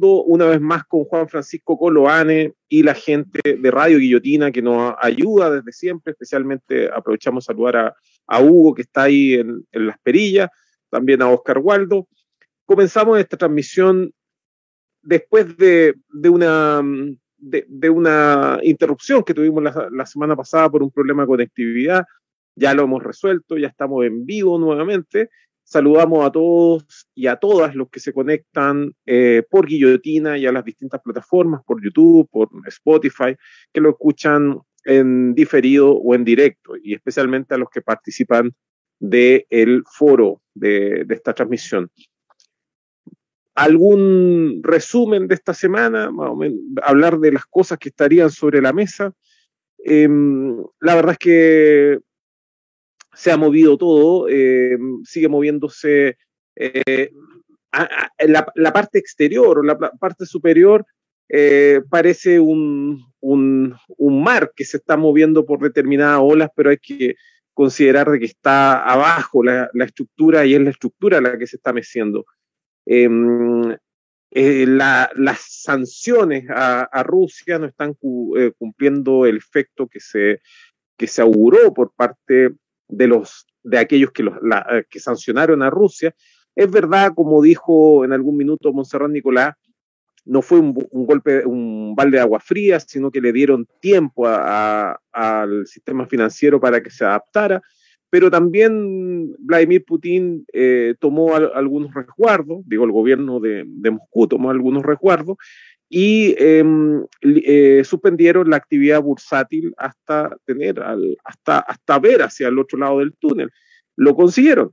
una vez más con Juan Francisco Coloane y la gente de Radio Guillotina que nos ayuda desde siempre, especialmente aprovechamos saludar a, a Hugo que está ahí en, las perillas, también a Oscar Waldo. Comenzamos esta transmisión después de, de una, de, una interrupción que tuvimos la semana pasada por un problema de conectividad. Ya lo hemos resuelto, ya estamos en vivo nuevamente Saludamos a todos y a todas los que se conectan eh, por Guillotina y a las distintas plataformas, por YouTube, por Spotify, que lo escuchan en diferido o en directo, y especialmente a los que participan del el foro de, esta transmisión. ¿Algún resumen de esta semana? Más o menos, hablar de las cosas que estarían sobre la mesa. Eh, la verdad es que se ha movido todo, eh, sigue moviéndose eh, la, la, parte exterior o la parte superior eh, parece un, un, un, mar que se está moviendo por determinadas olas, pero hay que considerar de que está abajo la, la, estructura y es la estructura la que se está meciendo. Em, la, las sanciones a, Rusia no están cu, cumpliendo el efecto que se, que se auguró por parte de los de aquellos que, los, eh, que sancionaron a Rusia. Es verdad, como dijo en algún minuto Monserrat Nicolás, no fue un, golpe, un balde de agua fría, sino que le dieron tiempo a, al sistema financiero para que se adaptara. Pero también Vladimir Putin eh, tomó al, algunos resguardos, digo, el gobierno de, de Moscú tomó algunos resguardos, y eh, eh, suspendieron la actividad bursátil hasta tener, hasta, hasta ver hacia el otro lado del túnel. Lo consiguieron.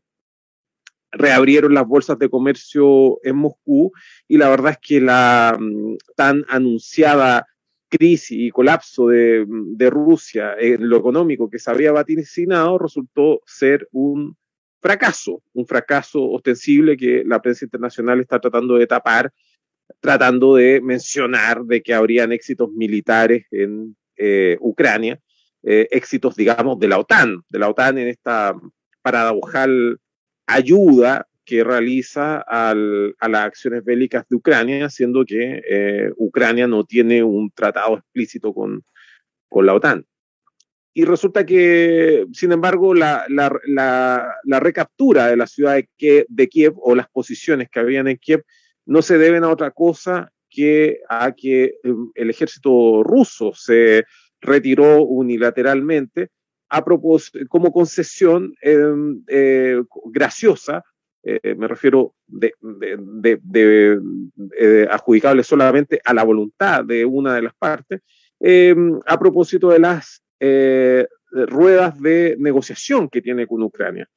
Reabrieron las bolsas de comercio en Moscú y la verdad es que la mm, tan anunciada crisis y colapso de, de Rusia en lo económico que se había vaticinado resultó ser un fracaso, un fracaso ostensible que la prensa internacional está tratando de tapar tratando de mencionar de que habrían éxitos militares en eh, Ucrania, eh, éxitos, digamos, de la OTAN, de la OTAN en esta paradojal ayuda que realiza al, a las acciones bélicas de Ucrania, siendo que eh, Ucrania no tiene un tratado explícito con, con la OTAN. Y resulta que, sin embargo, la recaptura de la ciudad de Kiev, de Kiev o las posiciones que habían en Kiev no se deben a otra cosa que a que em, el ejército ruso se retiró unilateralmente a como concesión eh, eh, graciosa, eh, me refiero de, de, eh, adjudicable solamente a la voluntad de una de las partes, em, a propósito de las eh, ruedas de negociación que tiene con Ucrania.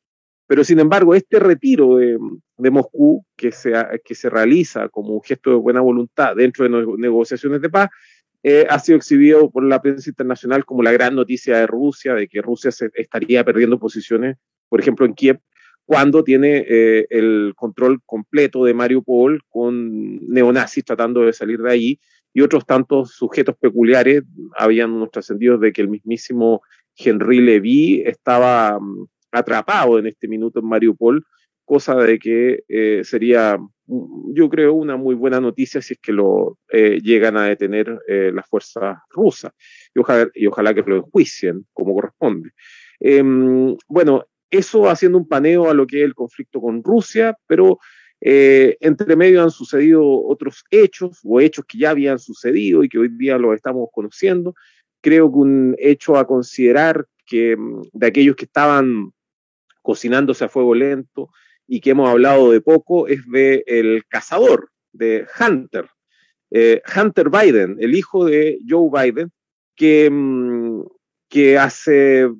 Pero sin embargo, este retiro de, de Moscú, que se, que se realiza como un gesto de buena voluntad dentro de negociaciones de paz, eh, ha sido exhibido por la prensa internacional como la gran noticia de Rusia, de que Rusia se estaría perdiendo posiciones, por ejemplo, en Kiev, cuando tiene eh, el control completo de Mariupol con neonazis tratando de salir de ahí y otros tantos sujetos peculiares. Habían unos trascendidos de que el mismísimo Henry Levy estaba mm, atrapado en este minuto en Mariupol, cosa de que eh, sería, yo creo, una muy buena noticia si es que lo eh, llegan a detener eh, las fuerzas rusas y ojalá, y ojalá, que lo enjuicien como corresponde. Eh, bueno, eso haciendo un paneo a lo que es el conflicto con Rusia, pero entre medio han sucedido otros hechos o hechos que ya habían sucedido y que hoy día los estamos conociendo. Creo que un hecho a considerar que de aquellos que estaban cocinándose a fuego lento y que hemos hablado de poco es de El Cazador, de Hunter. Eh, Hunter Biden, el hijo de Joe Biden, que, mm, que hace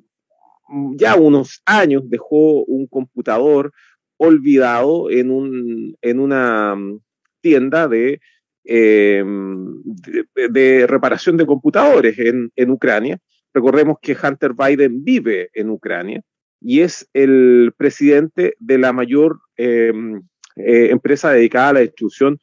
ya unos años dejó un computador olvidado en, un, en una mm, tienda de, eh, de, de, reparación de computadores en, en Ucrania. Recordemos que Hunter Biden vive en Ucrania y es el presidente de la mayor eh, eh, empresa dedicada a la distribución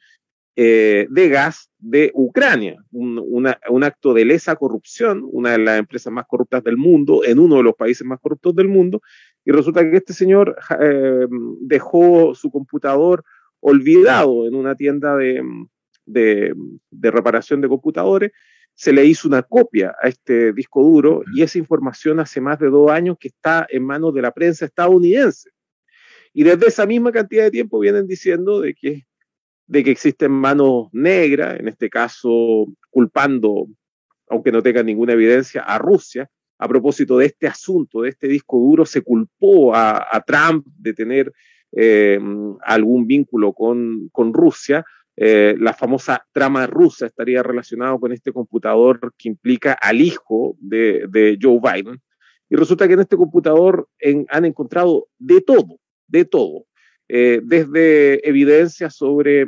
eh, de gas de Ucrania, un, acto de lesa corrupción, una de las empresas más corruptas del mundo, en uno de los países más corruptos del mundo, y resulta que este señor eh, dejó su computador olvidado en una tienda de, reparación de computadores, se le hizo una copia a este disco duro y esa información hace más de dos años que está en manos de la prensa estadounidense. Y desde esa misma cantidad de tiempo vienen diciendo de que, de que existen manos negras, en este caso culpando, aunque no tengan ninguna evidencia, a Rusia. A propósito de este asunto, de este disco duro, se culpó a, Trump de tener eh, algún vínculo con, con Rusia. Eh, la famosa trama rusa estaría relacionada con este computador que implica al hijo de, de Joe Biden. Y resulta que en este computador han encontrado de todo, de todo, eh, desde evidencias sobre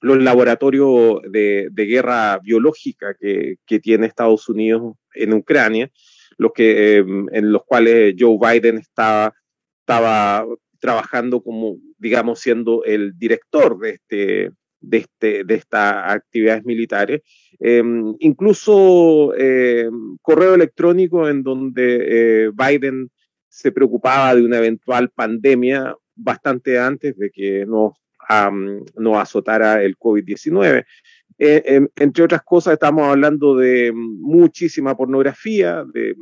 los laboratorios de, guerra biológica que, tiene Estados Unidos en Ucrania, los que, em, en los cuales Joe Biden estaba, estaba trabajando como, digamos, siendo el director de, este, de, este, de estas actividades militares. Em, incluso em, correo electrónico en donde eh, Biden se preocupaba de una eventual pandemia bastante antes de que nos, azotara el COVID-19. Eh, em, entre otras cosas, estamos hablando de muchísima pornografía, de,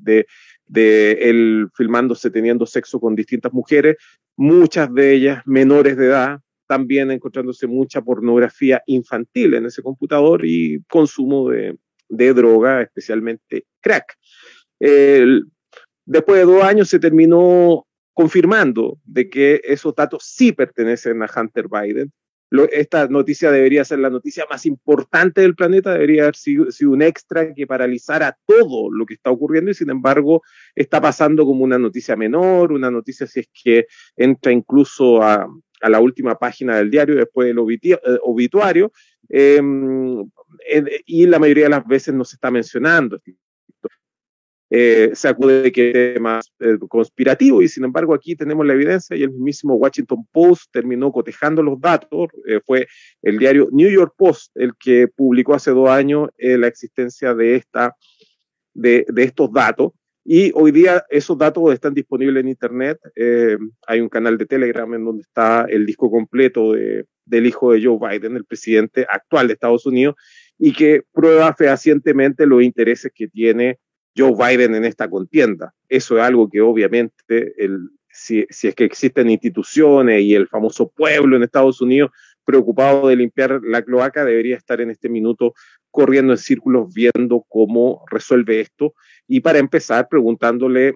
de, de él filmándose teniendo sexo con distintas mujeres, muchas de ellas menores de edad, también encontrándose mucha pornografía infantil en ese computador y consumo de, droga, especialmente crack. Después de dos años se terminó confirmando de que esos datos sí pertenecen a Hunter Biden. esta noticia debería ser la noticia más importante del planeta, debería haber sido, un extra que paralizara todo lo que está ocurriendo y sin embargo está pasando como una noticia menor, una noticia si es que entra incluso a, la última página del diario después del eh, obituario em, y la mayoría de las veces no se está mencionando eh, se acude de que es más eh, conspirativo y sin embargo aquí tenemos la evidencia y el mismísimo Washington Post terminó cotejando los datos, eh, fue el diario New York Post el que publicó hace dos años la existencia de, esta, de, de, estos datos y hoy día esos datos están disponibles en Internet, hay un canal de Telegram en donde está el disco completo de, del hijo de Joe Biden, el presidente actual de Estados Unidos, y que prueba fehacientemente los intereses que tiene Joe Biden en esta contienda. Eso es algo que obviamente, el, si, es que existen instituciones y el famoso pueblo en Estados Unidos preocupado de limpiar la cloaca, debería estar en este minuto corriendo en círculos viendo cómo resuelve esto. Y para empezar, preguntándole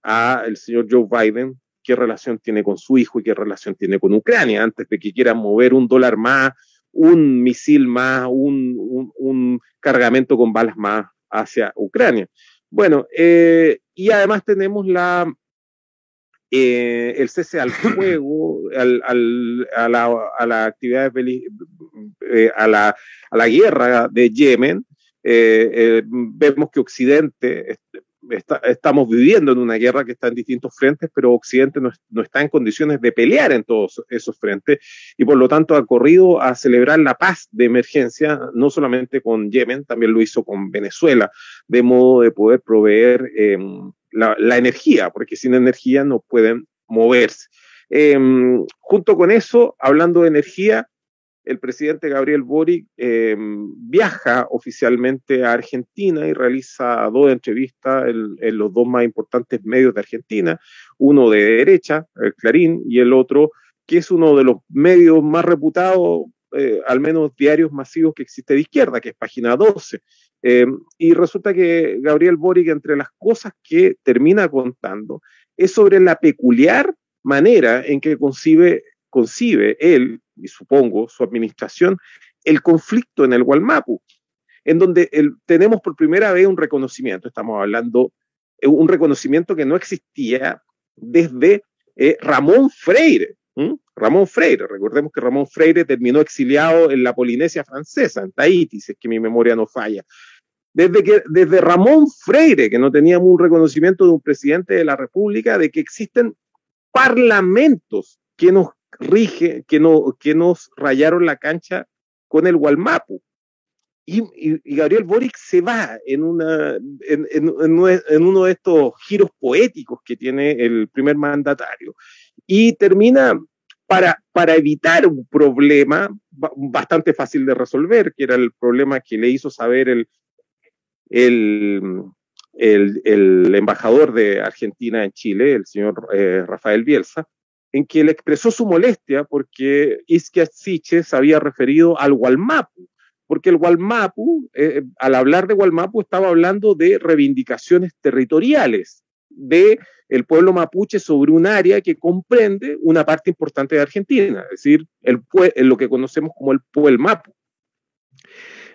al señor Joe Biden qué relación tiene con su hijo y qué relación tiene con Ucrania, antes de que quiera mover un dólar más, un misil más, un, un cargamento con balas más hacia Ucrania. Bueno, eh, y además tenemos la, eh, el cese al fuego, al, al, a, la, a, la, actividad eh, a, la, a la guerra de Yemen. vemos que Occidente estamos viviendo en una guerra que está en distintos frentes, pero Occidente no, no, está en condiciones de pelear en todos esos frentes y por lo tanto ha corrido a celebrar la paz de emergencia, no solamente con Yemen, también lo hizo con Venezuela, de modo de poder proveer eh, la, energía, porque sin energía no pueden moverse. Eh, junto con eso, hablando de energía, el presidente Gabriel Boric eh, viaja oficialmente a Argentina y realiza dos entrevistas en, los dos más importantes medios de Argentina, uno de derecha, el Clarín, y el otro que es uno de los medios más reputados, eh, al menos diarios masivos que existe de izquierda, que es Página 12. Eh, y resulta que Gabriel Boric, entre las cosas que termina contando, es sobre la peculiar manera en que concibe, concibe él y supongo su administración, el conflicto en el Gualmapu, en donde tenemos por primera vez un reconocimiento, estamos hablando, eh, un reconocimiento que no existía desde eh, Ramón Freire. Ramón Freire, recordemos que Ramón Freire terminó exiliado en la Polinesia francesa, en Tahiti, si es que mi memoria no falla. Desde, que, desde Ramón Freire, que no teníamos un reconocimiento de un presidente de la República, de que existen parlamentos que nos rige, que, no, que nos rayaron la cancha con el Walmapu. Y, Gabriel Boric se va en, una, en, en, uno de estos giros poéticos que tiene el primer mandatario y termina para, para evitar un problema bastante fácil de resolver, que era el problema que le hizo saber el, el, el, embajador de Argentina en Chile, el señor eh, Rafael Bielsa, en que le expresó su molestia porque Siche se había referido al Gualmapu, porque el Gualmapu, eh, al hablar de Gualmapu, estaba hablando de reivindicaciones territoriales de el pueblo mapuche sobre un área que comprende una parte importante de Argentina, es decir, el, lo que conocemos como el Pueblo Mapu.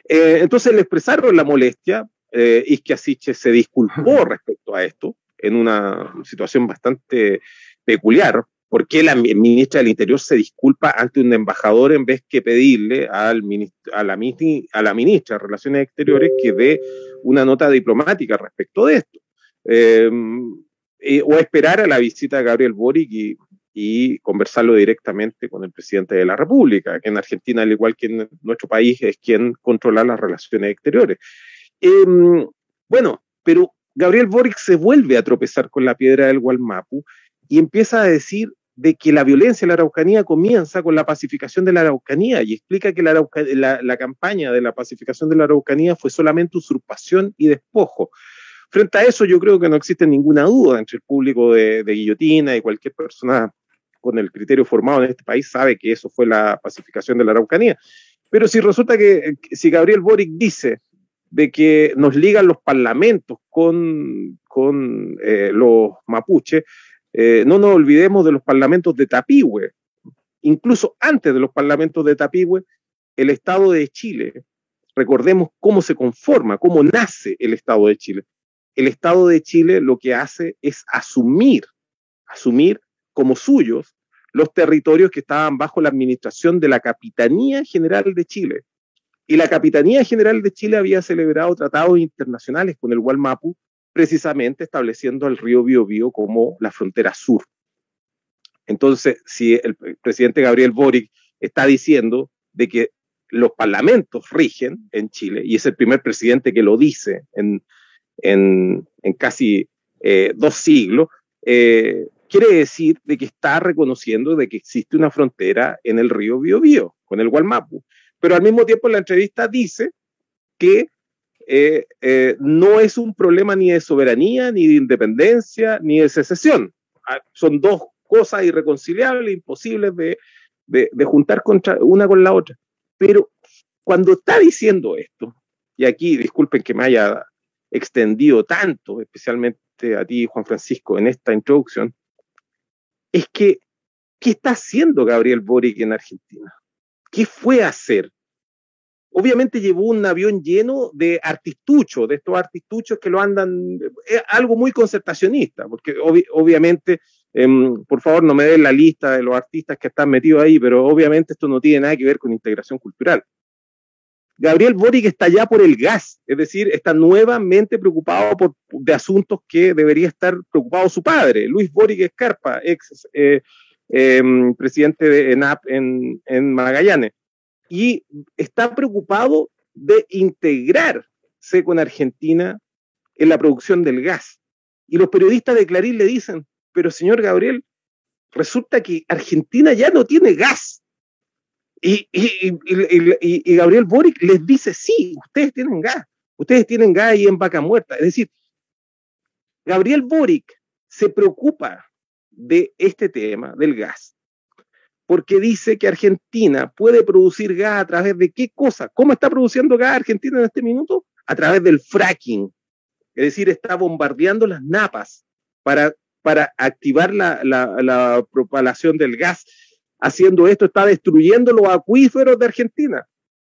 Eh, entonces le expresaron la molestia, eh, Siche se disculpó respecto a esto en una situación bastante peculiar, porque la ministra del Interior se disculpa ante un embajador en vez que pedirle a, la, ministra de Relaciones Exteriores que dé una nota diplomática respecto de esto? Eh, o esperar a la visita de Gabriel Boric y, y, conversarlo directamente con el presidente de la República, que en Argentina, al igual que en nuestro país, es quien controla las relaciones exteriores. Em, bueno, pero Gabriel Boric se vuelve a tropezar con la piedra del Gualmapu y empieza a decir de que la violencia en la Araucanía comienza con la pacificación de la Araucanía y explica que la, la, campaña de la pacificación de la Araucanía fue solamente usurpación y despojo. Frente a eso, yo creo que no existe ninguna duda entre el público de, Guillotina y cualquier persona con el criterio formado en este país sabe que eso fue la pacificación de la Araucanía. Pero si resulta que, si Gabriel Boric dice de que nos ligan los parlamentos con, con eh, los mapuches, eh, no nos olvidemos de los parlamentos de Tapigüe. Incluso antes de los parlamentos de Tapigüe, el Estado de Chile, recordemos cómo se conforma, cómo nace el Estado de Chile. El Estado de Chile lo que hace es asumir, asumir como suyos los territorios que estaban bajo la administración de la Capitanía General de Chile. Y la Capitanía General de Chile había celebrado tratados internacionales con el Gualmapu precisamente estableciendo el río Biobío como la frontera sur. Entonces, si el presidente Gabriel Boric está diciendo de que los parlamentos rigen en Chile, y es el primer presidente que lo dice en, en, casi eh, dos siglos, eh, quiere decir de que está reconociendo de que existe una frontera en el río Biobío, con el Gualmapu. Pero al mismo tiempo la entrevista dice que eh, eh, no es un problema ni de soberanía, ni de independencia, ni de secesión. Ah, son dos cosas irreconciliables, imposibles de, de, juntar contra, una con la otra. Pero cuando está diciendo esto, y aquí disculpen que me haya extendido tanto, especialmente a ti, Juan Francisco, en esta introducción, es que, ¿qué está haciendo Gabriel Boric en Argentina? ¿Qué fue a hacer? Obviamente llevó un avión lleno de artistuchos, de estos artistuchos que lo andan, es algo muy concertacionista, porque obviamente, em, por favor no me den la lista de los artistas que están metidos ahí, pero obviamente esto no tiene nada que ver con integración cultural. Gabriel Boric está ya por el gas, es decir, está nuevamente preocupado por, de asuntos que debería estar preocupado su padre, Luis Boric Escarpa, ex eh, em, presidente de ENAP en, en Magallanes y está preocupado de integrarse con Argentina en la producción del gas. Y los periodistas de Clarín le dicen, pero señor Gabriel, resulta que Argentina ya no tiene gas. Y, Gabriel Boric les dice, sí, ustedes tienen gas, ustedes tienen gas ahí en vaca muerta. Es decir, Gabriel Boric se preocupa de este tema del gas porque dice que Argentina puede producir gas a través de qué cosa. ¿Cómo está produciendo gas Argentina en este minuto? A través del fracking. Es decir, está bombardeando las napas para, para activar la, la, propagación del gas. Haciendo esto está destruyendo los acuíferos de Argentina.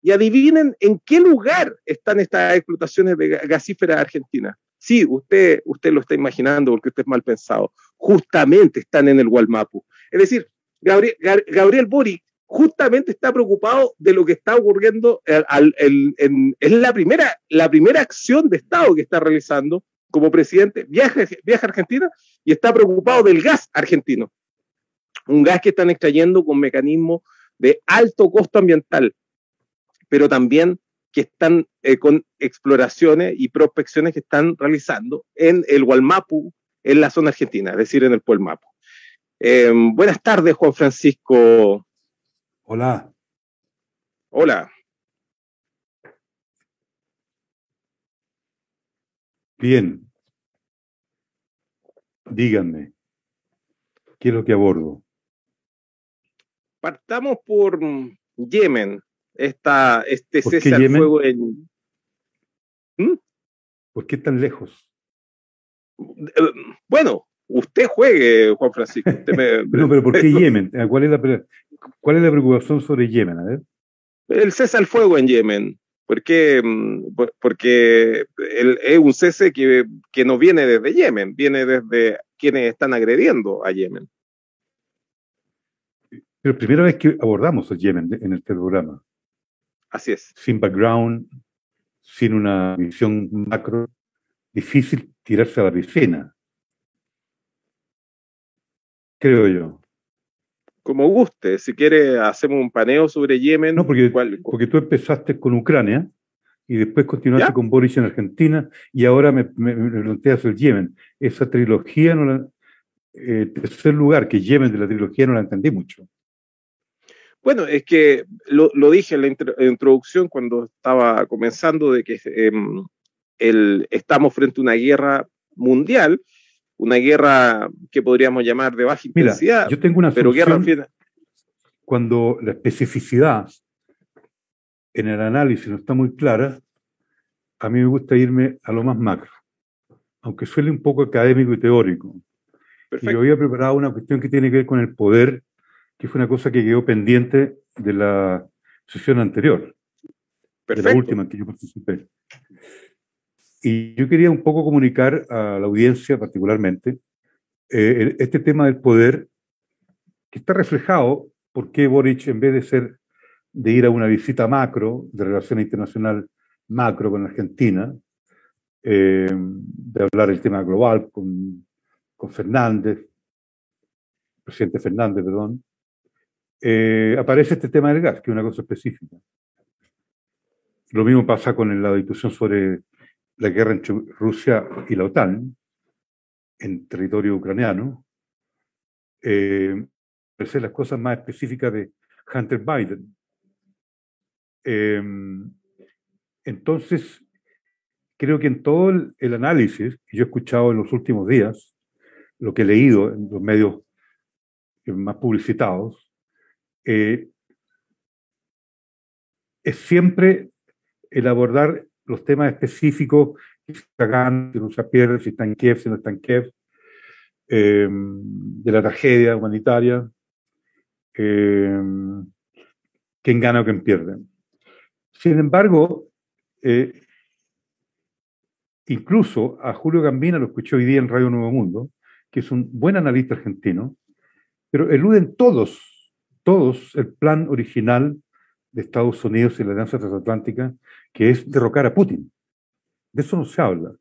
Y adivinen en qué lugar están estas explotaciones de gasíferas argentinas. Sí, usted, usted lo está imaginando porque usted es mal pensado. Justamente están en el Gualmapu. Es decir, Gabriel, Gabriel Boric justamente está preocupado de lo que está ocurriendo en, es la primera, la primera acción de Estado que está realizando como presidente, viaja, viaja a Argentina y está preocupado del gas argentino. Un gas que están extrayendo con mecanismos de alto costo ambiental, pero también que están eh, con exploraciones y prospecciones que están realizando en el Gualmapu, en la zona argentina, es decir, en el Puelmapu. Eh, buenas tardes, Juan Francisco. Hola. Hola. Bien. Díganme, ¿qué es lo que abordo? Partamos por Yemen, esta, este cese al fuego en... ¿Mm? ¿Por qué tan lejos? Eh, bueno, usted juegue, Juan Francisco. no, pero ¿por qué Yemen? ¿Cuál es, la, ¿Cuál es la preocupación sobre Yemen? A ver. El cese al fuego en Yemen. Porque, mm, Porque es un cese que, que no viene desde Yemen, viene desde quienes están agrediendo a Yemen. Pero primera vez que abordamos a Yemen en este programa. Así es. Sin background, sin una visión macro, difícil tirarse a la piscina. Creo yo. Como guste, si quiere hacemos un paneo sobre Yemen. No, porque, porque tú empezaste con Ucrania y después continuaste con Boris en Argentina y ahora me, planteas el Yemen. Esa trilogía, no la, eh, tercer lugar, que Yemen de la trilogía no la entendí mucho. Bueno, es que lo, dije en la introducción cuando estaba comenzando de que em, estamos frente a una guerra mundial, una guerra que podríamos llamar de baja intensidad. yo tengo una pero guerra cuando la especificidad en el análisis no está muy clara, a mí me gusta irme a lo más macro, aunque suele un poco académico y teórico. Y yo había preparado una cuestión que tiene que ver con el poder que fue una cosa que quedó pendiente de la sesión anterior, de la última en que yo participé. Y yo quería un poco comunicar a la audiencia particularmente eh, este tema del poder que está reflejado porque Boric, en vez de ser de ir a una visita macro de relación internacional macro con Argentina, eh, de hablar el tema global con, con Fernández, presidente Fernández, perdón, eh, aparece este tema del gas, que es una cosa específica. Lo mismo pasa con la discusión sobre la guerra entre Rusia y la OTAN en territorio ucraniano. Eh, ser las cosas más específicas de Hunter Biden. Eh, entonces, creo que en todo el, análisis que yo he escuchado en los últimos días, lo que he leído en los medios más publicitados, eh, es siempre el abordar los temas específicos, si está si Rusia pierde, si está en Kiev, si no está en Kiev, eh, de la tragedia humanitaria, eh, quién gana o quién pierde. Sin embargo, incluso a Julio Gambina lo escuché hoy día en Radio Nuevo Mundo, que es un buen analista argentino, pero eluden todos todos el plan original de Estados Unidos y la Alianza Transatlántica, que es derrocar a Putin. De eso no se habla.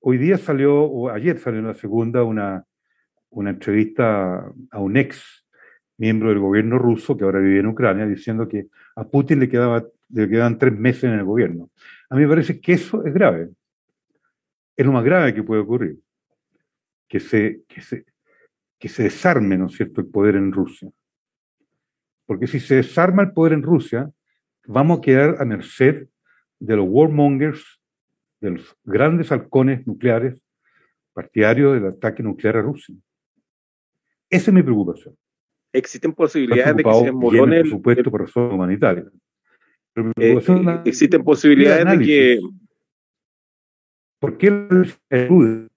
Hoy día salió, o ayer salió en la segunda, una, una entrevista a un ex miembro del gobierno ruso que ahora vive en Ucrania, diciendo que a Putin le, quedaba, le quedaban tres meses en el gobierno. A mí me parece que eso es grave. Es lo más grave que puede ocurrir. Que se, que se, que se desarme, ¿no es cierto?, el poder en Rusia. Porque si se desarma el poder en Rusia, vamos a quedar a merced de los warmongers, de los grandes halcones nucleares partidarios del ataque nuclear a Rusia. Esa es mi preocupación. ¿Existen posibilidades de que se embolone Por supuesto, por razones humanitarias. Eh, ¿Existen posibilidades de que... ¿Por qué el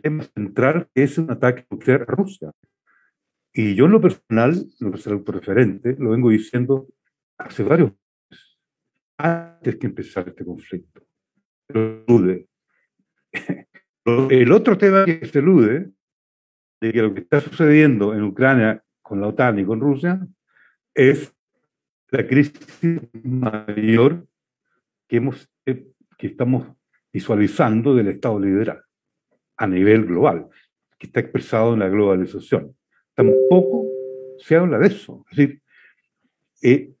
tema central es un ataque nuclear a Rusia. Y yo en lo personal, lo personal preferente, lo vengo diciendo hace varios meses, antes que empezar este conflicto. El otro tema que se elude, de que lo que está sucediendo en Ucrania con la OTAN y con Rusia, es la crisis mayor que, hemos, eh, que estamos visualizando del Estado liberal a nivel global, que está expresado en la globalización. Tampoco se habla de eso. Es decir, eh,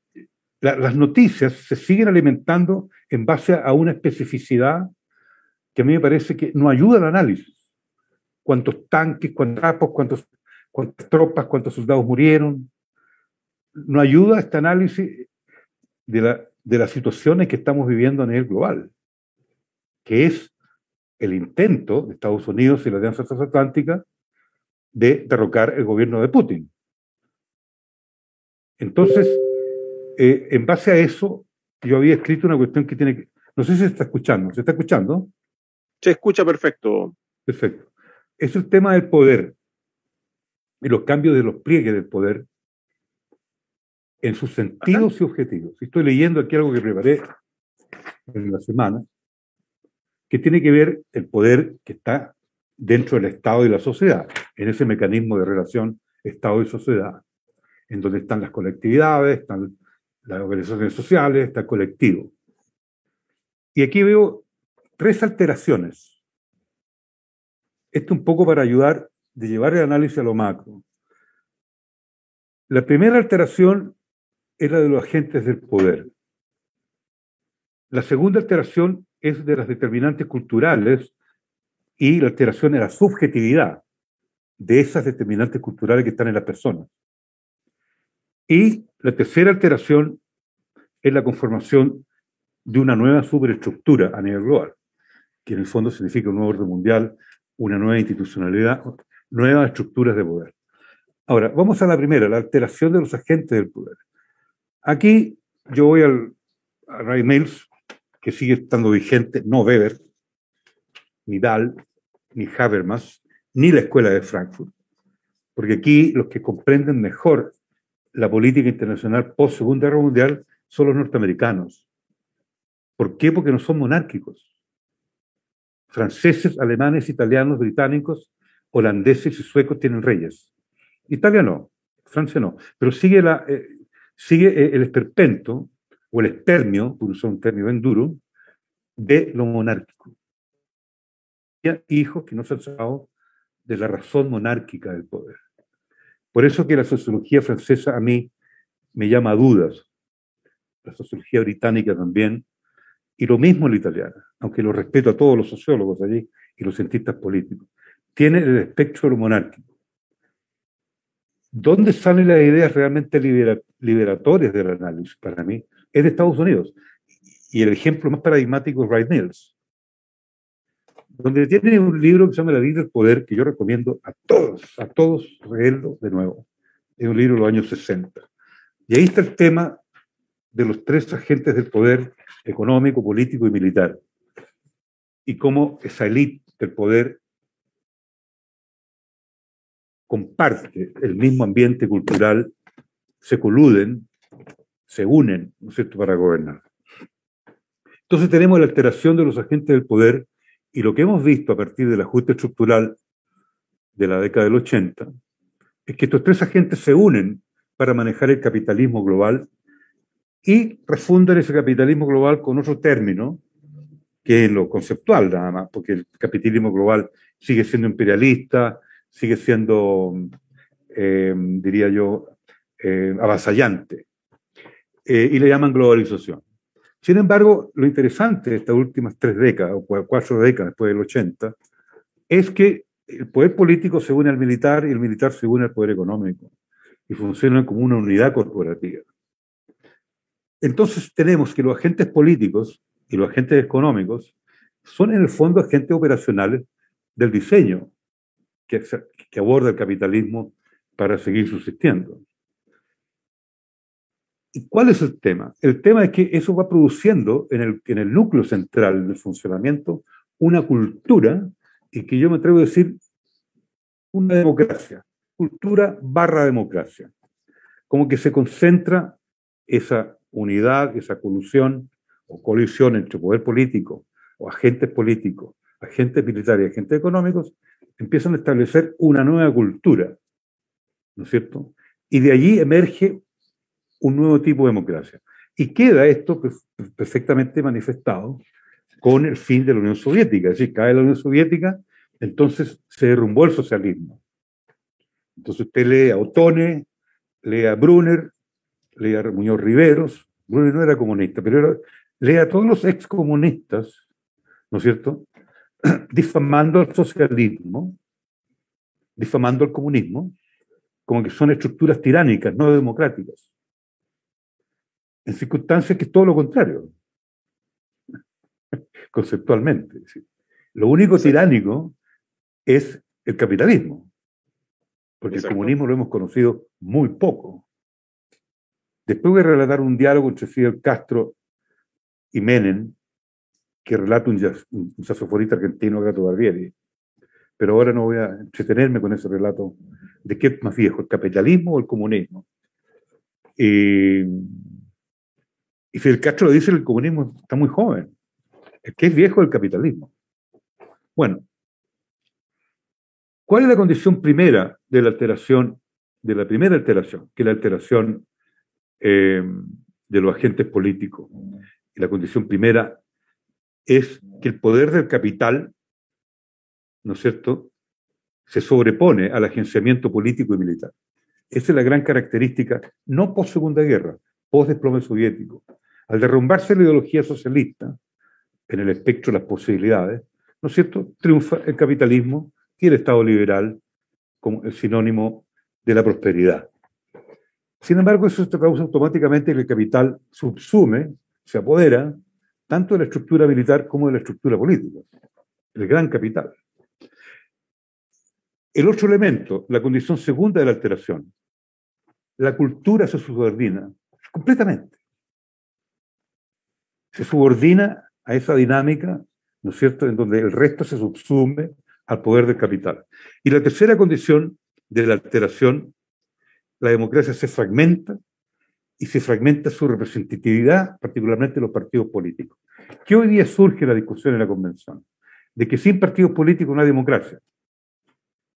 las noticias se siguen alimentando en base a una especificidad que a mí me parece que no ayuda al análisis. Cuántos tanques, cuántos trapos, cuántos cuántas tropas, cuántos soldados murieron. No ayuda este análisis de, la, de las situaciones que estamos viviendo a nivel global, que es el intento de Estados Unidos y la Alianza Transatlántica de derrocar el gobierno de Putin. Entonces, eh, en base a eso, yo había escrito una cuestión que tiene que... No sé si se está escuchando. ¿Se está escuchando? Se escucha perfecto. Perfecto. Es el tema del poder y los cambios de los pliegues del poder en sus sentidos y objetivos. Estoy leyendo aquí algo que preparé en la semana, que tiene que ver el poder que está dentro del Estado y la sociedad, en ese mecanismo de relación Estado y sociedad, en donde están las colectividades, están las organizaciones sociales, está el colectivo. Y aquí veo tres alteraciones. Esto un poco para ayudar de llevar el análisis a lo macro. La primera alteración es la de los agentes del poder. La segunda alteración es de las determinantes culturales y la alteración es la subjetividad de esas determinantes culturales que están en las personas. Y la tercera alteración es la conformación de una nueva superestructura a nivel global, que en el fondo significa un nuevo orden mundial, una nueva institucionalidad, nuevas estructuras de poder. Ahora, vamos a la primera, la alteración de los agentes del poder. Aquí yo voy al, a Ray Mills, que sigue estando vigente, no Weber, ni Dahl, ni Habermas, ni la Escuela de Frankfurt, porque aquí los que comprenden mejor la política internacional post Segunda Guerra Mundial son los norteamericanos. ¿Por qué? Porque no son monárquicos. Franceses, alemanes, italianos, británicos, holandeses y suecos tienen reyes. Italia no, Francia no, pero sigue, eh, eh, el esperpento o el espermio, por usar un término bien duro, de lo monárquico. Hijos que no se han sacado de la razón monárquica del poder. Por eso que la sociología francesa a mí me llama a dudas, la sociología británica también, y lo mismo la italiana, aunque lo respeto a todos los sociólogos allí y los cientistas políticos. Tiene el espectro de lo monárquico. ¿Dónde salen las ideas realmente liberatorias del análisis para mí? Es de Estados Unidos. Y el ejemplo más paradigmático es Wright Mills, donde tiene un libro que se llama La vida del poder, que yo recomiendo a todos, a todos leerlo de nuevo. Es un libro de los años 60. Y ahí está el tema de los tres agentes del poder económico, político y militar. Y cómo esa élite del poder comparte el mismo ambiente cultural, se coluden, se unen, ¿no es cierto?, para gobernar. Entonces tenemos la alteración de los agentes del poder y lo que hemos visto a partir del ajuste estructural de la década del 80 es que estos tres agentes se unen para manejar el capitalismo global y refundan ese capitalismo global con otro término, que es lo conceptual nada más, porque el capitalismo global sigue siendo imperialista, sigue siendo, eh, diría yo, eh, avasallante. Eh, y le llaman globalización. Sin embargo, lo interesante de estas últimas tres décadas, o cuatro décadas después del 80, es que el poder político se une al militar y el militar se une al poder económico y funcionan como una unidad corporativa. Entonces tenemos que los agentes políticos y los agentes económicos son en el fondo agentes operacionales del diseño que, que aborda el capitalismo para seguir subsistiendo. ¿Y cuál es el tema? El tema es que eso va produciendo en el, en el núcleo central del funcionamiento una cultura, y que yo me atrevo a decir una democracia, cultura barra democracia. Como que se concentra esa unidad, esa colusión o colisión entre poder político o agentes políticos, agentes militares y agentes económicos empiezan a establecer una nueva cultura, ¿no es cierto? Y de allí emerge un nuevo tipo de democracia. Y queda esto perfectamente manifestado con el fin de la Unión Soviética. Es decir, cae la Unión Soviética, entonces se derrumbó el socialismo. Entonces usted lee a Otone, lee a Brunner, lee a Muñoz Riveros, Brunner no era comunista, pero lee a todos los excomunistas, ¿no es cierto? difamando al socialismo, difamando al comunismo, como que son estructuras tiránicas, no democráticas. En circunstancias que es todo lo contrario, conceptualmente. Lo único tiránico es el capitalismo, porque el comunismo lo hemos conocido muy poco. Después voy a relatar un diálogo entre Fidel Castro y Menem, que relata un, un saxofonista argentino, Gato Barbieri. Pero ahora no voy a entretenerme con ese relato de qué es más viejo, el capitalismo o el comunismo. Y Fidel Castro lo dice, el comunismo está muy joven. El que es viejo es el capitalismo. Bueno, ¿cuál es la condición primera de la alteración, de la primera alteración, que es la alteración eh, de los agentes políticos? La condición primera es que el poder del capital, ¿no es cierto?, se sobrepone al agenciamiento político y militar. Esa es la gran característica, no post Segunda Guerra, post desplome soviético. Al derrumbarse la ideología socialista, en el espectro de las posibilidades, ¿no es cierto?, triunfa el capitalismo y el Estado liberal como el sinónimo de la prosperidad. Sin embargo, eso causa automáticamente que el capital subsume, se apodera, tanto de la estructura militar como de la estructura política, el gran capital. El otro elemento, la condición segunda de la alteración, la cultura se subordina completamente. Se subordina a esa dinámica, ¿no es cierto?, en donde el resto se subsume al poder del capital. Y la tercera condición de la alteración, la democracia se fragmenta y se fragmenta su representatividad, particularmente los partidos políticos. ¿Qué hoy día surge la discusión en la convención? De que sin partidos políticos no hay democracia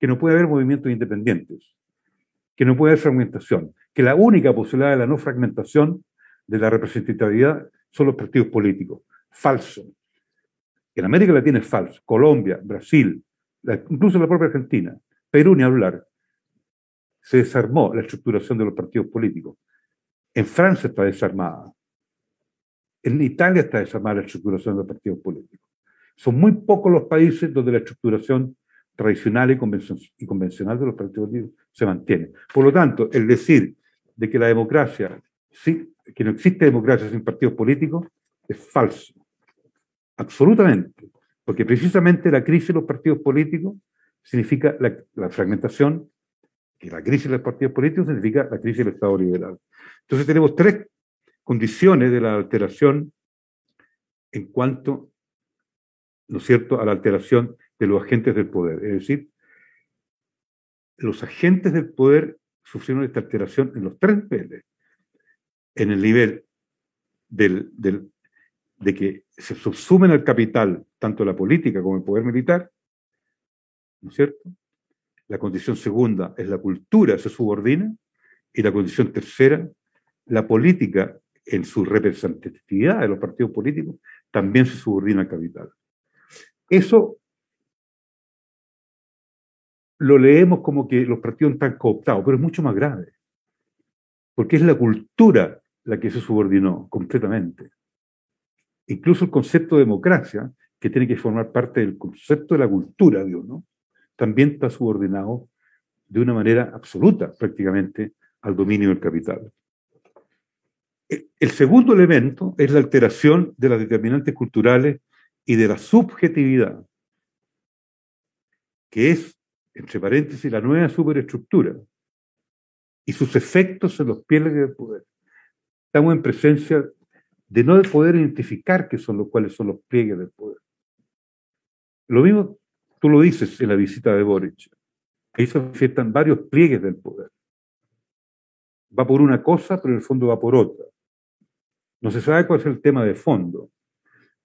que no puede haber movimientos independientes, que no puede haber fragmentación, que la única posibilidad de la no fragmentación de la representatividad son los partidos políticos. Falso. En América Latina es falso. Colombia, Brasil, incluso la propia Argentina, Perú ni hablar. Se desarmó la estructuración de los partidos políticos. En Francia está desarmada. En Italia está desarmada la estructuración de los partidos políticos. Son muy pocos los países donde la estructuración tradicional y, convencional de los partidos políticos se mantiene. Por lo tanto, el decir de que la democracia, sí, que no existe democracia sin partidos políticos, es falso. Absolutamente. Porque precisamente la crisis de los partidos políticos significa la, fragmentación, y la crisis de los partidos políticos significa la crisis del Estado liberal. Entonces tenemos tres condiciones de la alteración en cuanto, ¿no es cierto?, a la alteración de los agentes del poder. Es decir, los agentes del poder sufrieron esta alteración en los tres niveles. En el nivel del, de que se subsumen al capital tanto la política como el poder militar, ¿no es cierto? La condición segunda es la cultura se subordina y la condición tercera, la política en su representatividad de los partidos políticos también se subordina al capital. Eso lo leemos como que los partidos están cooptados, pero es mucho más grave, porque es la cultura la que se subordinó completamente. Incluso el concepto de democracia, que tiene que formar parte del concepto de la cultura Dios, ¿no? también está subordinado de una manera absoluta prácticamente al dominio del capital. El segundo elemento es la alteración de las determinantes culturales y de la subjetividad, que es entre paréntesis, la nueva superestructura y sus efectos en los pieles del poder. Estamos en presencia de no poder identificar qué son los cuáles son los pliegues del poder. Lo mismo tú lo dices en la visita de Boric. Ahí se manifiestan varios pliegues del poder. Va por una cosa, pero en el fondo va por otra. No se sabe cuál es el tema de fondo.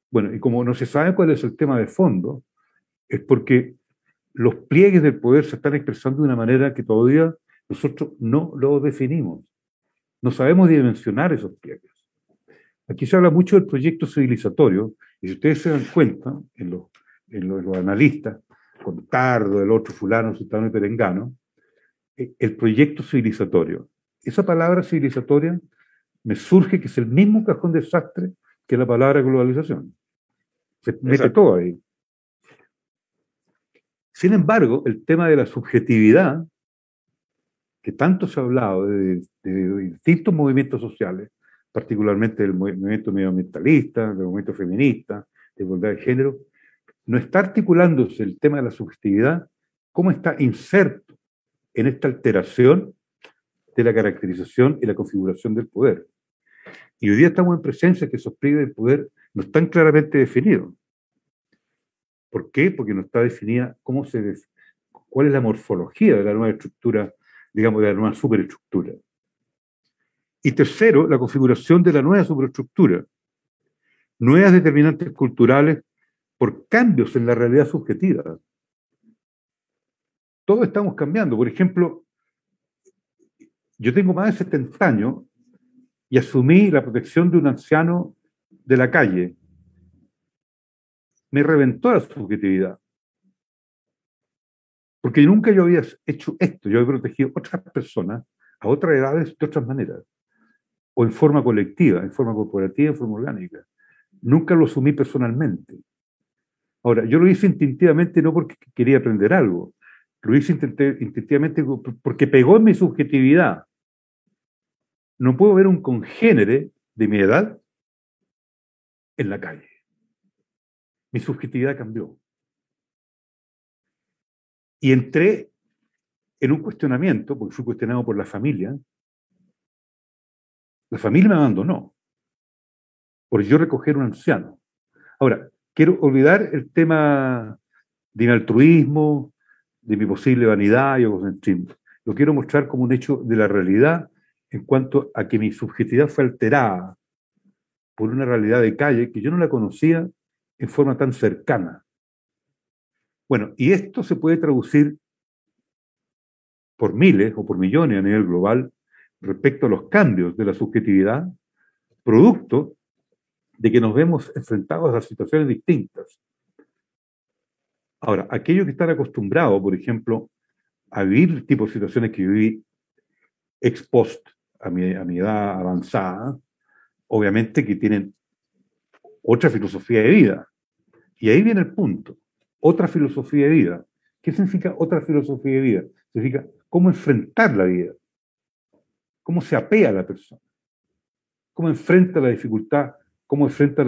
Bueno, y como no se sabe cuál es el tema de fondo, es porque los pliegues del poder se están expresando de una manera que todavía nosotros no lo definimos. No sabemos dimensionar esos pliegues. Aquí se habla mucho del proyecto civilizatorio, y si ustedes se dan cuenta, en los, en los, analistas, con Tardo, el otro fulano, sultano y perengano, eh, el proyecto civilizatorio. Esa palabra civilizatoria me surge que es el mismo cajón desastre que la palabra globalización. Se mete todo ahí. Sin embargo, el tema de la subjetividad que tanto se ha hablado de, distintos movimientos sociales, particularmente del movimiento medioambientalista, del movimiento feminista, de igualdad de género, no está articulándose el tema de la subjetividad, cómo está inserto en esta alteración de la caracterización y la configuración del poder. Y hoy día estamos en presencia que esos pliegues del poder no están claramente definidos. ¿Por qué? Porque no está definida cómo se cuál es la morfología de la nueva estructura, digamos, de la nueva superestructura. Y tercero, la configuración de la nueva superestructura. Nuevas determinantes culturales por cambios en la realidad subjetiva. Todos estamos cambiando. Por ejemplo, yo tengo más de 70 años y asumí la protección de un anciano de la calle. Me reventó la subjetividad. Porque nunca yo había hecho esto. Yo he protegido a otras personas a otras edades de otras maneras. O en forma colectiva, en forma corporativa, en forma orgánica. Nunca lo asumí personalmente. Ahora, yo lo hice instintivamente no porque quería aprender algo. Lo hice instintivamente porque pegó en mi subjetividad. No puedo ver un congénere de mi edad en la calle. Mi subjetividad cambió. Y entré en un cuestionamiento, porque fui cuestionado por la familia. La familia me abandonó por yo recoger un anciano. Ahora, quiero olvidar el tema de mi altruismo, de mi posible vanidad y egocentrismo. Lo quiero mostrar como un hecho de la realidad en cuanto a que mi subjetividad fue alterada por una realidad de calle que yo no la conocía en forma tan cercana. Bueno, y esto se puede traducir por miles o por millones a nivel global respecto a los cambios de la subjetividad, producto de que nos vemos enfrentados a situaciones distintas. Ahora, aquellos que están acostumbrados, por ejemplo, a vivir el tipo de situaciones que viví ex post a mi, a mi edad avanzada, obviamente que tienen otra filosofía de vida. Y ahí viene el punto. Otra filosofía de vida. ¿Qué significa otra filosofía de vida? Significa cómo enfrentar la vida. Cómo se apea a la persona. Cómo enfrenta la dificultad cómo enfrenta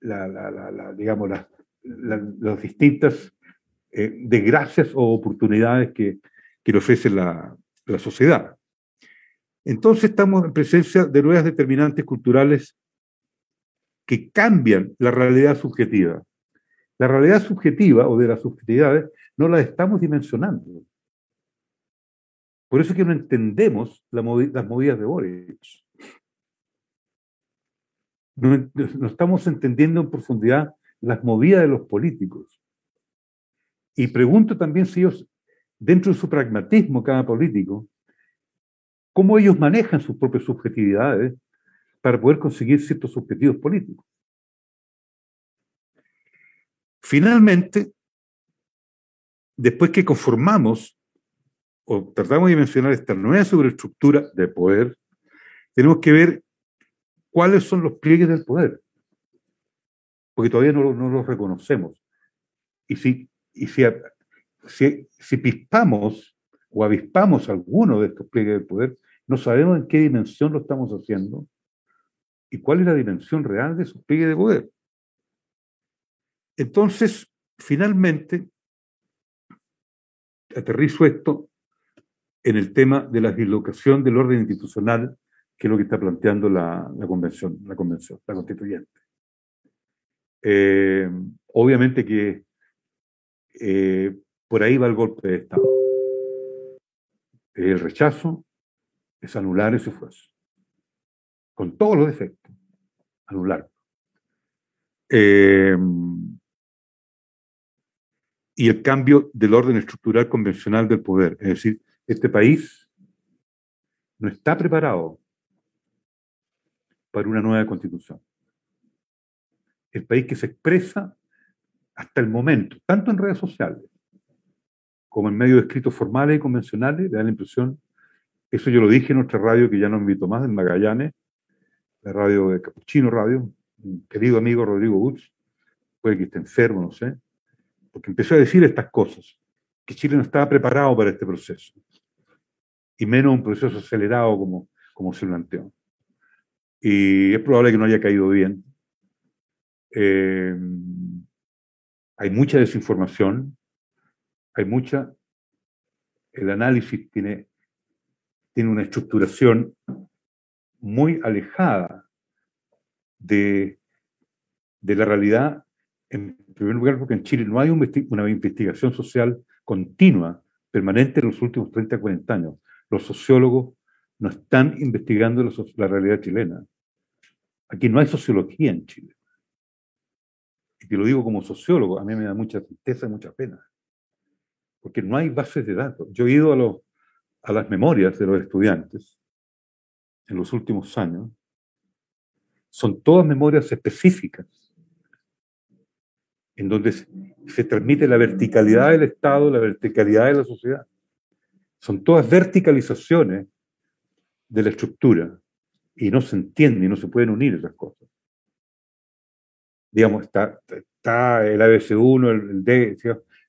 las distintas eh, desgracias o oportunidades que, que le ofrece la, sociedad. Entonces estamos en presencia de nuevas determinantes culturales que cambian la realidad subjetiva. La realidad subjetiva o de las subjetividades no la estamos dimensionando. Por eso es que no entendemos las movidas de Boric no, estamos entendiendo en profundidad las movidas de los políticos. Y pregunto también si ellos, dentro de su pragmatismo cada político, cómo ellos manejan sus propias subjetividades para poder conseguir ciertos objetivos políticos. Finalmente, después que conformamos o tratamos de mencionar esta nueva superestructura de poder, tenemos que ver cuáles son los pliegues del poder, porque todavía no, los reconocemos. Y si, y si, si, pispamos o avispamos alguno de estos pliegues del poder, no sabemos en qué dimensión lo estamos haciendo y cuál es la dimensión real de esos pliegues de poder. Entonces, finalmente, aterrizo esto en el tema de la dislocación del orden institucional que es lo que está planteando la, convención, la convención, la constituyente. Eh, obviamente que eh, por ahí va el golpe de Estado. El rechazo es anular ese esfuerzo, con todos los defectos, anular. Eh, y el cambio del orden estructural convencional del poder. Es decir, este país no está preparado para una nueva constitución. El país que se expresa hasta el momento, tanto en redes sociales como en medios escritos formales y convencionales, le da la impresión, eso yo lo dije en nuestra radio que ya no invito más, en Magallanes, la radio de Capuchino Radio, querido amigo Rodrigo Butz, puede que esté enfermo, no sé, porque empezó a decir estas cosas, que Chile no estaba preparado para este proceso. y menos un proceso acelerado como, como se planteó. Y es probable que no haya caído bien. Eh, hay mucha desinformación, hay mucha... El análisis tiene, tiene una estructuración muy alejada de, de la realidad, en primer lugar porque en Chile no hay una investigación social continua, permanente en los últimos 30, 40 años. Los sociólogos no están investigando la, realidad chilena. Aquí no hay sociología en Chile. Y te lo digo como sociólogo, a mí me da mucha tristeza y mucha pena. Porque no hay bases de datos. Yo he ido a, los, a las memorias de los estudiantes en los últimos años. Son todas memorias específicas en donde se transmite la verticalidad del Estado, la verticalidad de la sociedad. Son todas verticalizaciones de la estructura y no se entiende y no se pueden unir esas cosas. Digamos, está, está el ABC1, el, D,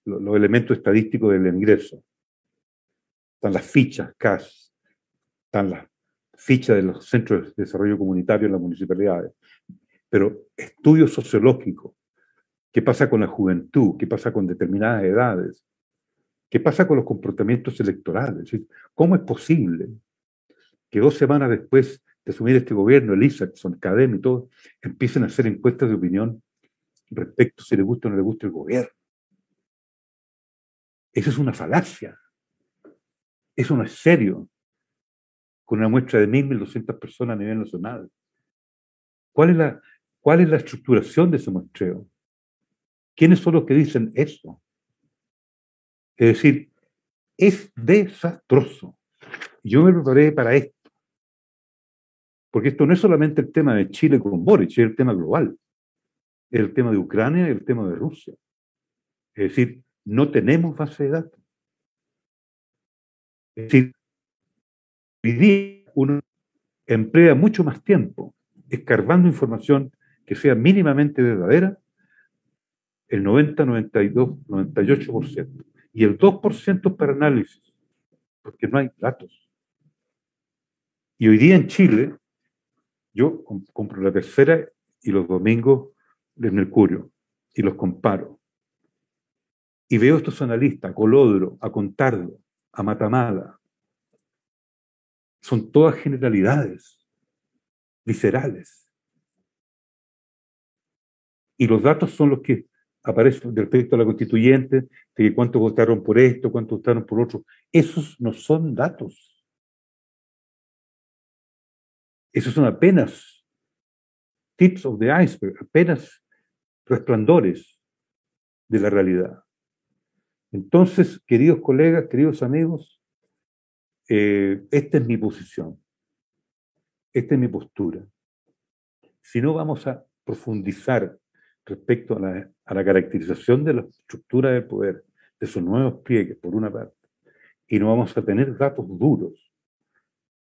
los, elementos estadísticos del ingreso. Están las fichas CAS, están las fichas de los centros de desarrollo comunitario en las municipalidades. Pero estudios sociológicos, ¿Qué pasa con la juventud? ¿Qué pasa con determinadas edades? ¿Qué pasa con los comportamientos electorales? ¿Cómo es posible que dos semanas después de asumir este gobierno, el Isaacson, Academy y todo, empiecen a hacer encuestas de opinión respecto a si le gusta o no le gusta el gobierno? Eso es una falacia. Eso no es serio. Con una muestra de 1.000, 1.200 personas a nivel nacional. ¿Cuál es la, cuál es la estructuración de ese muestreo? ¿Quiénes son los que dicen eso? Es decir, es desastroso. Yo me preparé para esto. Porque esto no es solamente el tema de Chile con Boric, es el tema global. El tema de Ucrania y el tema de Rusia. Es decir, no tenemos base de datos. Es decir, hoy día uno emplea mucho más tiempo escarbando información que sea mínimamente verdadera el 90, 92, 98%. Y el 2% para análisis, porque no hay datos. Y hoy día en Chile, yo compro la tercera y los domingos del Mercurio y los comparo. Y veo estos analistas, a Colodro, a Contardo, a Matamala. Son todas generalidades, viscerales. Y los datos son los que aparece respecto a la constituyente, de que cuántos votaron por esto, cuántos votaron por otro. Esos no son datos. Esos son apenas tips of the iceberg, apenas resplandores de la realidad. Entonces, queridos colegas, queridos amigos, eh, esta es mi posición, esta es mi postura. Si no vamos a profundizar respecto a la, caracterización de la estructura del poder, de sus nuevos pliegues, por una parte, y no vamos a tener datos duros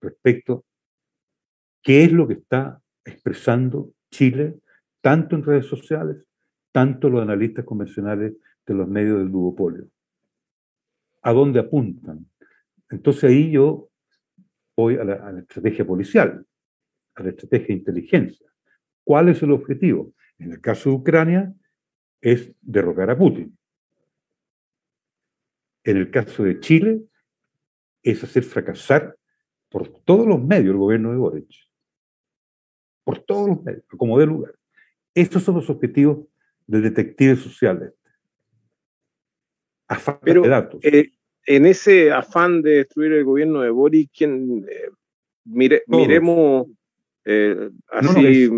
respecto qué es lo que está expresando Chile, tanto en redes sociales, tanto los analistas convencionales de los medios del duopolio. ¿A dónde apuntan? Entonces ahí yo voy a la, a la estrategia policial, a la estrategia de inteligencia. ¿Cuál es el objetivo? En el caso de Ucrania, es derrocar a Putin. En el caso de Chile, es hacer fracasar por todos los medios el gobierno de Boric. Por todos los medios, como de lugar. Estos son los objetivos del detective social. Afán Pero, de datos. Eh, en ese afán de destruir el gobierno de Boric, ¿quién, eh, miremos eh, así,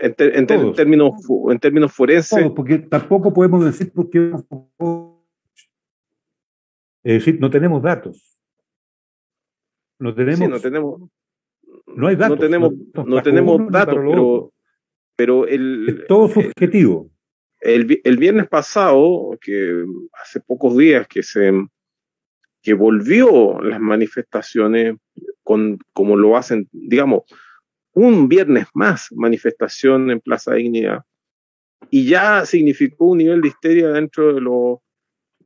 en, términos, en términos forenses. porque tampoco podemos decir porque es decir, no tenemos datos. No tenemos. no tenemos. No hay datos. No tenemos, no, tenemos datos, pero, pero el. Es todo subjetivo. El, el, viernes pasado, que hace pocos días que se que volvió las manifestaciones con como lo hacen, digamos, un viernes más manifestación en Plaza Dignidad. Y ya significó un nivel de histeria dentro de los,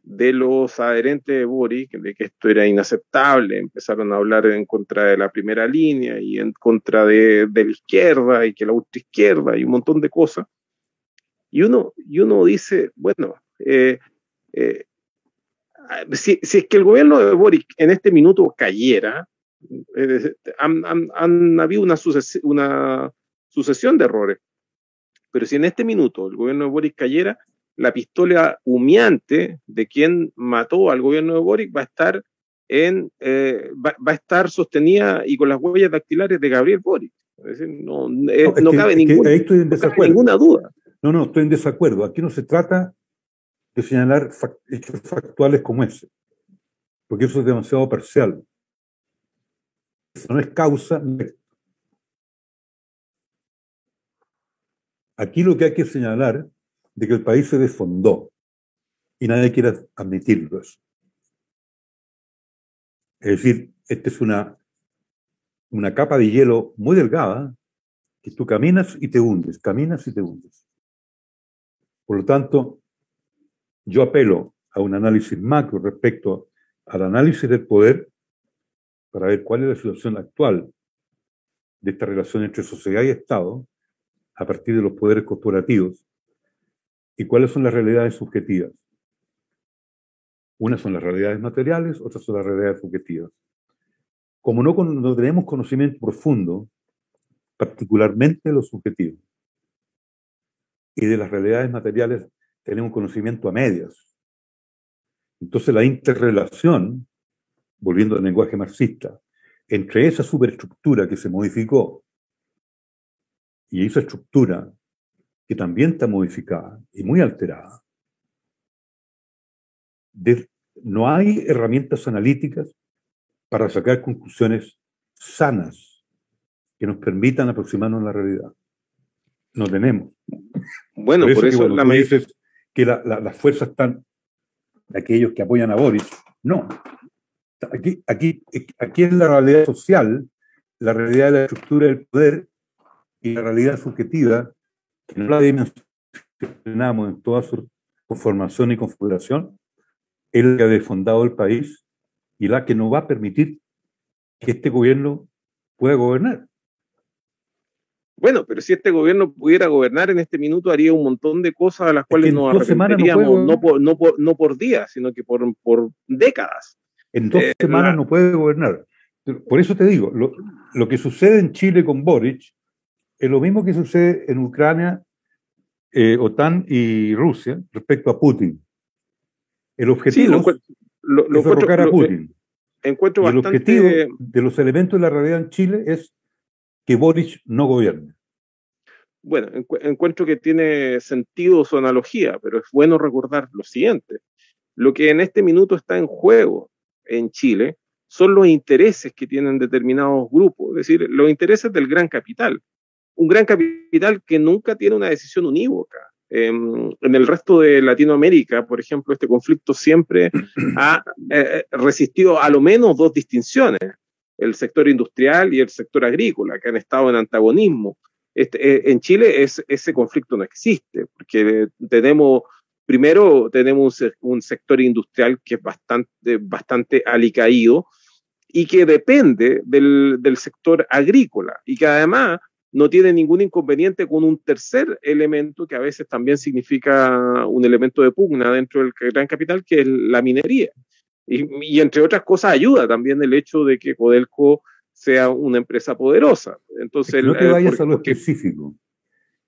de los adherentes de Boric de que esto era inaceptable, empezaron a hablar en contra de la primera línea y en contra de, la izquierda y que la ultraizquierda y un montón de cosas. Y uno, y uno dice, bueno, eh, eh, si, es que el gobierno de Boric en este minuto cayera, eh, han, habido una, una sucesión de errores, pero si en este minuto el gobierno de Boric cayera, la pistola humeante de quien mató al gobierno de Boric va a estar en eh, va, a estar sostenida y con las huellas dactilares de Gabriel Boric. no, cabe, ninguna duda. No, no, estoy en desacuerdo. Aquí no se trata de señalar hechos factuales como ese, porque eso es demasiado parcial. No es causa. Aquí lo que hay que señalar de que el país se desfondó y nadie quiere admitirlo. Es decir, esta es una, una capa de hielo muy delgada que tú caminas y te hundes, caminas y te hundes. Por lo tanto, yo apelo a un análisis macro respecto al análisis del poder para ver cuál es la situación actual de esta relación entre sociedad y Estado a partir de los poderes corporativos ¿Y cuáles son las realidades subjetivas? Unas son las realidades materiales, otras son las realidades subjetivas. Como no, no tenemos conocimiento profundo, particularmente de lo subjetivo, y de las realidades materiales tenemos conocimiento a medias. Entonces la interrelación, volviendo al lenguaje marxista, entre esa superestructura que se modificó y esa estructura que también está modificada y muy alterada. no hay herramientas analíticas para sacar conclusiones sanas que nos permitan aproximarnos a la realidad. No tenemos. Bueno, por eso, la me dices que las fuerzas están de aquellos que apoyan a Boris. No. Aquí, aquí, aquí es la realidad social, la realidad de la estructura del poder y la realidad subjetiva que no la dimensionamos en toda su conformación y configuración, es la que ha desfondado el país y la que no va a permitir que este gobierno pueda gobernar. Bueno, pero si este gobierno pudiera gobernar en este minuto, haría un montón de cosas a las cuales nos arrepentiríamos, no, por, no, por, no por días, sino que por, por décadas. En dos eh, semanas no puede gobernar. Por eso te digo, lo, lo, que sucede en Chile con Boric es lo mismo que sucede en Ucrania, eh, OTAN y Rusia respecto a Putin. El objetivo es derrocar a Putin. Encuentro el objetivo de los elementos de la realidad en Chile es que Boris no gobierne. Bueno, encuentro que tiene sentido su analogía, pero es bueno recordar lo siguiente. Lo que en este minuto está en juego en Chile son los intereses que tienen determinados grupos, es decir, los intereses del gran capital un gran capital que nunca tiene una decisión unívoca. Em, en el resto de Latinoamérica, por ejemplo, este conflicto siempre ha eh, resistido a lo menos dos distinciones, el sector industrial y el sector agrícola, que han estado en antagonismo. Este, eh, en Chile ese conflicto no existe, porque tenemos, primero tenemos un, sector industrial que es bastante, bastante alicaído y que depende del, del sector agrícola y que además no tiene ningún inconveniente con un tercer elemento que a veces también significa un elemento de pugna dentro del gran capital, que es la minería. Y, entre otras cosas ayuda también el hecho de que Codelco sea una empresa poderosa. Entonces, no te eh, vayas a lo específico.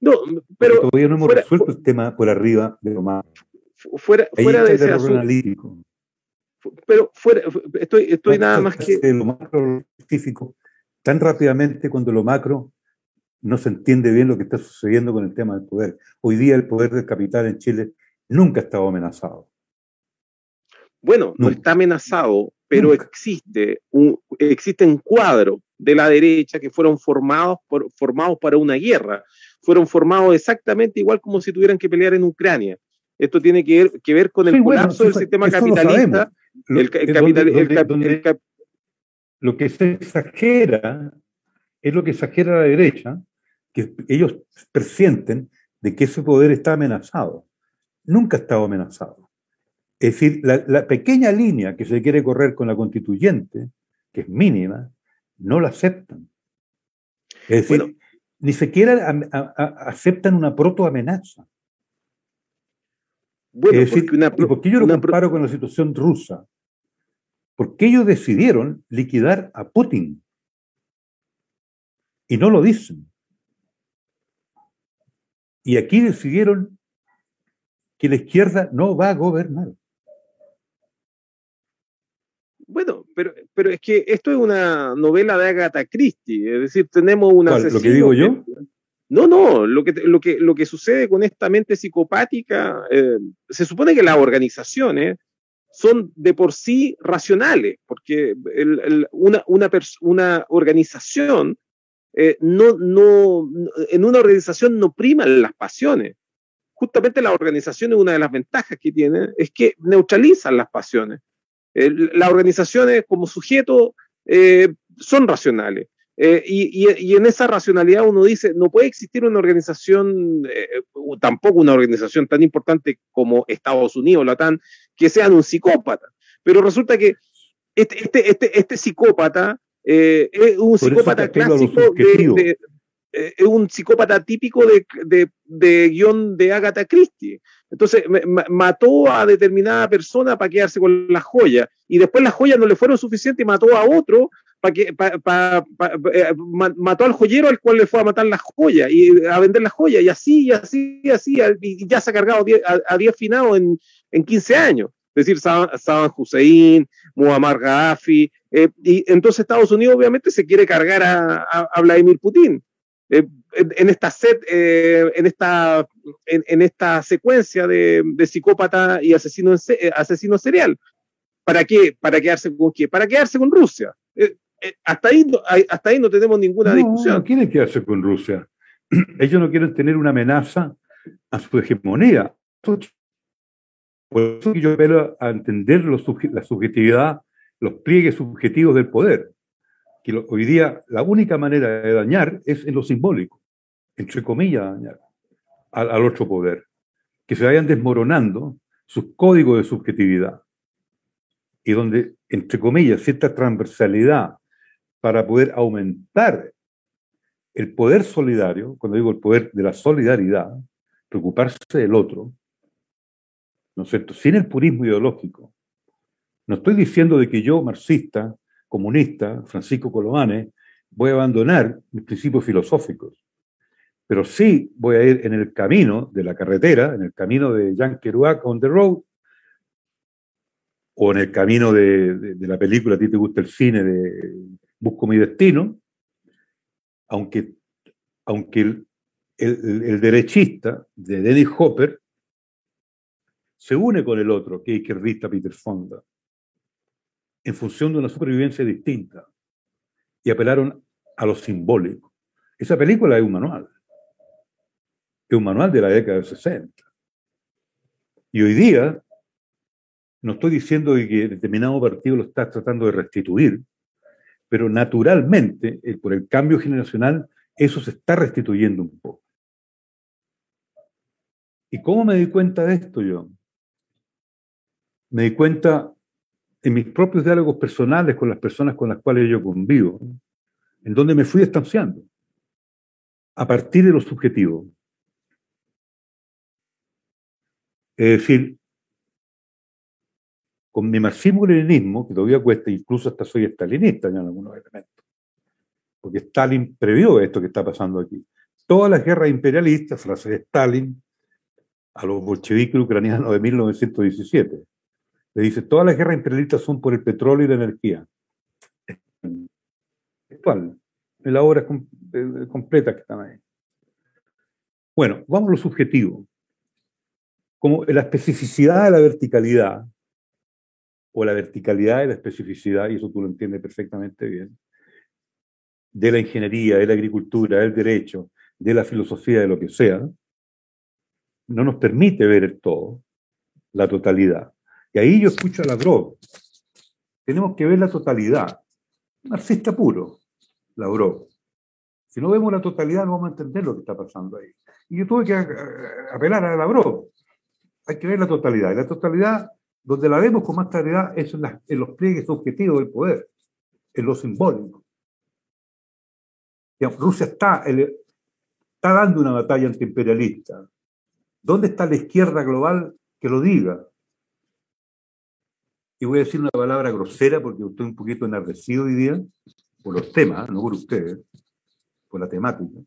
No, pero todavía no hemos resuelto el tema por arriba de lo más. Fuera, fuera de ese asunto. Analítico. Pero fuera, estoy, estoy nada más que. De lo macro específico, tan rápidamente cuando lo macro no se entiende bien lo que está sucediendo con el tema del poder. Hoy día el poder del capital en Chile nunca ha estado amenazado. Bueno, no está amenazado, pero existe un, existe un cuadro de la derecha que fueron formados, por, formados para una guerra. Fueron formados exactamente igual como si tuvieran que pelear en Ucrania. Esto tiene que ver, que ver con el colapso del sistema capitalista. lo que se exagera es lo que exagera la derecha, que ellos presienten de que ese poder está amenazado. Nunca ha estado amenazado. Es decir, la, pequeña línea que se quiere correr con la constituyente, que es mínima, no la aceptan. Es decir, ni siquiera aceptan una protoamenaza. Bueno, es decir, ¿por qué yo lo comparo con la situación rusa? Porque ellos decidieron liquidar a Putin. Y no lo dicen. Y aquí decidieron que la izquierda no va a gobernar. Bueno, pero, es que esto es una novela de Agatha Christie, es decir, tenemos una... ¿Lo que digo yo? No, no, lo que, lo que, lo que sucede con esta mente psicopática, eh, se supone que las organizaciones son de por sí racionales, porque una, una, una, organización, eh, no, no, en una organización no priman las pasiones. Justamente la organización es una de las ventajas que tiene, es que neutralizan las pasiones. Las organizaciones como sujeto eh, son racionales. Eh, y, en esa racionalidad uno dice, no puede existir una organización, eh, tampoco una organización tan importante como Estados Unidos, la TAN, que sean un psicópata. Pero resulta que este, este, este, este psicópata eh, es un psicópata clásico de, es un psicópata típico de, de, de, guion de Agatha Christie. Entonces, mató a determinada persona para quedarse con las joyas. Y después las joyas no le fueron suficientes y mató a otro que, eh, mató al joyero al cual le fue a matar las joyas y a vender las joyas y así, y así, y así, y ya se ha cargado a 10 finados en, en 15 años. Es decir, Saddam Hussein, Muammar Gaddafi, eh, y entonces Estados Unidos obviamente se quiere cargar a, Vladimir Putin. Eh, en, esta set, en esta en, esta secuencia de, de psicópata y asesino, asesino serial. ¿Para qué? ¿Para quedarse con qué? Para quedarse con Rusia. Eh, hasta, ahí, hasta ahí no tenemos ninguna discusión. No quieren quedarse con Rusia. Ellos no quieren tener una amenaza a su hegemonía. Por eso yo apelo a entender la subjetividad, los pliegues subjetivos del poder. Que hoy día la única manera de dañar es en lo simbólico, entre comillas, al, al otro poder. Que se vayan desmoronando sus códigos de subjetividad. Y donde, entre comillas, cierta transversalidad para poder aumentar el poder solidario, cuando digo el poder de la solidaridad, preocuparse del otro, ¿no es cierto? Sin el purismo ideológico. No estoy diciendo de que yo, marxista, comunista, Francisco Colomane, voy a abandonar mis principios filosóficos, pero sí voy a ir en el camino de la carretera, en el camino de Jean Kerouac on the road, o en el camino de, de la película, a ti te gusta el cine de busco mi destino, aunque, aunque el, el, derechista de Dennis Hopper se une con el otro, que es izquierdista Peter Fonda, en función de una supervivencia distinta, y apelaron a lo simbólico. Esa película es un manual, es un manual de la década del 60. Y hoy día, no estoy diciendo que determinado partido lo está tratando de restituir, pero naturalmente, por el cambio generacional, eso se está restituyendo un poco. ¿Y cómo me di cuenta de esto yo? Me di cuenta en mis propios diálogos personales con las personas con las cuales yo convivo, en donde me fui distanciando, a partir de lo subjetivo. Es decir, con mi marxismo-leninismo, que todavía cuesta, incluso hasta soy estalinista en algunos elementos, porque Stalin previó esto que está pasando aquí. Todas las guerras imperialistas, frase de Stalin, a los bolcheviques ucranianos de 1917, le dice, todas las guerras imperialistas son por el petróleo y la energía. ¿Cuál? En la obra completa que están ahí. Bueno, vamos a lo subjetivo. Como la especificidad de la verticalidad o la verticalidad y la especificidad, y eso tú lo entiendes perfectamente bien, de la ingeniería, de la agricultura, del derecho, de la filosofía, de lo que sea, no nos permite ver el todo, la totalidad. Y ahí yo escucho a Lavrov. Tenemos que ver la totalidad. Marxista puro, Lavrov. Si no vemos la totalidad, no vamos a entender lo que está pasando ahí. Y yo tuve que apelar a Lavrov. Hay que ver la totalidad. Y la totalidad donde la vemos con más claridad es en, los pliegues objetivos del poder, en lo simbólico. Rusia está, está dando una batalla antiimperialista. ¿Dónde está la izquierda global que lo diga? Y voy a decir una palabra grosera porque estoy un poquito enardecido hoy día por los temas, no por ustedes, por la temática.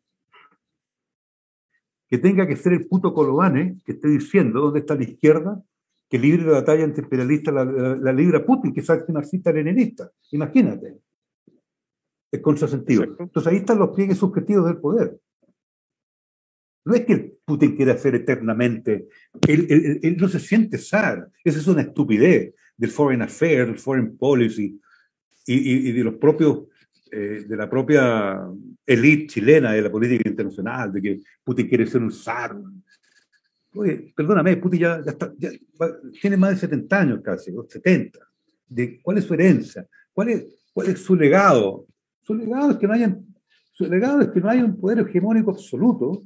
Que tenga que ser el puto Colobane que esté diciendo dónde está la izquierda que libre de batalla antiimperialista la, la, libra Putin, que es marxista-leninista. Imagínate. Es contrasentido. Entonces ahí están los pliegues subjetivos del poder. No es que Putin quiera hacer eternamente, él, no se siente zar, esa es una estupidez del foreign affairs, del foreign policy y, de los propios, eh, de la propia élite chilena de la política internacional, de que Putin quiere ser un zar. Oye, perdóname, Putin ya, tiene más de 70 años casi, o 70. De, ¿Cuál es su herencia? ¿Cuál es, ¿Cuál es su legado? Su legado es que no haya, su legado es que no haya un poder hegemónico absoluto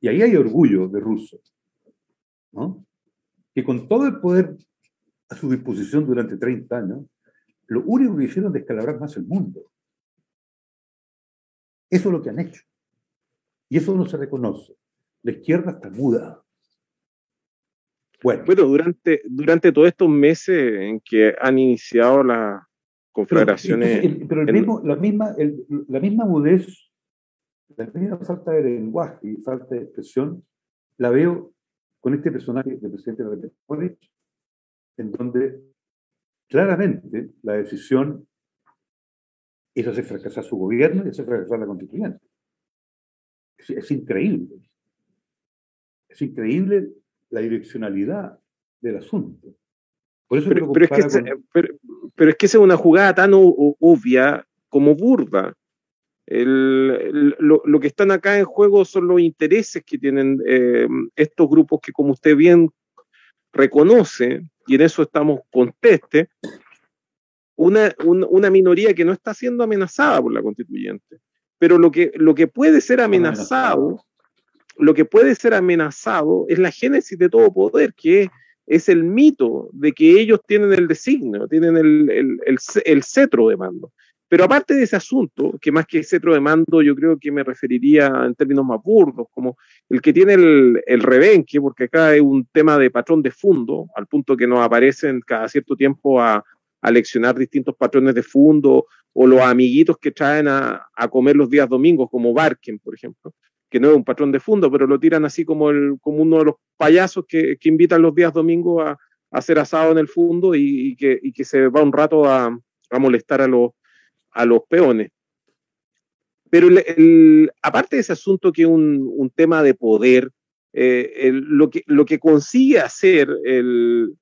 y ahí hay orgullo de ruso, ¿no? que con todo el poder a su disposición durante 30 años, lo único que hicieron es descalabrar más el mundo. Eso es lo que han hecho. Y eso no se reconoce. La izquierda está muda. Bueno, bueno durante, durante todos estos meses en que han iniciado las confederaciones... Pero, el, mismo, la, misma, la misma mudez la misma falta de lenguaje y falta de expresión la veo con este personaje del presidente de la en donde claramente la decisión es hacer fracasar su gobierno y hacer fracasar la constituyente. Es, increíble. Es increíble la direccionalidad del asunto. Por eso pero, es que pero, es que es una jugada tan obvia como burda. El, lo, que están acá en juego son los intereses que tienen eh, estos grupos que, como usted bien reconoce, y en eso estamos conteste, una, una, minoría que no está siendo amenazada por la constituyente. Pero lo que, lo que puede ser amenazado, lo que puede ser amenazado es la génesis de todo poder, que es, el mito de que ellos tienen el designio, tienen el, el, el cetro de mando. Pero aparte de ese asunto, que más que cetro de mando, yo creo que me referiría en términos más burdos, como el que tiene el, el rebenque, porque acá hay un tema de patrón de fondo, al punto que nos aparecen cada cierto tiempo a, a leccionar distintos patrones de fondo, o los amiguitos que traen a, a, comer los días domingos, como Barken, por ejemplo, que no es un patrón de fondo, pero lo tiran así como, el, como uno de los payasos que, que invitan los días domingos a, a hacer asado en el fondo y, y, que, y que se va un rato a, a molestar a los a los peones. Pero aparte de ese asunto que es un, tema de poder, eh, lo, que, lo que consigue hacer el,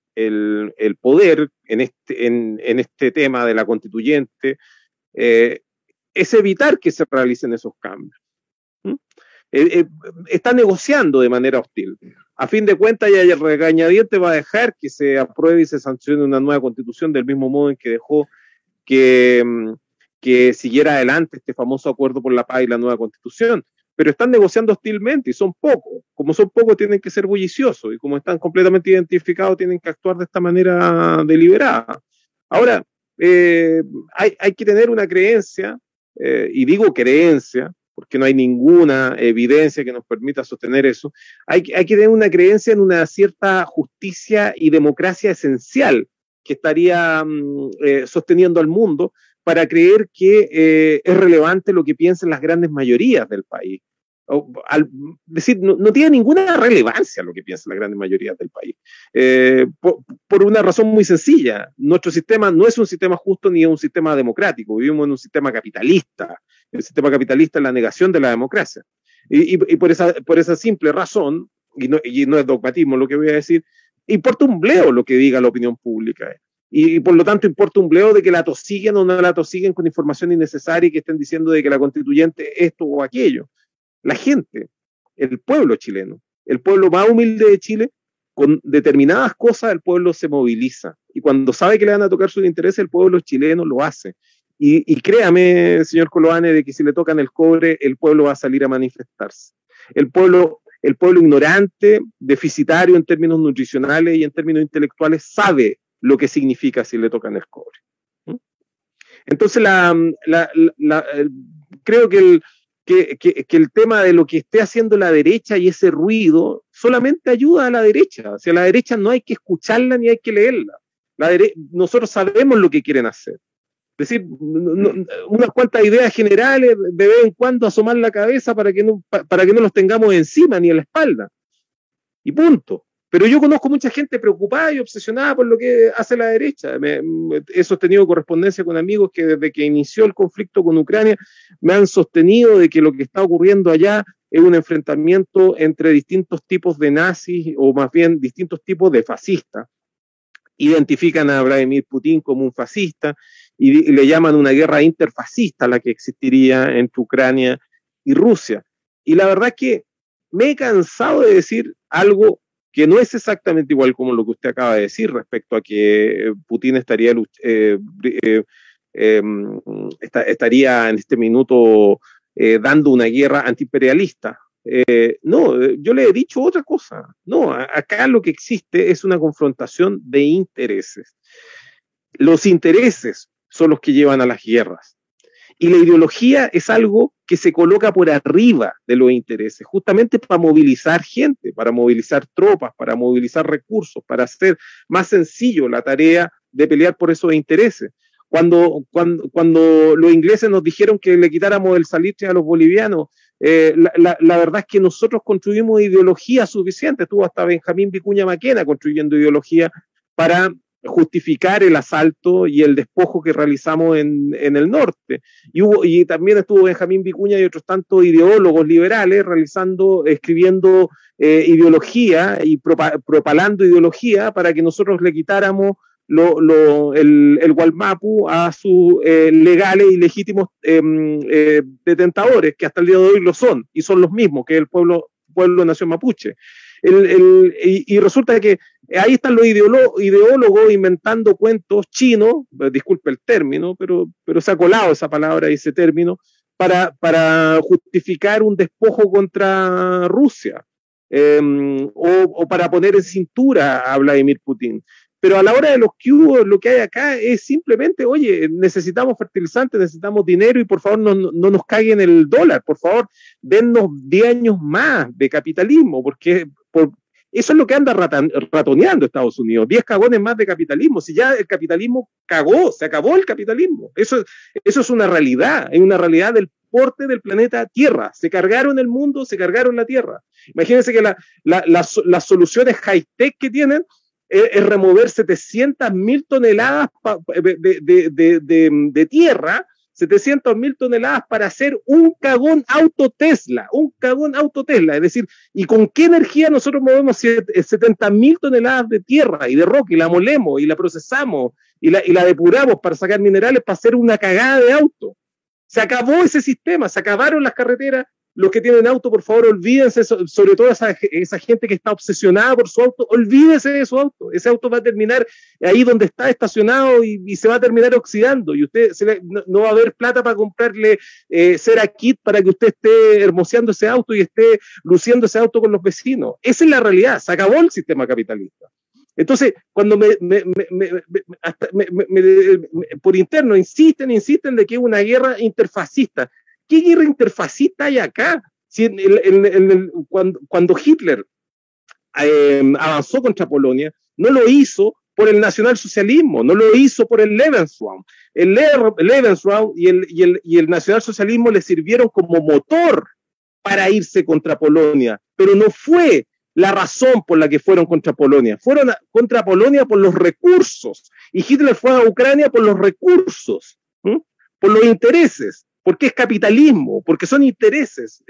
poder en este, en, este tema de la constituyente eh, es evitar que se realicen esos cambios. Eh, está negociando de manera hostil. A fin de cuentas, ya el regañadiente va a dejar que se apruebe y se sancione una nueva constitución del mismo modo en que dejó que mm, que siguiera adelante este famoso acuerdo por la paz y la nueva constitución. Pero están negociando hostilmente y son pocos. Como son pocos, tienen que ser bulliciosos y como están completamente identificados, tienen que actuar de esta manera deliberada. Ahora, eh, hay, que tener una creencia, eh, y digo creencia, porque no hay ninguna evidencia que nos permita sostener eso, hay, hay que tener una creencia en una cierta justicia y democracia esencial que estaría mm, eh, sosteniendo al mundo para creer que eh, es relevante lo que piensan las grandes mayorías del país. O, al decir, no, tiene ninguna relevancia lo que piensan las grandes mayorías del país. Eh, por, una razón muy sencilla, nuestro sistema no es un sistema justo ni es un sistema democrático, vivimos en un sistema capitalista. El sistema capitalista es la negación de la democracia. Y, por, esa, por esa simple razón, y no, y no es dogmatismo lo que voy a decir, importa un bleo lo que diga la opinión pública y, por lo tanto importa un bleo de que la tosiguen o no la tosiguen con información innecesaria y que estén diciendo de que la constituyente esto o aquello. La gente, el pueblo chileno, el pueblo más humilde de Chile, con determinadas cosas el pueblo se moviliza. Y cuando sabe que le van a tocar sus intereses, el pueblo chileno lo hace. Y, créame, señor Coloane, de que si le tocan el cobre, el pueblo va a salir a manifestarse. El pueblo el pueblo ignorante, deficitario en términos nutricionales y en términos intelectuales, sabe lo que significa si le tocan el cobre. Entonces, creo que el, que, el tema de lo que esté haciendo la derecha y ese ruido solamente ayuda a la derecha. O sea, la derecha no hay que escucharla ni hay que leerla. La nosotros sabemos lo que quieren hacer. Es decir, unas cuantas ideas generales, de vez en cuando asomar la cabeza para que, no, para que no los tengamos encima ni en la espalda. Y punto. Pero yo conozco mucha gente preocupada y obsesionada por lo que hace la derecha. He sostenido correspondencia con amigos que desde que inició el conflicto con Ucrania me han sostenido de que lo que está ocurriendo allá es un enfrentamiento entre distintos tipos de nazis o más bien distintos tipos de fascistas. Identifican a Vladimir Putin como un fascista y, le llaman una guerra interfascista la que existiría entre Ucrania y Rusia. Y la verdad es que me he cansado de decir algo que no es exactamente igual como lo que usted acaba de decir respecto a que Putin estaría, eh, eh, em, estaría en este minuto eh, dando una guerra antiimperialista. no, yo le he dicho otra cosa. No, acá lo que existe es una confrontación de intereses. Los intereses son los que llevan a las guerras. Y la ideología es algo que se coloca por arriba de los intereses, justamente para movilizar gente, para movilizar tropas, para movilizar recursos, para hacer más sencillo la tarea de pelear por esos intereses. Cuando, cuando, cuando los ingleses nos dijeron que le quitáramos el salitre a los bolivianos, eh, la, la, verdad es que nosotros construimos ideología suficiente. Estuvo hasta Benjamín Vicuña Maquena construyendo ideología para justificar el asalto y el despojo que realizamos en, en el norte. Y, hubo, y también estuvo Benjamín Vicuña y otros tantos ideólogos liberales realizando, escribiendo eh, ideología y propalando ideología para que nosotros le quitáramos lo, lo, el, el Gualmapu a sus eh, legales y legítimos em, eh, detentadores, que hasta el día de hoy lo son, y son los mismos que el pueblo, pueblo nación mapuche. El, el, y, resulta que ahí están los ideólogos inventando cuentos chinos, eh, disculpe el término, pero, pero se ha colado esa palabra y ese término, para, para justificar un despojo contra Rusia em, o, para poner en cintura a Vladimir Putin. Pero a la hora de los que lo que hay acá es simplemente, oye, necesitamos fertilizantes, necesitamos dinero y por favor no, no nos caguen el dólar, por favor, dennos 10 años más de capitalismo, porque por, eso es lo que anda ratoneando Estados Unidos. Diez cagones más de capitalismo. Si ya el capitalismo cagó, se acabó el capitalismo. Eso, eso es una realidad, es una realidad del porte del planeta Tierra. Se cargaron el mundo, se cargaron la Tierra. Imagínense que la, la, las, soluciones high-tech que tienen es, remover 700 mil toneladas de, de, de, de, tierra 700 mil toneladas para hacer un cagón auto Tesla, un cagón auto Tesla. Es decir, ¿y con qué energía nosotros movemos 70 mil toneladas de tierra y de roca y la molemos y la procesamos y la, y la depuramos para sacar minerales para hacer una cagada de auto? Se acabó ese sistema, se acabaron las carreteras, los que tienen auto, por favor, olvídense, sobre todo esa, gente que está obsesionada por su auto, olvídense de su auto. Ese auto va a terminar ahí donde está estacionado y, se va a terminar oxidando. Y usted no, va a haber plata para comprarle eh, Cera Kit para que usted esté hermoseando ese auto y esté luciendo ese auto con los vecinos. Esa es la realidad. Se acabó el sistema capitalista. Entonces, cuando me, por interno insisten, insisten de que es una guerra interfascista, ¿Qué guerra hay acá? Si cuando, Hitler em, avanzó contra Polonia, no lo hizo por el nacionalsocialismo, no lo hizo por el Lebensraum. El Lebensraum y el, y el, y el nacionalsocialismo le sirvieron como motor para irse contra Polonia, pero no fue la razón por la que fueron contra Polonia. Fueron contra Polonia por los recursos y Hitler fue a Ucrania por los recursos, por los intereses porque es capitalismo, porque son intereses,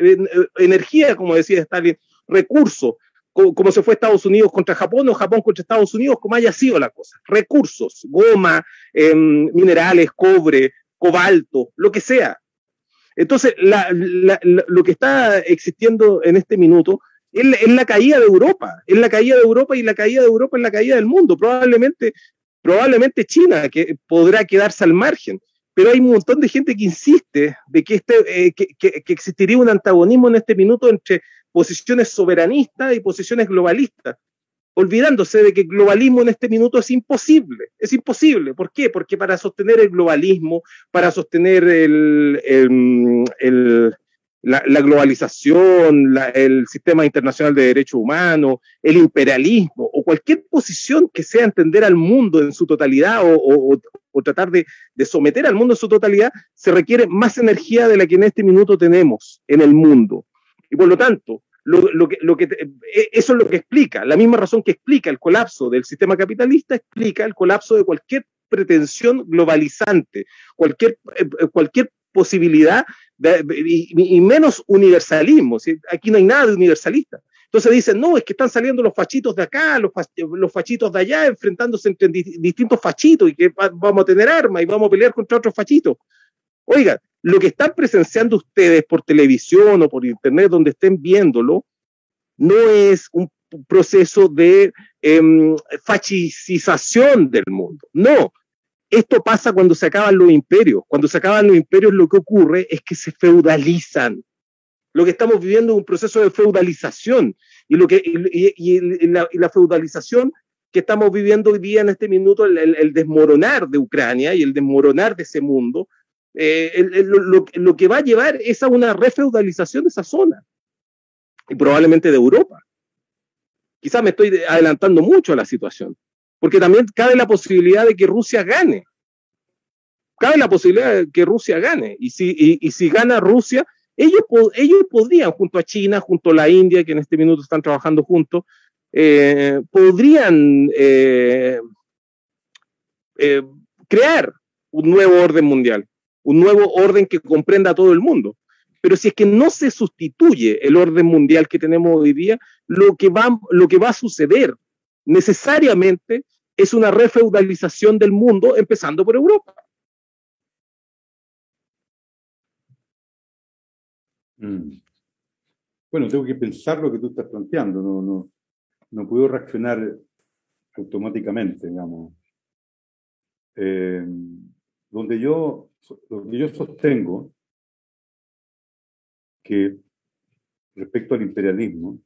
energía, como decía Stalin, recursos, como, se fue Estados Unidos contra Japón o Japón contra Estados Unidos, como haya sido la cosa. Recursos, goma, em, minerales, cobre, cobalto, lo que sea. Entonces, lo que está existiendo en este minuto es la, caída de Europa, es la caída de Europa y la caída de Europa es la caída del mundo. Probablemente, probablemente China, que podrá quedarse al margen pero hay un montón de gente que insiste de que, este, eh, que, existiría un antagonismo en este minuto entre posiciones soberanistas y posiciones globalistas, olvidándose de que el globalismo en este minuto es imposible, es imposible. ¿Por qué? Porque para sostener el globalismo, para sostener el, la, globalización, el sistema internacional de derechos humanos, el imperialismo o cualquier posición que sea entender al mundo en su totalidad o, tratar de, someter al mundo en su totalidad, se requiere más energía de la que en este minuto tenemos en el mundo. Y por lo tanto, lo, que, lo que e, eso es lo que explica, la misma razón que explica el colapso del sistema capitalista, explica el colapso de cualquier pretensión globalizante, cualquier, eh, cualquier posibilidad y, menos universalismo. Aquí no hay nada de universalista. Entonces dicen, no, es que están saliendo los fachitos de acá, los, los fachitos de allá, enfrentándose entre distintos fachitos y que vamos a tener armas y vamos a pelear contra otros fachitos. Oiga, lo que están presenciando ustedes por televisión o por internet, donde estén viéndolo, no es un proceso de eh, del mundo. No, esto pasa cuando se acaban los imperios. Cuando se acaban los imperios lo que ocurre es que se feudalizan. Lo que estamos viviendo es un proceso de feudalización. Y, lo que, y, la, feudalización que estamos viviendo hoy día en este minuto, el, desmoronar de Ucrania y el desmoronar de ese mundo, eh, lo, lo, que va a llevar es a una refeudalización de esa zona. Y probablemente de Europa. Quizás me estoy adelantando mucho a la situación porque también cabe la posibilidad de que Rusia gane. Cabe la posibilidad de que Rusia gane. Y si, y, si gana Rusia, ellos, ellos podrían, junto a China, junto a la India, que en este minuto están trabajando juntos, eh, podrían eh, eh, crear un nuevo orden mundial, un nuevo orden que comprenda a todo el mundo. Pero si es que no se sustituye el orden mundial que tenemos hoy día, lo que va, lo que va a suceder necesariamente es una refeudalización del mundo, empezando por Europa. Mm. Bueno, tengo que pensar lo que tú estás planteando, no, no, puedo reaccionar automáticamente, digamos. Eh, donde, yo, donde yo sostengo que respecto al imperialismo,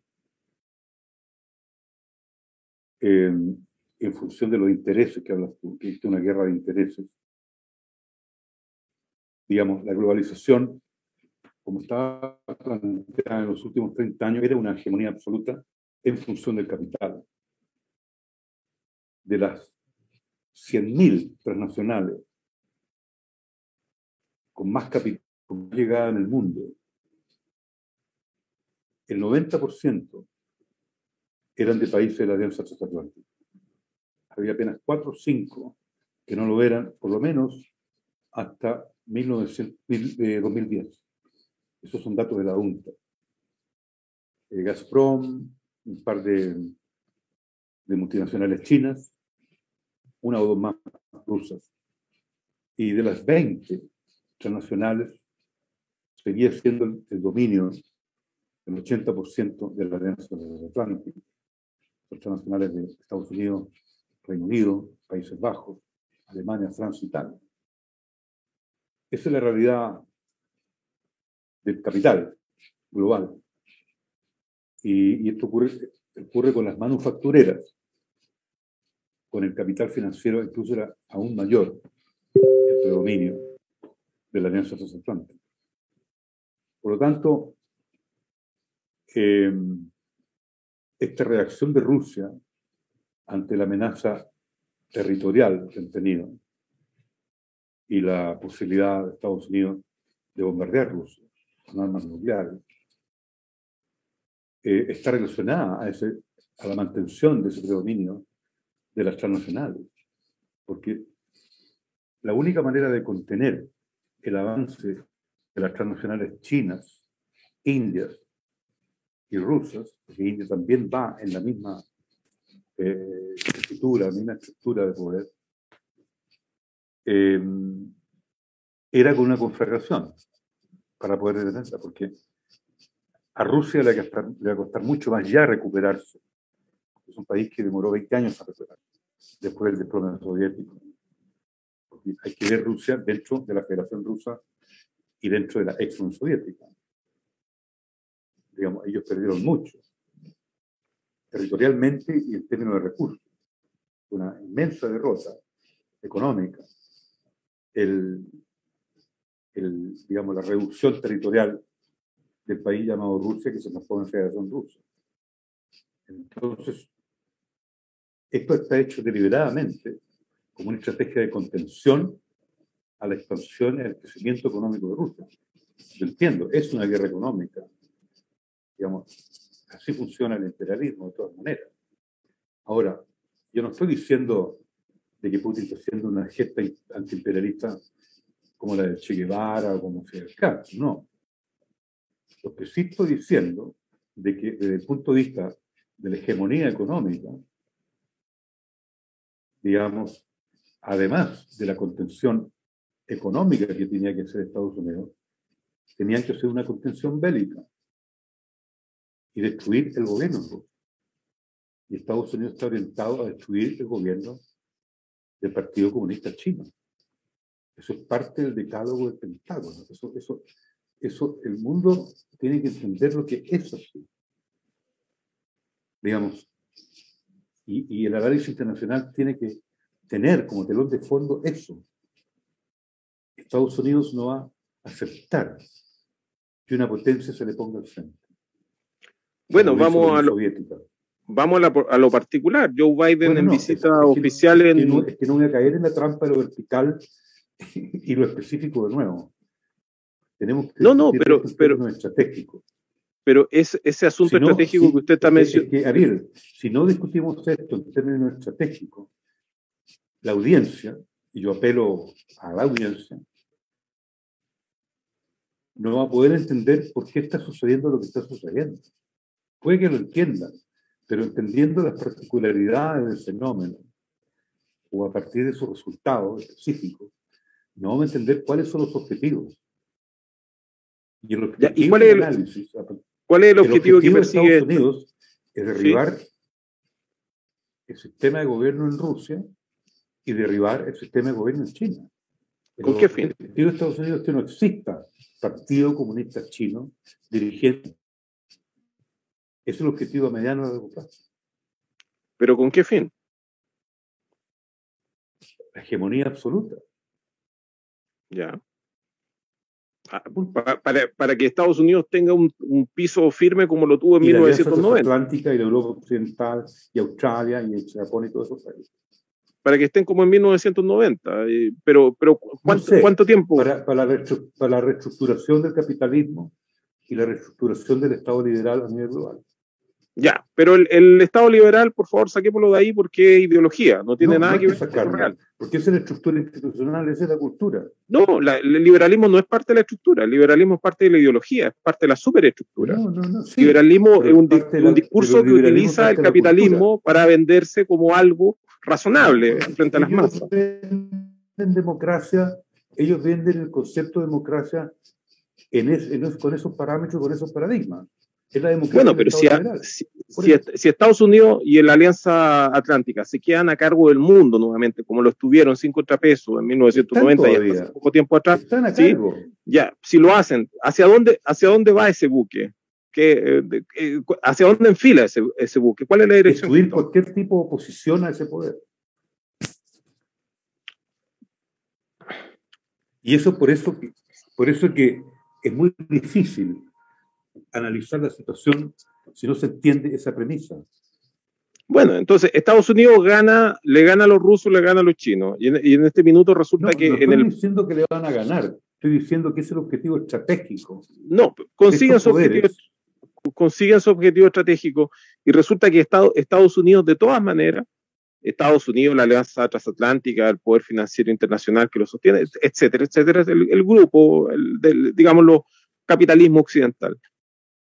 en función de los intereses que hablas tú, que existe una guerra de intereses. Digamos, la globalización, como estaba planteada en los últimos 30 años, era una hegemonía absoluta en función del capital. De las 100.000 transnacionales con más capital llegada en el mundo, el 90% eran de países de la Alianza Transatlántica. Había apenas cuatro o cinco que no lo eran, por lo menos hasta 1900, 2010. Eh, Esos son datos de la UNTA. Eh, Gazprom, un par de, de multinacionales chinas, una o dos más rusas. Y de las 20 transnacionales, seguía siendo el, dominio del 80% de la Alianza Transatlántica internacionales de Estados Unidos, Reino Unido, Países Bajos, Alemania, Francia, Italia. Esa es la realidad del capital global. Y, esto ocurre, con las manufactureras. Con el capital financiero incluso era aún mayor el predominio de la Alianza Transatlántica. Por lo tanto, eh, esta reacción de Rusia ante la amenaza territorial que han tenido y la posibilidad de Estados Unidos de bombardear Rusia con armas nucleares, eh, está relacionada a, ese, a la mantención de ese predominio de las transnacionales. Porque la única manera de contener el avance de las transnacionales chinas, indias y rusas, porque India también va en la misma eh, estructura, misma estructura de poder, eh, era con una conflagración para poder detenerla, porque a Rusia le va, a costar, mucho más ya recuperarse. Es un país que demoró 20 años a recuperarse, después del desplome soviético. hay que ver Rusia dentro de la Federación Rusa y dentro de la ex Unión Soviética. digamos, ellos perdieron mucho, territorialmente y en términos de recursos. Una inmensa derrota económica. El, el, digamos, la reducción territorial del país llamado Rusia, que se transforma en Federación Rusa. Entonces, esto está hecho deliberadamente como una estrategia de contención a la expansión y al crecimiento económico de Rusia. Yo entiendo, es una guerra económica. Digamos, así funciona el imperialismo de todas maneras. Ahora, yo no estoy diciendo de que Putin está haciendo una gesta antiimperialista como la de Che Guevara o como sea el caso, no. Lo que sí estoy diciendo de que desde el punto de vista de la hegemonía económica, digamos, además de la contención económica que tenía que hacer Estados Unidos, tenían que hacer una contención bélica y destruir el gobierno. Y Estados Unidos está orientado a destruir el gobierno del Partido Comunista Chino. Eso es parte del decálogo del Pentágono. Eso, eso, eso, el mundo tiene que entender lo que es así. Digamos, y, y el análisis internacional tiene que tener como telón de fondo eso. Estados Unidos no va a aceptar que una potencia se le ponga al frente. Bueno, vamos a, lo, vamos a, lo particular. Joe Biden en visita oficial en... Es que, no, voy a caer en la trampa de lo vertical y lo específico de nuevo. Tenemos que no, no, pero, pero estratégico. Pero es, ese asunto estratégico que usted está mencionando. Que, Ariel, si no discutimos esto en términos estratégicos, la audiencia, y yo apelo a la audiencia, no va a poder entender por qué está sucediendo lo que está sucediendo. Puede que lo entiendan, pero entendiendo las particularidades del fenómeno o a partir de sus resultados específicos, no vamos a entender cuáles son los objetivos. Y, el cuál, es el, análisis, cuál es el objetivo, que persigue Estados Unidos? Es derribar el sistema de gobierno en Rusia y derribar el sistema de gobierno en China. ¿Con qué fin? El objetivo de Estados Unidos es que no exista Partido Comunista Chino dirigiendo. Es el objetivo a mediano y largo plazo. ¿Pero con qué fin? La hegemonía absoluta. Ya. Ah, para, que Estados Unidos tenga un, piso firme como lo tuvo en 1990. La Atlántica y la Europa Occidental y Australia y Japón y todos esos países para que estén como en 1990. Pero, pero ¿cuánto, tiempo? Para, para, la reestructuración del capitalismo y la reestructuración del Estado liberal a nivel global. Ya, pero el, Estado liberal, por favor, saquémoslo de ahí porque es ideología, no tiene nada que ver con real. Porque esa es la estructura institucional, esa es la cultura. No, el liberalismo no es parte de la estructura, el liberalismo es parte de la ideología, es parte de la superestructura. No, no, no, el liberalismo es un, discurso que utiliza el capitalismo para venderse como algo razonable frente a las masas. En democracia, ellos venden el concepto de democracia en con esos parámetros, con esos paradigmas. Es la democracia bueno, pero si, si, Estados Unidos y la Alianza Atlántica se quedan a cargo del mundo nuevamente, como lo estuvieron sin contrapeso en 1990 y hace poco tiempo atrás, ¿sí? ya, si lo hacen, ¿hacia dónde, ¿hacia dónde va ese buque? ¿Qué, eh, ¿Hacia dónde enfila ese, ese, buque? ¿Cuál es la dirección? Destruir cualquier tipo de oposición a ese poder. Y eso por eso, por eso que es muy difícil analizar la situación si no se entiende esa premisa. Bueno, entonces Estados Unidos gana, le gana a los rusos, le gana a los chinos. Y en, este minuto resulta que. No estoy en diciendo que le van a ganar, estoy diciendo que es el objetivo estratégico. No, consiguen su objetivo, consiguen su objetivo estratégico y resulta que Estados, Estados Unidos, de todas maneras, Estados Unidos, la Alianza Transatlántica, el Poder Financiero Internacional que lo sostiene, etcétera, etcétera, el, el grupo, el, del, digámoslo, capitalismo occidental.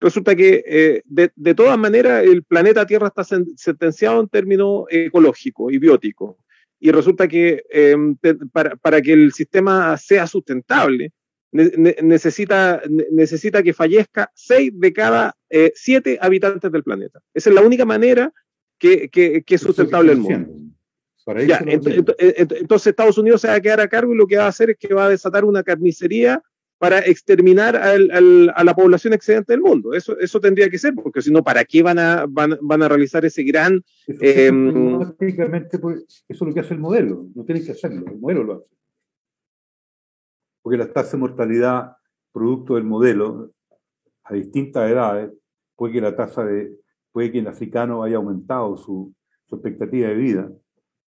Resulta que, eh, de, de, todas maneras, el planeta Tierra está sentenciado en términos ecológicos y bióticos. Y resulta que em, para, para, que el sistema sea sustentable, necesita, necesita que fallezca seis de cada eh, siete habitantes del planeta. Esa es la única manera que, que, que es sustentable el mundo. Ya, entonces Estados Unidos se va a quedar a cargo y lo que va a hacer es que va a desatar una carnicería para exterminar a la población excedente del mundo. Eso, eso tendría que ser, porque si no, ¿para qué van a, van, a realizar ese gran... Eso, prácticamente pues, eso es lo que hace el modelo, no tienen que hacerlo, el modelo lo hace. Porque la tasa de mortalidad producto del modelo a distintas edades, puede que la tasa de, puede que el africano haya aumentado su, su expectativa de vida,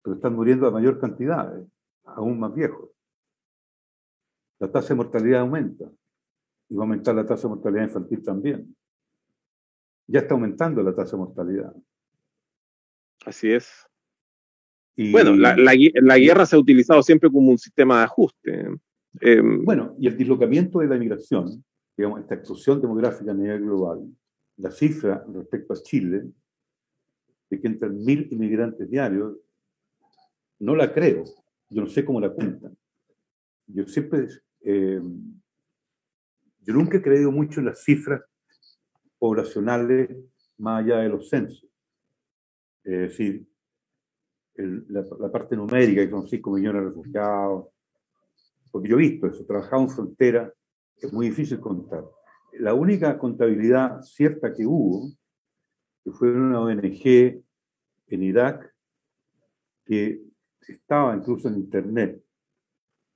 pero están muriendo a mayor cantidad, aún más viejos. La tasa de mortalidad aumenta y va a aumentar la tasa de mortalidad infantil también. Ya está aumentando la tasa de mortalidad. Así es. Y, bueno, la, guerra se ha utilizado siempre como un sistema de ajuste. Em, bueno, y el dislocamiento de la inmigración, digamos, esta explosión demográfica a nivel global, la cifra respecto a Chile, de que entran mil inmigrantes diarios, no la creo. Yo no sé cómo la cuentan. Yo siempre, eh, yo nunca he creído mucho en las cifras poblacionales más allá de los censos. Es decir, la, parte numérica, que son 5 millones de refugiados, porque yo he visto eso, trabajado en frontera, es muy difícil contar. La única contabilidad cierta que hubo, que fue una ONG en Irak, que estaba incluso en Internet,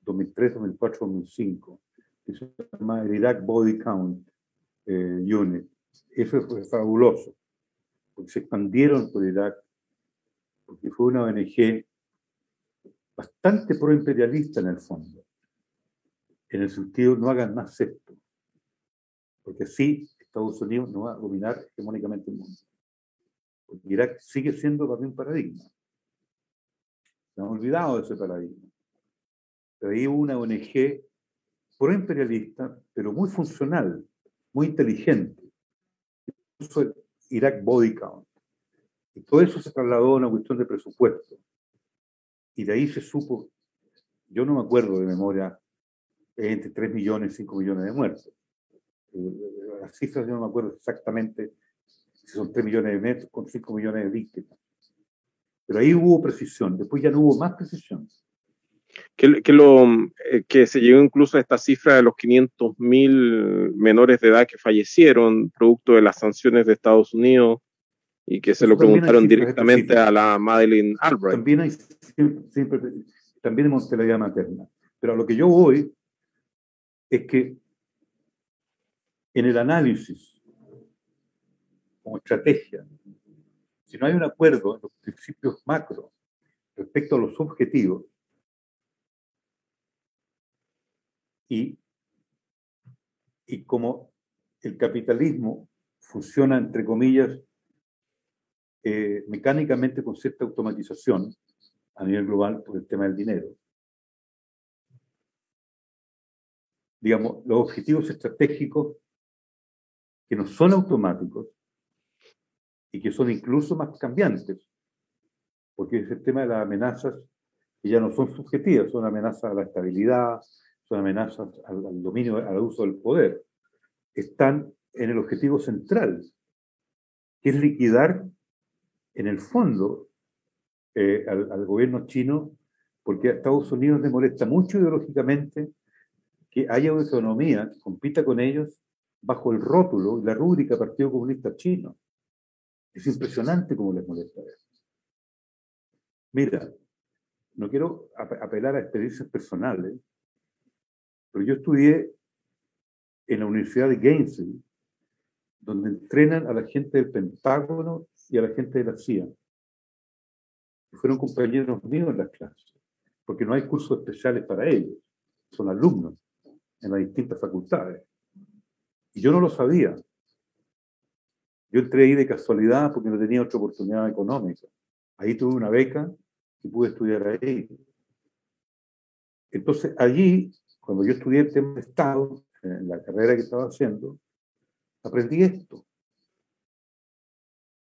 2003, 2004, 2005, que se llama el Iraq Body Count eh, Unit. Eso fue fabuloso, porque se expandieron por Irak, porque fue una ONG bastante proimperialista en el fondo, en el sentido no hagan más esto, porque así Estados Unidos no va a dominar hegemónicamente el mundo. Porque Irak sigue siendo también un paradigma. Se han olvidado de ese paradigma. Pero ahí hubo una ONG pro-imperialista, pero muy funcional, muy inteligente. El Irak Body Count. Y todo eso se trasladó a una cuestión de presupuesto. Y de ahí se supo, yo no me acuerdo de memoria, entre 3 millones y 5 millones de muertos. Eh, las cifras yo no me acuerdo exactamente si son 3 millones de metros con 5 millones de víctimas. Pero ahí hubo precisión, después ya no hubo más precisión. Que, que, lo, eh, que se llegó incluso a esta cifra de los 500.000 menores de edad que fallecieron producto de las sanciones de Estados Unidos y que se lo preguntaron directamente a la Madeleine Albright. También hay siempre, también hay mortalidad materna. Pero a lo que yo voy es que en el análisis como estrategia, si no hay un acuerdo en los principios macro respecto a los objetivos, y, y como el capitalismo funciona, entre comillas, eh, mecánicamente con cierta automatización a nivel global por el tema del dinero. Digamos, los objetivos estratégicos que no son automáticos y que son incluso más cambiantes, porque es el tema de las amenazas que ya no son subjetivas, son amenazas a la estabilidad, son amenazas al, dominio, al uso del poder, están en el objetivo central, que es liquidar en el fondo eh, al, gobierno chino, porque a Estados Unidos le molesta mucho ideológicamente que haya una economía que compita con ellos bajo el rótulo y la rúbrica Partido Comunista Chino. Es impresionante cómo les molesta eso. Mira, no quiero apelar a experiencias personales, pero yo estudié en la Universidad de Gainesville, donde entrenan a la gente del Pentágono y a la gente de la CIA. fueron compañeros míos en las clases, porque no hay cursos especiales para ellos, son alumnos en las distintas facultades. Y yo no lo sabía. Yo entré ahí de casualidad porque no tenía otra oportunidad económica. Ahí tuve una beca y pude estudiar ahí. Entonces, allí cuando yo estudié el tema de Estado, en la carrera que estaba haciendo, aprendí esto.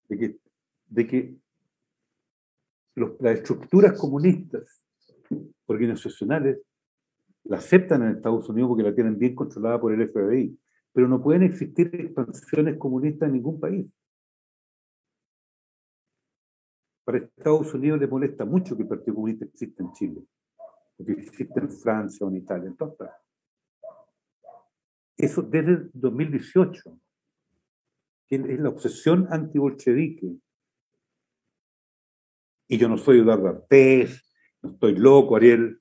De que, de que las estructuras comunistas organizacionales la aceptan en Estados Unidos porque la tienen bien controlada por el FBI, pero no pueden existir expansiones comunistas en ningún país. Para Estados Unidos le molesta mucho que el Partido Comunista exista en Chile que existe en Francia o en Italia, en todas Eso desde 2018, que es la obsesión antibolchevique. Y yo no soy Eduardo Artés, no estoy loco, Ariel.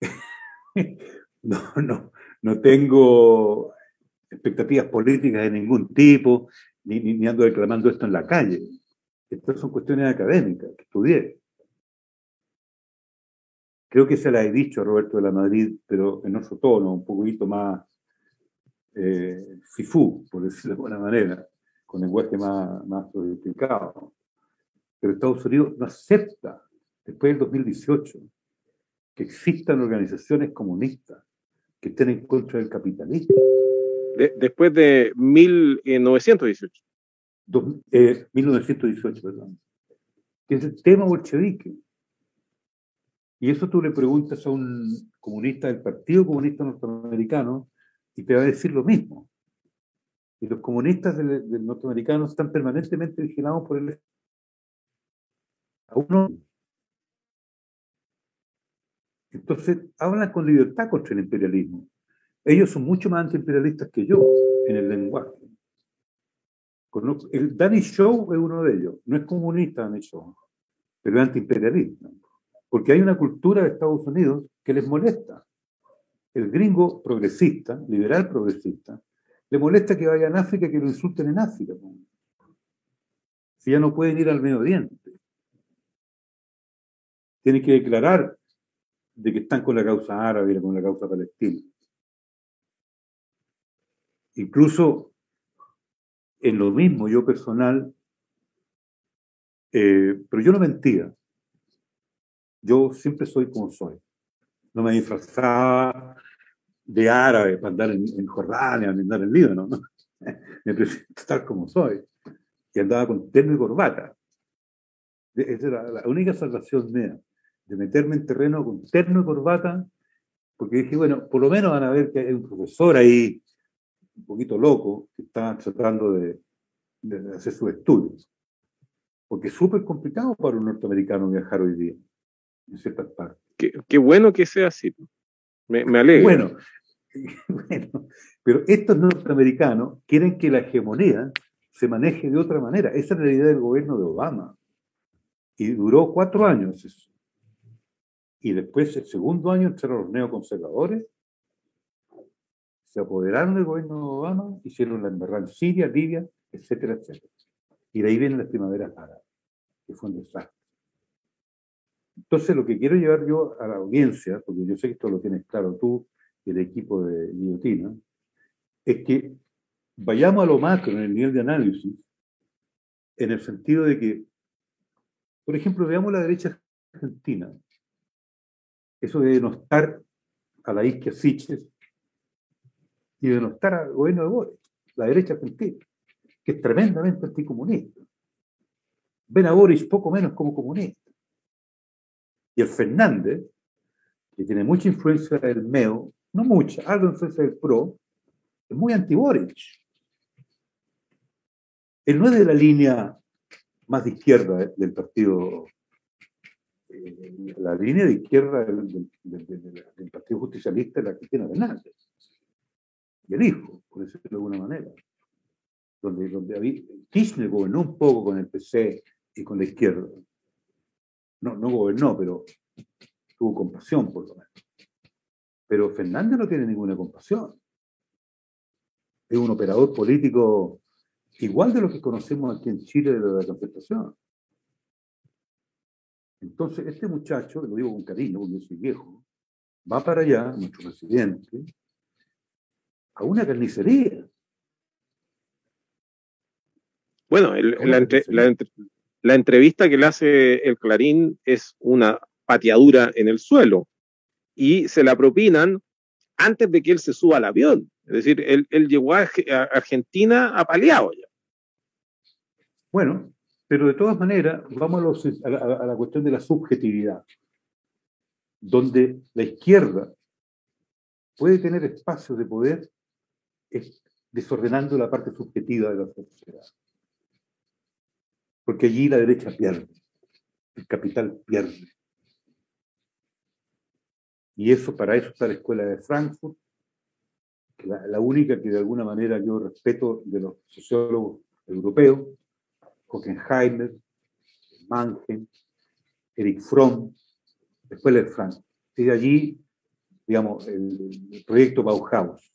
no, no, no tengo expectativas políticas de ningún tipo, ni, ni, ando reclamando esto en la calle. Estas son cuestiones académicas que estudié. Creo que se la he dicho a Roberto de la Madrid, pero en otro tono, un poquito más eh, fifú, por decirlo de alguna manera, con lenguaje más, más sofisticado. Pero Estados Unidos no acepta, después del 2018, que existan organizaciones comunistas que estén en contra del capitalismo. después de 1918. eh, 1918, perdón. Que es el tema bolchevique. Y eso tú le preguntas a un comunista del Partido Comunista Norteamericano y te va a decir lo mismo. Y los comunistas del, norteamericano están permanentemente vigilados por el a uno. Entonces, hablan con libertad contra el imperialismo. Ellos son mucho más antiimperialistas que yo en el lenguaje. El Danny Show es uno de ellos. No es comunista Danny Show, pero es antiimperialista. Porque hay una cultura de Estados Unidos que les molesta. El gringo progresista, liberal progresista, le molesta que vayan a África y que lo insulten en África. Si ya no pueden ir al Medio Oriente. Tienen que declarar de que están con la causa árabe y con la causa palestina. Incluso en lo mismo, yo personal, eh, pero yo no mentía. Yo siempre soy como soy. No me disfrazaba de árabe para andar en, Jordania, para andar en Líbano. ¿no? me presento tal como soy. Y andaba con terno y corbata. Esa era la única salvación mía, de meterme en terreno con terno y corbata, porque dije, bueno, por lo menos van a ver que hay un profesor ahí, un poquito loco, que está tratando de, de hacer sus estudios. Porque es súper complicado para un norteamericano viajar hoy día en ciertas partes. Qué, qué bueno que sea así. Me, me alegra. Bueno, bueno, pero estos norteamericanos quieren que la hegemonía se maneje de otra manera. Esa es la idea del gobierno de Obama. Y duró cuatro años eso. Y después, el segundo año, entraron los neoconservadores, se apoderaron del gobierno de Obama, hicieron la embarrada en Siria, Libia, etcétera, etcétera. Y de ahí vienen las primaveras árabes, que fue un desastre. Entonces, lo que quiero llevar yo a la audiencia, porque yo sé que esto lo tienes claro tú y el equipo de Guillotina, es que vayamos a lo macro en el nivel de análisis, en el sentido de que, por ejemplo, veamos la derecha argentina, eso de denostar a la isquia Siches y denostar al gobierno de Boris, la derecha argentina, que es tremendamente anticomunista. Ven a Boris poco menos como comunista. Y el Fernández, que tiene mucha influencia del MEO, no mucha, algo de influencia del PRO, es muy anti-Boric. Él no es de la línea más de izquierda del partido, eh, la línea de izquierda del, Partido Justicialista es la que tiene Fernández. Y el hijo, por decirlo de alguna manera. Donde, donde Kirchner gobernó un poco con el PC y con la izquierda no, no gobernó, pero tuvo compasión por lo menos. Pero Fernández no tiene ninguna compasión. Es un operador político igual de lo que conocemos aquí en Chile de la concertación. Entonces, este muchacho, lo digo con cariño, porque yo soy viejo, va para allá, nuestro presidente, a una carnicería. Bueno, la, la entrevista que le hace el Clarín es una pateadura en el suelo y se la propinan antes de que él se suba al avión. Es decir, él, llegó a, Argentina apaleado ya. Bueno, pero de todas maneras, vamos a, la, cuestión de la subjetividad, donde la izquierda puede tener espacios de poder desordenando la parte subjetiva de la sociedad porque allí la derecha pierde, el capital pierde. Y eso, para eso está la escuela de Frankfurt, la, única que de alguna manera yo respeto de los sociólogos europeos, Hockenheimer, Mannheim, Eric Fromm, después el Frank. Y de allí, digamos, el, proyecto Bauhaus.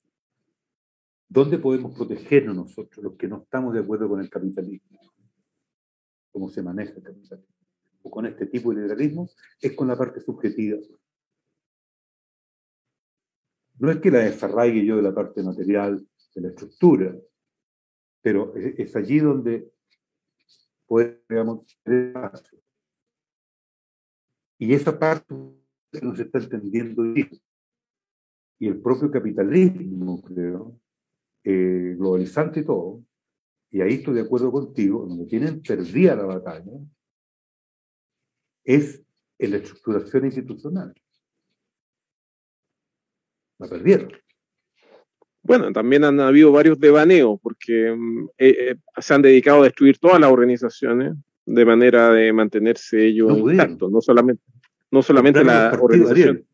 ¿Dónde podemos protegernos nosotros, los que no estamos de acuerdo con el capitalismo? ¿Cómo se maneja el capitalismo? O con este tipo de liberalismo, es con la parte subjetiva. No es que la desarraigue yo de la parte material, de la estructura, pero es, allí donde puede, digamos, y esa parte no se está entendiendo Y el propio capitalismo, creo, eh, globalizante y todo, y ahí estoy de acuerdo contigo, donde tienen perdida la batalla, es en la estructuración institucional. La perdieron. Bueno, también han habido varios devaneos, porque mm, eh, eh, se han dedicado a destruir todas las organizaciones de manera de mantenerse ellos no intactos, no solamente, no solamente la organización,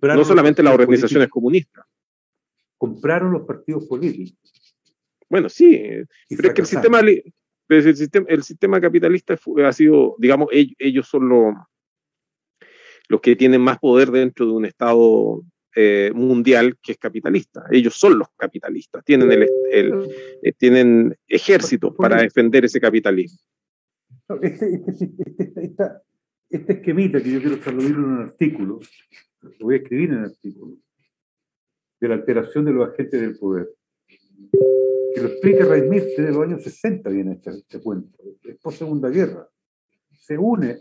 no solamente las organizaciones comunistas. Compraron los partidos políticos. Bueno, sí, pero es que el sistema, el sistema, el sistema capitalista ha sido, digamos, ellos, son los, los que tienen más poder dentro de un Estado eh, mundial que es capitalista. Ellos son los capitalistas, tienen, el, eh, tienen ejércitos para defender ese capitalismo. Este, este, este, este, esquemita que yo quiero traducir en un artículo, lo voy a escribir en el artículo, de la alteración de los agentes del poder, que lo explica Raimir desde los años 60 viene este, este cuento, es por Segunda Guerra. Se une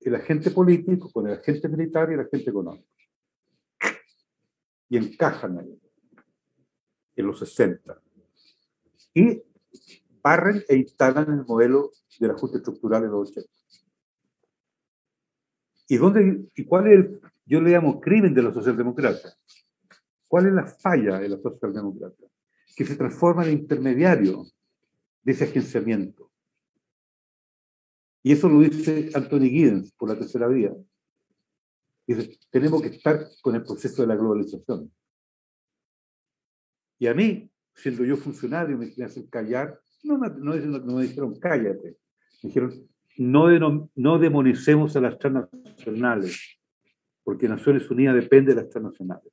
el agente político con el agente militar y el agente económico. Y encajan ahí, en los 60. Y barren e instalan el modelo del ajuste estructural en los 80. ¿Y, dónde, ¿Y cuál es el, yo le llamo crimen de los socialdemócratas? ¿Cuál es la falla de los socialdemócratas? Que se transforma en intermediario de ese agenciamiento. Y eso lo dice Anthony Giddens por la tercera vía. Dice, tenemos que estar con el proceso de la globalización. Y a mí, siendo yo funcionario, me hacen callar no, me dijeron cállate. Me dijeron no, no demonicemos a las transnacionales, porque Naciones Unidas depende de las transnacionales.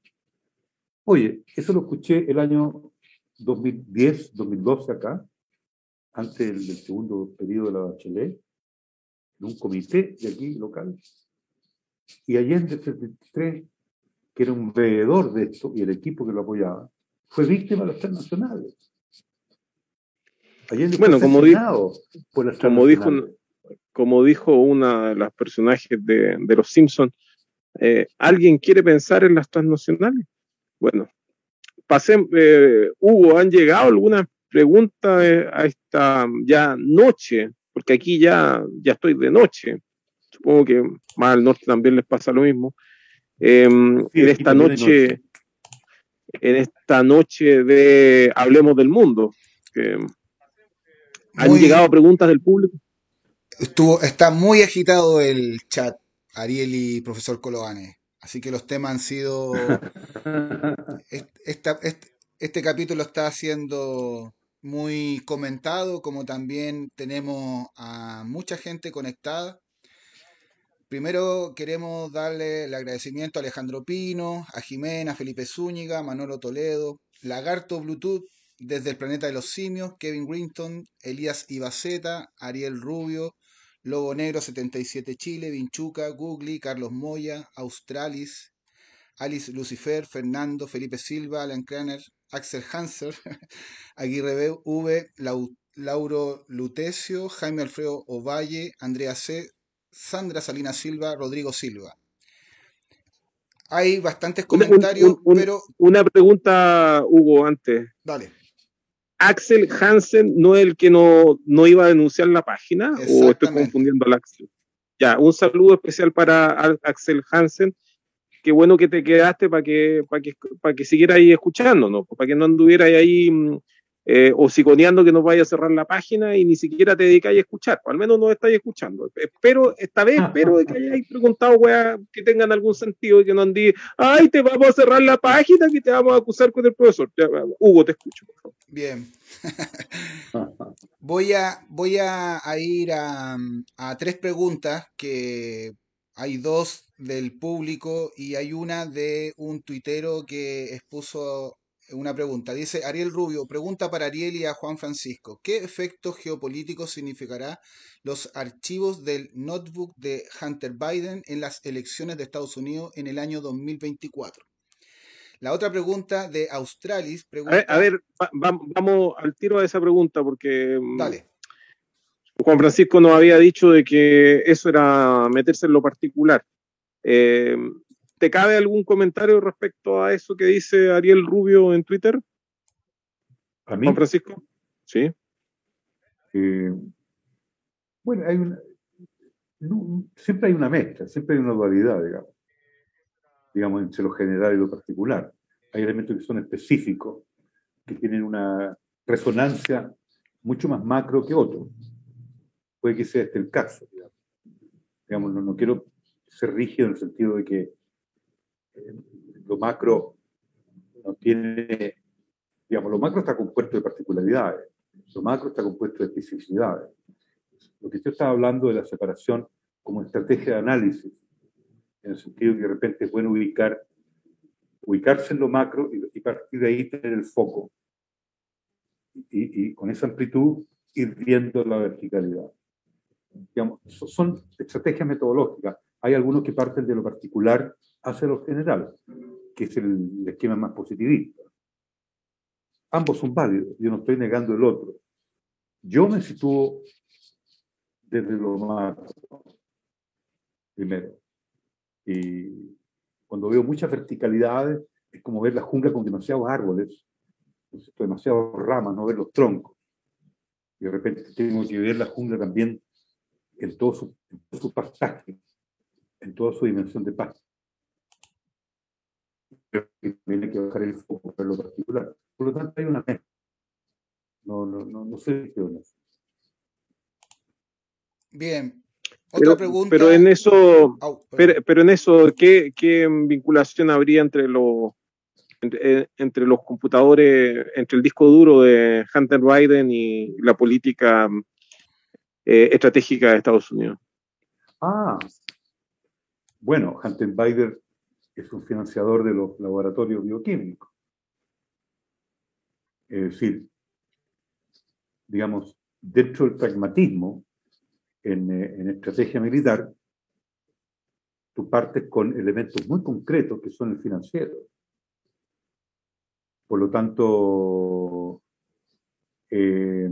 Oye, eso lo escuché el año 2010, 2012 acá, antes del, segundo periodo de la Bachelet, en un comité de aquí local. Y Allende 73, que era un veedor de esto, y el equipo que lo apoyaba, fue víctima de las transnacionales bueno, como, dijo, como, dijo, como dijo una de las personajes de, Los Simpsons, eh, ¿alguien quiere pensar en las transnacionales? Bueno, pasé, eh, Hugo, ¿han llegado algunas preguntas eh, a esta ya noche? Porque aquí ya, ya estoy de noche. Supongo que más al norte también les pasa lo mismo. Em, en esta noche, en esta noche de Hablemos del Mundo, que ¿Han llegado preguntas del público? Estuvo, está muy agitado el chat, Ariel y profesor Colovane. Así que los temas han sido. este, capítulo está siendo muy comentado, como también tenemos a mucha gente conectada. Primero queremos darle el agradecimiento a Alejandro Pino, a Jimena, Felipe Zúñiga, Manolo Toledo, Lagarto Bluetooth, desde el planeta de los simios, Kevin Winton, Elías Ibaceta, Ariel Rubio, Lobo Negro 77 Chile, Vinchuca, Googly, Carlos Moya, Australis, Alice Lucifer, Fernando, Felipe Silva, Alan Kraner, Axel Hanser, Aguirre V, Lauro Lutecio, Jaime Alfredo Ovalle, Andrea C., Sandra Salina Silva, Rodrigo Silva. Hay bastantes comentarios, pero. Una pregunta, Hugo, antes. Dale. Axel Hansen no es el que no, no iba a denunciar la página o estoy confundiendo al Axel. Ya, un saludo especial para Axel Hansen. Qué bueno que te quedaste para que, para que, para que siguiera ahí escuchándonos, para que no anduviera ahí mm, eh, o siconeando que nos vaya a cerrar la página y ni siquiera te dedicáis a escuchar, o al menos nos estáis escuchando. Espero, esta vez espero de que hayáis preguntado, weá, que tengan algún sentido y que no anden, ay, te vamos a cerrar la página, que te vamos a acusar con el profesor. Hugo, te escucho, por favor. Bien. voy a, voy a, ir a, a tres preguntas que hay dos del público y hay una de un tuitero que expuso una pregunta. Dice Ariel Rubio, pregunta para Ariel y a Juan Francisco. ¿Qué efectos geopolíticos significará los archivos del notebook de Hunter Biden en las elecciones de Estados Unidos en el año 2024? La otra pregunta de Australis. Pregunta... A ver, vamos al tiro a esa pregunta porque... Mm, Dale. Juan Francisco nos había dicho de que eso era meterse en lo particular. Eh, ¿Te cabe algún comentario respecto a eso que dice Ariel Rubio en Twitter? ¿A mí? Juan Francisco. Sí. Eh, bueno, hay una, siempre hay una mezcla, siempre hay una dualidad, digamos, digamos, entre lo general y lo particular. Hay elementos que son específicos, que tienen una resonancia mucho más macro que otros. Puede que sea este el caso, digamos. digamos no, no quiero ser rígido en el sentido de que lo macro no tiene, digamos, lo macro está compuesto de particularidades, lo macro está compuesto de especificidades. Lo que yo estaba hablando de la separación como estrategia de análisis, en el sentido que de repente es bueno ubicar, ubicarse en lo macro y, partir de ahí tener el foco. Y, y, con esa amplitud ir viendo la verticalidad. Digamos, son estrategias metodológicas. Hay algunos que parten de lo particular hacia lo general, que es el, esquema más positivista. Ambos son válidos, yo no estoy negando el otro. Yo me sitúo desde lo más primero. Y cuando veo muchas verticalidades, es como ver la jungla con demasiados árboles, demasiadas ramas, no ver los troncos. Y de repente tengo que ver la jungla también en todo su, en su pastaje, en toda su dimensión de paz tiene que bajar el foco en lo particular. Por lo tanto, hay una mezcla. No, no, no, no sé qué Bien. Otra pregunta. Pero en eso, pero, en eso, ¿qué, ¿qué, vinculación habría entre los entre, entre, los computadores, entre el disco duro de Hunter Biden y la política eh, estratégica de Estados Unidos? Ah, bueno, Hunter Biden es un financiador de los laboratorios bioquímicos. Es decir, digamos, dentro del pragmatismo, en, eh, en estrategia militar, tú partes con elementos muy concretos que son el financiero. Por lo tanto, eh,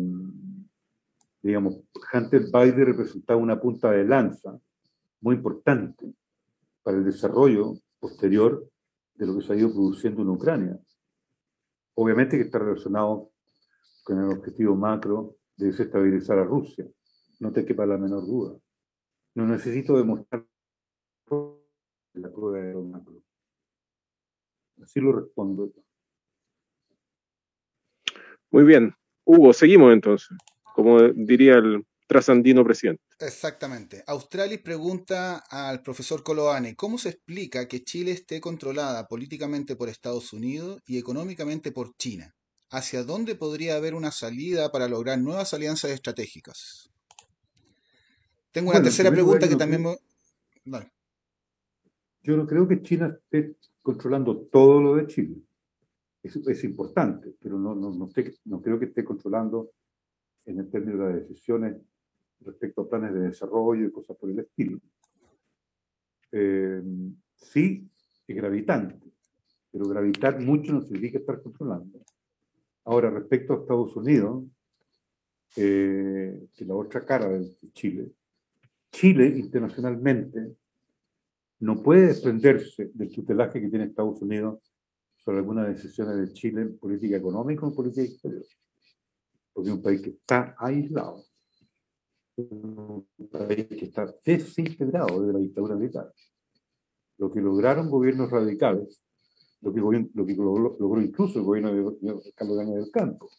digamos, Hunter Biden representaba una punta de lanza muy importante para el desarrollo posterior de lo que se ha ido produciendo en Ucrania. Obviamente que está relacionado con el objetivo macro de desestabilizar a Rusia. No te quepa la menor duda. No necesito demostrar la prueba de lo macro. Así lo respondo. Muy bien. Hugo, seguimos entonces. Como diría el trasandino presidente. Exactamente. Australis pregunta al profesor Coloane, ¿cómo se explica que Chile esté controlada políticamente por Estados Unidos y económicamente por China? ¿Hacia dónde podría haber una salida para lograr nuevas alianzas estratégicas? Tengo una tercera pregunta que también... Yo no creo que China esté controlando todo lo de Chile. Es importante, pero no, no, no, no creo que esté controlando en el término de las decisiones respecto a planes de desarrollo y cosas por el estilo. Eh, sí, es gravitante, pero gravitar mucho no significa estar controlando. Ahora, respecto a Estados Unidos, eh, que la otra cara de Chile, Chile internacionalmente no puede desprenderse del tutelaje que tiene Estados Unidos sobre algunas decisiones de Chile en política económica o en política exterior. Porque es un país que está aislado un país que está desintegrado de la dictadura militar. Lo que lograron gobiernos radicales, lo que, lo que logró, incluso el gobierno de, Carlos Daniel del Campo,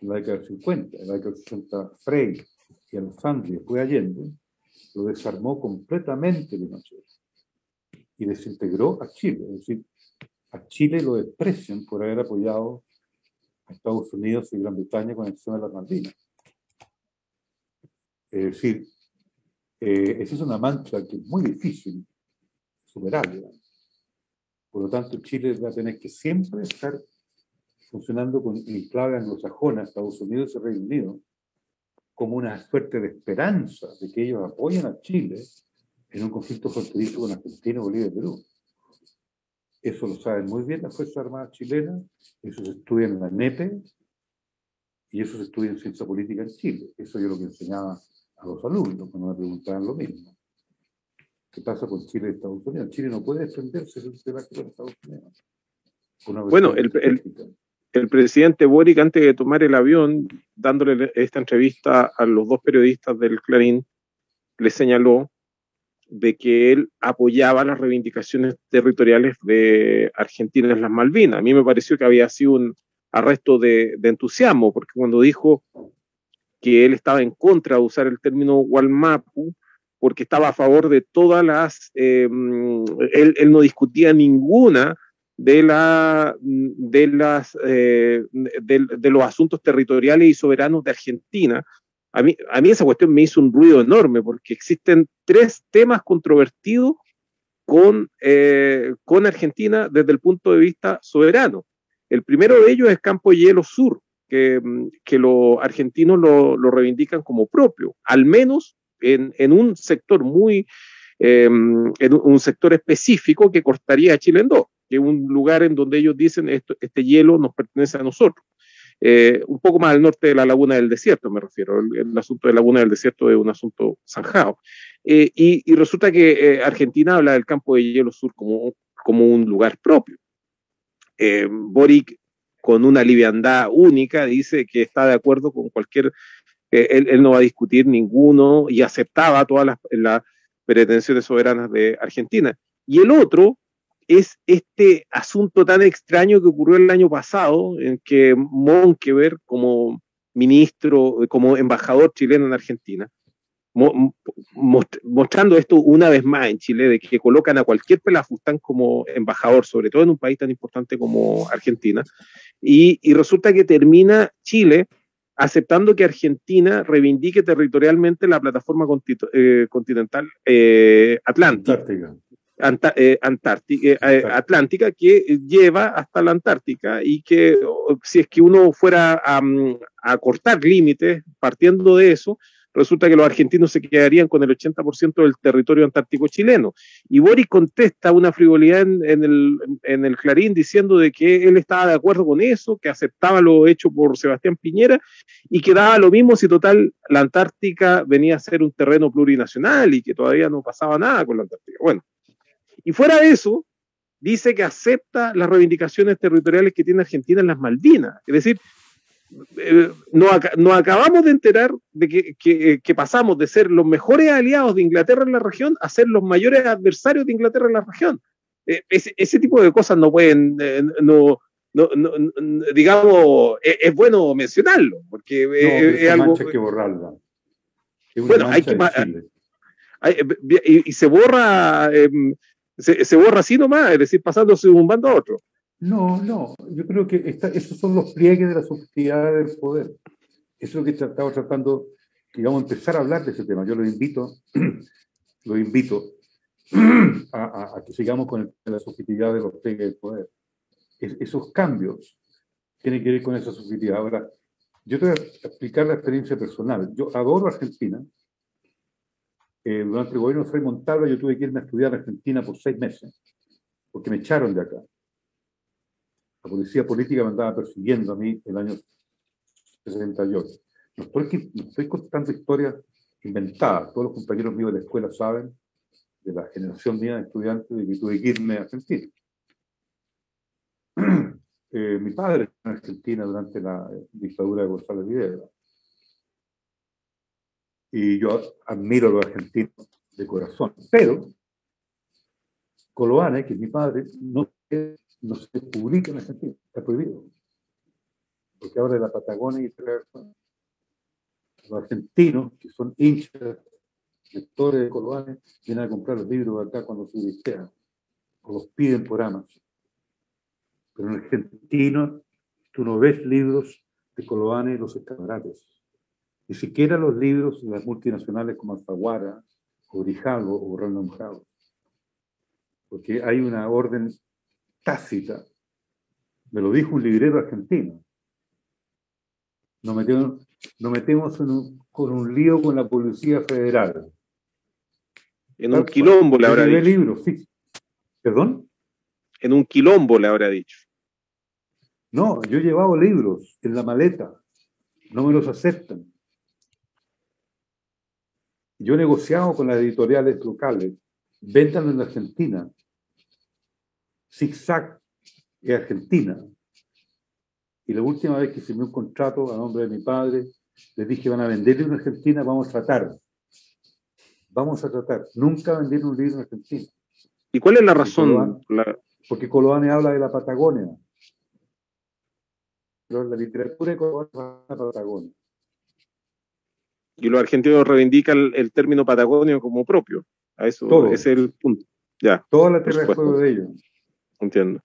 en la década del 50, en la década del 60 Frey y Alessandri, después Allende, lo desarmó completamente Pinochet y desintegró a Chile. Es decir, a Chile lo desprecian por haber apoyado a Estados Unidos y Gran Bretaña con el tema de las Malvinas. Es decir, eh, esa es una mancha que es muy difícil superar. Por lo tanto, Chile va a tener que siempre estar funcionando con, en clave anglosajona, Estados Unidos y Reino Unido, como una suerte de esperanza de que ellos apoyen a Chile en un conflicto fronterizo con Argentina, Bolivia y Perú. Eso lo saben muy bien las Fuerzas Armadas chilenas, eso se estudia en la NEPE y eso se estudia en Ciencia Política en Chile. Eso yo lo que enseñaba a los alumnos cuando me preguntaban lo mismo. ¿Qué pasa con Chile y Estados Unidos? Chile no puede defenderse de tema con Estados Unidos. Bueno, el, el, el, presidente Boric, antes de tomar el avión, dándole esta entrevista a los dos periodistas del Clarín, le señaló de que él apoyaba las reivindicaciones territoriales de Argentina en las Malvinas. A mí me pareció que había sido un arresto de, de entusiasmo, porque cuando dijo que él estaba en contra de usar el término Walmapu, porque estaba a favor de todas las, eh, él, él, no discutía ninguna de, la, de, las, eh, de, de, los asuntos territoriales y soberanos de Argentina. A mí, a mí esa cuestión me hizo un ruido enorme, porque existen tres temas controvertidos con, eh, con Argentina desde el punto de vista soberano. El primero de ellos es Campo Hielo Sur, que, que los argentinos lo, lo, reivindican como propio, al menos en, en un sector muy, eh, en un sector específico que cortaría a Chile en dos, que es un lugar en donde ellos dicen esto, este hielo nos pertenece a nosotros. Eh, un poco más al norte de la laguna del desierto, me refiero. El, el asunto de la laguna del desierto es un asunto zanjado. Eh, y, y, resulta que eh, Argentina habla del campo de hielo sur como, como un lugar propio. Eh, Boric con una liviandad única, dice que está de acuerdo con cualquier, eh, él, él, no va a discutir ninguno y aceptaba todas las, las, pretensiones soberanas de Argentina. Y el otro es este asunto tan extraño que ocurrió el año pasado, en que Monkever, como ministro, como embajador chileno en Argentina, mostrando esto una vez más en Chile, de que colocan a cualquier pelafustán como embajador, sobre todo en un país tan importante como Argentina, y, y resulta que termina Chile aceptando que Argentina reivindique territorialmente la plataforma eh, continental eh, atlántica. Antártica. Anta, eh, Antártica, eh, Atlántica que lleva hasta la Antártica y que si es que uno fuera a, a cortar límites partiendo de eso, resulta que los argentinos se quedarían con el 80% del territorio antártico chileno. Y Boris contesta una frivolidad en, el, en, el, Clarín diciendo de que él estaba de acuerdo con eso, que aceptaba lo hecho por Sebastián Piñera y que daba lo mismo si total la Antártica venía a ser un terreno plurinacional y que todavía no pasaba nada con la Antártica. Bueno, y fuera de eso, dice que acepta las reivindicaciones territoriales que tiene Argentina en las Malvinas. Es decir, eh, nos, nos, acabamos de enterar de que, que, que, pasamos de ser los mejores aliados de Inglaterra en la región a ser los mayores adversarios de Inglaterra en la región. Eh, ese, ese, tipo de cosas no pueden, eh, no, no, no, digamos, es, es, bueno mencionarlo, porque no, es algo... Hay que borrarla. bueno, hay que... Hay, y, y, se borra... Eh, se, se, borra así nomás, es decir, pasándose de un bando a otro. No, no, yo creo que esta, esos son los pliegues de la subjetividad del poder. Eso es lo que estamos tratando, digamos, empezar a hablar de ese tema. Yo lo invito, lo invito a, a, a, que sigamos con el, la subjetividad de los pliegues del poder. Es, esos cambios tienen que ver con esa subjetividad. Ahora, yo te voy a explicar la experiencia personal. Yo adoro Argentina. Eh, durante el gobierno de Frei Montalva yo tuve que irme a estudiar a Argentina por seis meses, porque me echaron de acá la policía política me andaba persiguiendo a mí el año 68. No estoy, no estoy contando historias inventadas. Todos los compañeros míos de la escuela saben, de la generación mía de estudiantes, de que tuve que irme a Argentina. Eh, mi padre en Argentina durante la dictadura de González Videla. Y yo admiro a los argentinos de corazón. Pero Coloane, que es mi padre, no no se publica en Argentina, está prohibido. porque ahora de la Patagonia y los argentinos, que son hinchas, lectores de Coloane, vienen a comprar los libros acá cuando se listean, o los piden por Amazon. Pero en argentino tú no ves libros de Coloane y los escaparates. Ni siquiera los libros de las multinacionales como Alfaguara, o Grijalvo, o Random House. Porque hay una orden tácita. Me lo dijo un librero argentino. Nos metemos, nos metemos con un lío con la Policía Federal. En un quilombo le habrá dicho. Sí. ¿Perdón? En un quilombo le habrá dicho. No, yo he llevado libros en la maleta. No me los aceptan. Yo he negociado con las editoriales locales. Véntanlo en Argentina. Zigzag es Argentina. Y la última vez que firmé un contrato a nombre de mi padre, les dije, van a venderle en Argentina, vamos a tratar. Vamos a tratar. Nunca vender un libro en Argentina. ¿Y cuál es la razón? Porque Coloane habla de la Patagonia. La literatura de Coloane habla de la Patagonia. Y los argentinos reivindican el, término Patagonia como propio. A eso Todo. es el punto. Ya. Toda la tierra es de ellos. Entiendo.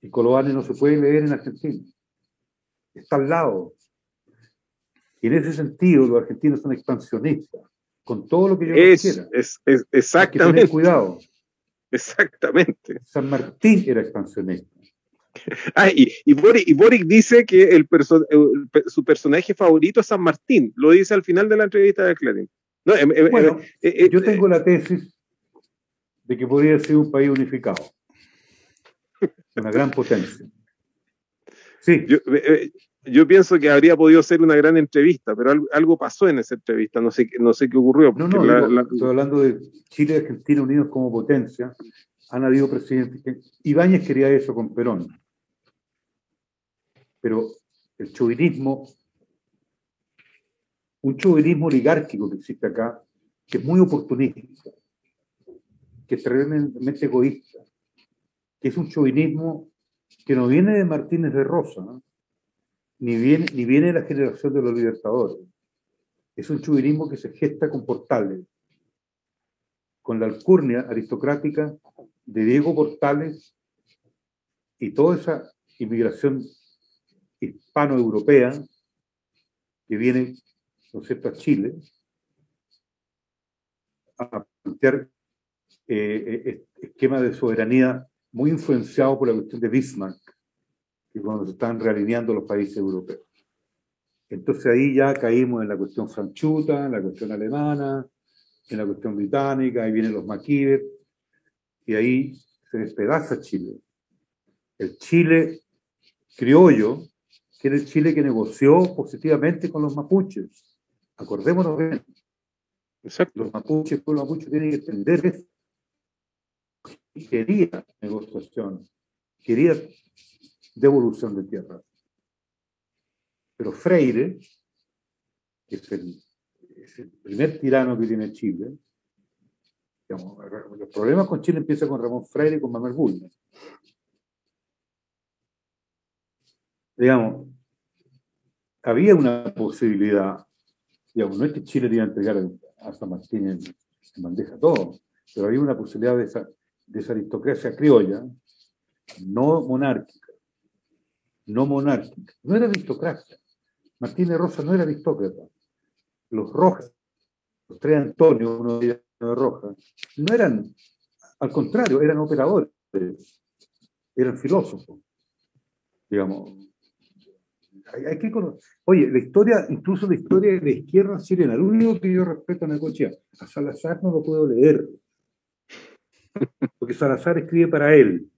Y Coloane no se puede leer en Argentina. Está al lado. Y en ese sentido, los argentinos son expansionistas. Con todo lo que yo es, quiera. Es, exactamente. Hay que cuidado. Exactamente. San Martín era expansionista. Ah, y, y, Boric, dice que el, su personaje favorito es San Martín. Lo dice al final de la entrevista de Clarín. Em, em, bueno, eh, eh, yo tengo la tesis de que podría ser un país unificado. Una gran potencia. Sí. Yo, eh, yo, pienso que habría podido ser una gran entrevista, pero algo, pasó en esa entrevista, no sé, no sé qué ocurrió. No, no, estoy hablando de Chile y Argentina unidos como potencia. Han habido presidentes que... Ibáñez quería eso con Perón. Pero el chauvinismo, un chauvinismo oligárquico que existe acá, que es muy oportunista, que es tremendamente egoísta, que es un chauvinismo que no viene de Martínez de Rosa, Ni, viene, ni viene de la generación de los libertadores. Es un chauvinismo que se gesta con Portales, con la alcurnia aristocrática de Diego Portales y toda esa inmigración hispano-europea que viene, ¿no a Chile, a plantear eh, eh esquema de soberanía muy influenciado por la cuestión de Bismarck, que cuando se están realineando los países europeos. Entonces ahí ya caímos en la cuestión franchuta, en la cuestión alemana, en la cuestión británica, ahí vienen los maquíes, y ahí se despedaza Chile. El Chile criollo, que era el Chile que negoció positivamente con los mapuches. Acordémonos bien. Exacto. Los mapuches, los mapuches tienen que entender esto quería negociación, quería devolución de tierra. Pero Freire, que es el, primer tirano que tiene Chile, digamos, los problemas con Chile empiezan con Ramón Freire y con Manuel Bulnes. Digamos, había una posibilidad, digamos, no es que Chile le iba a entregar a San Martín en, en bandeja todo, pero había una posibilidad de de esa aristocracia criolla, no monárquica, no monárquica, no era aristocracia. Martínez Rosa no era aristócrata. Los Rojas, los tres Antonio, uno de Rojas, no eran, al contrario, eran operadores, eran filósofos. Digamos, hay, que Oye, la historia, incluso la historia de la izquierda chilena, lo único que yo respeto a Necochea, a Salazar no lo puedo leer, porque Salazar escribe para él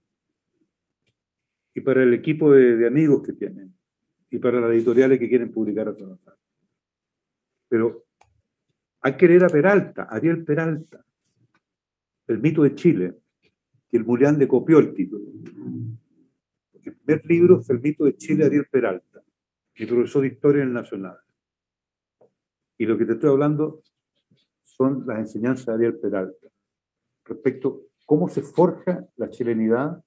y para el equipo de, amigos que tienen y para las editoriales que quieren publicar a Salazar. Pero hay que leer a Peralta, Ariel Peralta, el mito de Chile, que el Mulián le copió el título. El primer libro es el mito de Chile, Ariel Peralta, mi profesor de historia en el Nacional. Y lo que te estoy hablando son las enseñanzas de Ariel Peralta respecto cómo se forja la chilenidad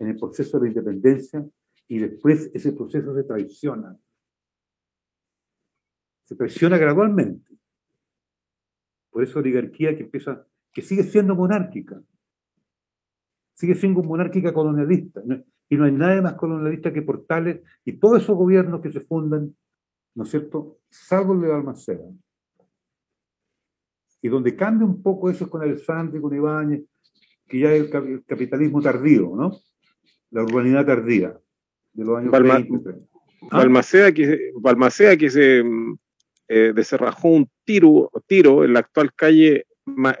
en el proceso de la independencia y después ese proceso se traiciona. Se traiciona gradualmente. Por eso oligarquía que empieza, que sigue siendo monárquica, sigue siendo monárquica colonialista. Y no hay nada más colonialista que Portales y todos esos gobiernos que se fundan, ¿no es cierto?, salvo el de Balmaceda. Y donde cambia un poco eso es con Alessandri, con Ibáñez, que ya es el capitalismo tardío, ¿no? La urbanidad tardía de los años Balma, 20, ¿Ah? Balmaceda, que, Balmaceda que se eh, deserrajó un tiro, tiro en la actual calle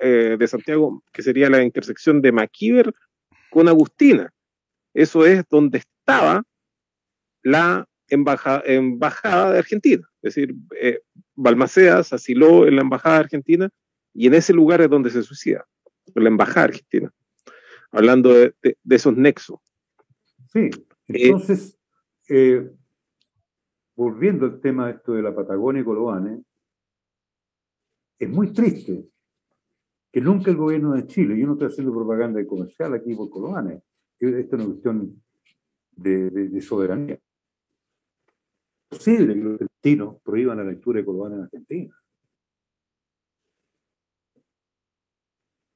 eh, de Santiago, que sería la intersección de Maquíver con Agustina. Eso es donde estaba la embajada, embajada de Argentina. Es decir, eh, Balmaceda se asiló en la embajada de Argentina y en ese lugar es donde se suicida, en la embajada argentina. Hablando de, de, de esos nexos. Sí, eh, entonces, eh, volviendo al tema esto de la Patagonia y Coloane, es muy triste que nunca el gobierno de Chile, yo no estoy haciendo propaganda comercial aquí por Coloane, esto es una cuestión de, de, de soberanía. Es posible que los argentinos prohíban la lectura de Coloane en Argentina.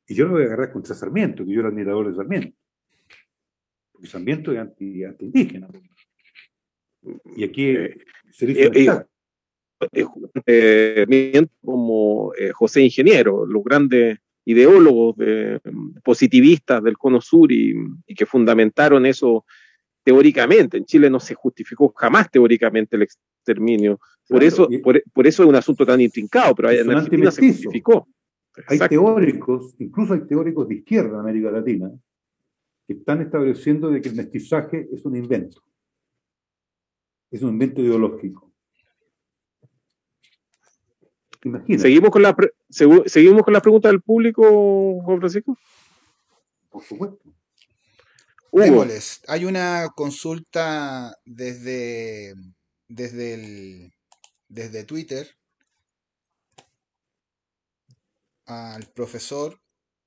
Y yo lo voy a agarrar contra Sarmiento, que yo era admirador de Sarmiento. Porque Sarmiento es anti, indígena Y aquí eh, se dice eh, eh, como José Ingeniero, los grandes ideólogos positivistas del Cono Sur y, que fundamentaron eso teóricamente. En Chile no se justificó jamás teóricamente el exterminio. Por, eso, por, eso es un asunto tan intrincado, pero en Argentina se justificó. Hay teóricos, incluso hay teóricos de izquierda en América Latina, que están estableciendo de que el mestizaje es un invento. Es un invento ideológico. ¿Seguimos con, la ¿Seguimos con la pregunta del público, Juan Francisco? Por supuesto. Hay una consulta desde, desde, el, desde Twitter al profesor.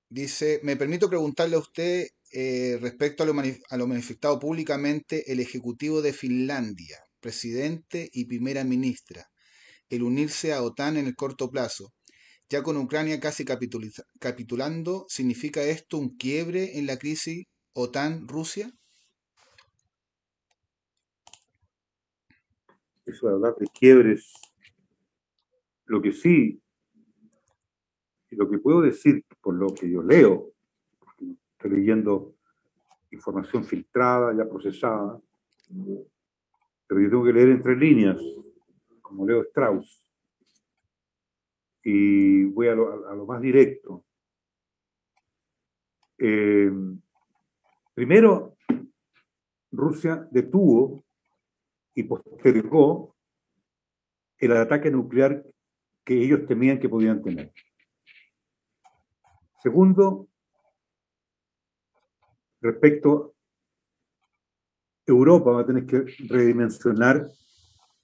Dice, me permito preguntarle a usted eh, respecto a lo, a lo, manifestado públicamente el Ejecutivo de Finlandia, presidente y primera ministra, el unirse a OTAN en el corto plazo. Ya con Ucrania casi capitulando, ¿significa esto un quiebre en la crisis OTAN-Rusia? Eso de hablar de quiebres, lo que sí y lo que puedo decir, por lo que yo leo, porque estoy leyendo información filtrada, ya procesada, pero yo tengo que leer entre líneas, como leo Strauss, y voy a lo, más directo. Eh, primero, Rusia detuvo y postergó el ataque nuclear que ellos temían que podían tener. Segundo, respecto Europa va a tener que redimensionar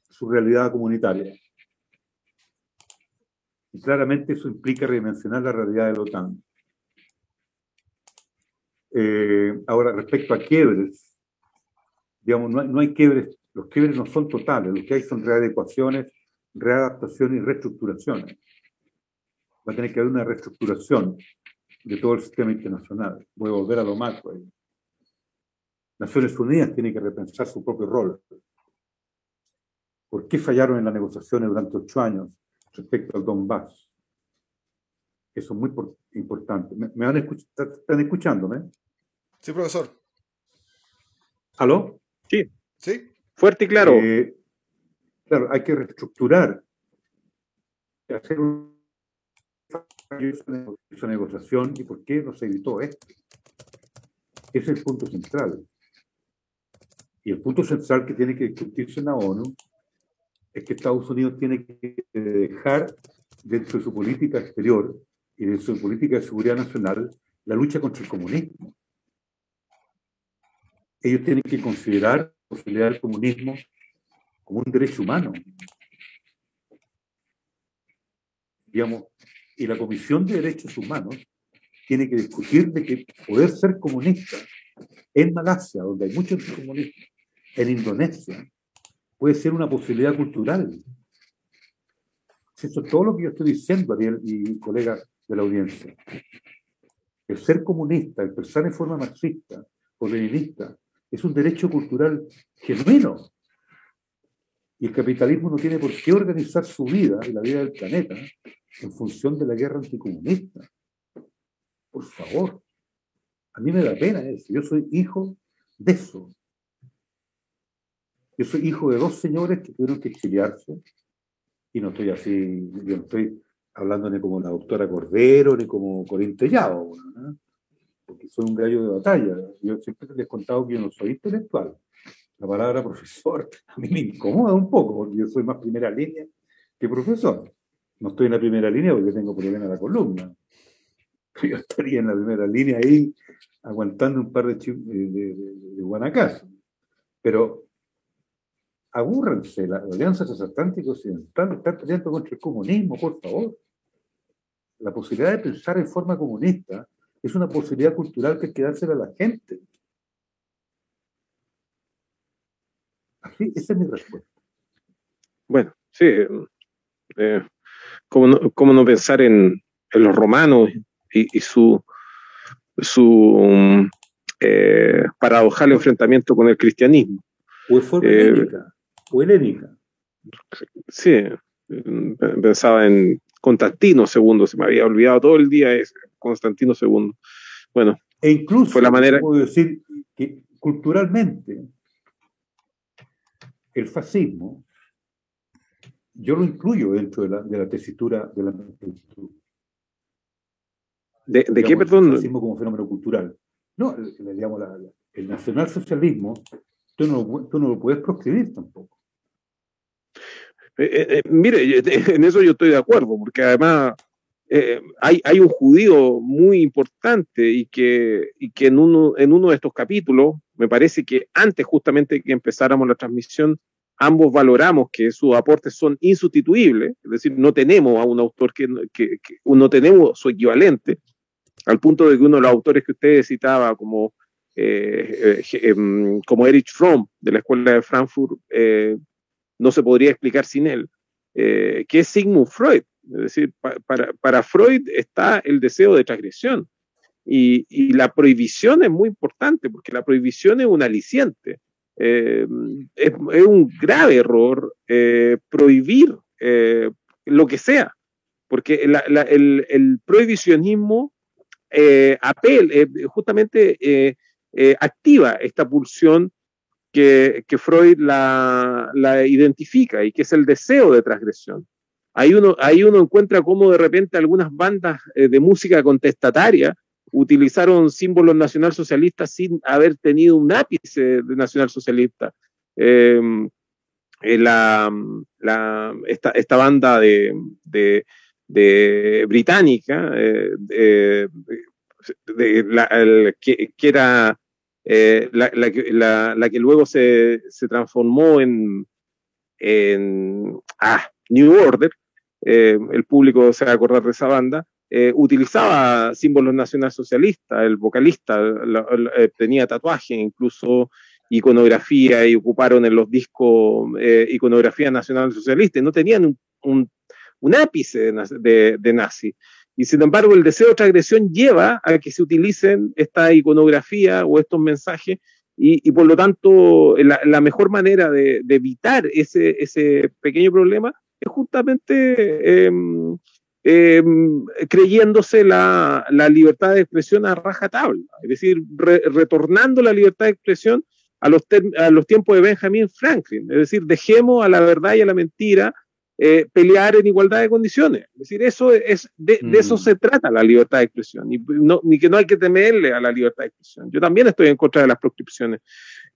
su realidad comunitaria. Y claramente eso implica redimensionar la realidad de la OTAN. Eh, ahora, respecto a quiebres, digamos, no hay, no hay, quiebres, los quiebres no son totales, lo que hay son readecuaciones, readaptaciones y reestructuraciones. Va a tener que haber una reestructuración de todo el sistema internacional. Voy a volver a lo macro. Naciones Unidas tiene que repensar su propio rol. ¿Por qué fallaron en las negociaciones durante ocho años respecto al Donbass? Eso es muy importante. ¿Me, van a escuchar? ¿Están escuchándome? Sí, profesor. ¿Aló? Sí. Sí. Fuerte y claro. Eh, claro, hay que reestructurar, hacer un esa negociación y por qué no se evitó esto. Ese es el punto central. Y el punto central que tiene que discutirse en la ONU es que Estados Unidos tiene que dejar dentro de su política exterior y de su política de seguridad nacional la lucha contra el comunismo. Ellos tienen que considerar la posibilidad del comunismo como un derecho humano. Digamos, y la Comisión de Derechos Humanos tiene que discutir de que poder ser comunista en Malasia, donde hay muchos comunistas, en Indonesia puede ser una posibilidad cultural. Eso es todo lo que yo estoy diciendo, Ariel y colegas de la audiencia. El ser comunista, el pensar en forma marxista o leninista, es un derecho cultural genuino. Y el capitalismo no tiene por qué organizar su vida y la vida del planeta en función de la guerra anticomunista. Por favor. A mí me da pena eso. Yo soy hijo de eso. Yo soy hijo de dos señores que tuvieron que exiliarse. Y no estoy así, yo no estoy hablando ni como la doctora Cordero, ni como Corín Tellado, porque soy un gallo de batalla. Yo siempre les he contado que yo no soy intelectual. La palabra profesor a mí me incomoda un poco, porque yo soy más primera línea que profesor. No estoy en la primera línea porque tengo problema en la columna. Yo estaría en la primera línea ahí aguantando un par de, de, de, Pero abúrrense, la Alianza Transatlántica Occidental está peleando contra el comunismo, por favor. La posibilidad de pensar en forma comunista es una posibilidad cultural que hay que dársela a la gente. Así, esa es mi respuesta. Bueno, sí. Eh, ¿cómo, no, pensar en, los romanos y, su, su eh, paradojal enfrentamiento con el cristianismo? O forma eh, o helénica. Sí, pensaba en Constantino II, se me había olvidado todo el día ese, Constantino II. Bueno, e incluso fue la manera... puedo decir que culturalmente el fascismo, yo lo incluyo dentro de la, de la tesitura de la ¿De, de qué, perdón? El fascismo como fenómeno cultural. No, digamos, el nacionalsocialismo, tú no, tú no lo puedes proscribir tampoco. Eh, eh, eh, mire, en eso yo estoy de acuerdo, porque además hay, hay, un judío muy importante y que, y que en, uno, en uno de estos capítulos, me parece que antes justamente que empezáramos la transmisión, ambos valoramos que sus aportes son insustituibles, es decir, no tenemos a un autor que, que, no tenemos su equivalente, al punto de que uno de los autores que usted citaba como, em, como Erich Fromm de la Escuela de Frankfurt, no se podría explicar sin él, eh, que es Sigmund Freud. Es decir, para, Freud está el deseo de transgresión. Y, la prohibición es muy importante, porque la prohibición es un aliciente. Eh, es, un grave error eh, prohibir lo que sea, porque el, prohibicionismo apel, justamente activa esta pulsión que, Freud la, identifica y que es el deseo de transgresión. Ahí uno, ahí uno encuentra cómo de repente algunas bandas eh, de música contestataria utilizaron símbolos nacionalsocialistas sin haber tenido un ápice de nacionalsocialista. Em, eh, la, esta, banda de, británica, eh, que, era eh, la, que luego se, transformó en, ah, New Order, eh, el público se va a acordar de esa banda, eh, utilizaba símbolos nacionalsocialistas, el vocalista tenía tatuaje, incluso iconografía, y ocuparon en los discos iconografía nacionalsocialista, no tenían un, ápice de, de nazi. Y sin embargo, el deseo de transgresión lleva a que se utilicen esta iconografía o estos mensajes y, por lo tanto la, mejor manera de, evitar ese, ese, pequeño problema es justamente em, creyéndose la, libertad de expresión a rajatabla, es decir, retornando la libertad de expresión a los, a los tiempos de Benjamin Franklin, es decir, dejemos a la verdad y a la mentira eh, pelear en igualdad de condiciones. Es decir, eso es, de, eso mm. se trata la libertad de expresión, y no, ni que no hay que temerle a la libertad de expresión. Yo también estoy en contra de las proscripciones,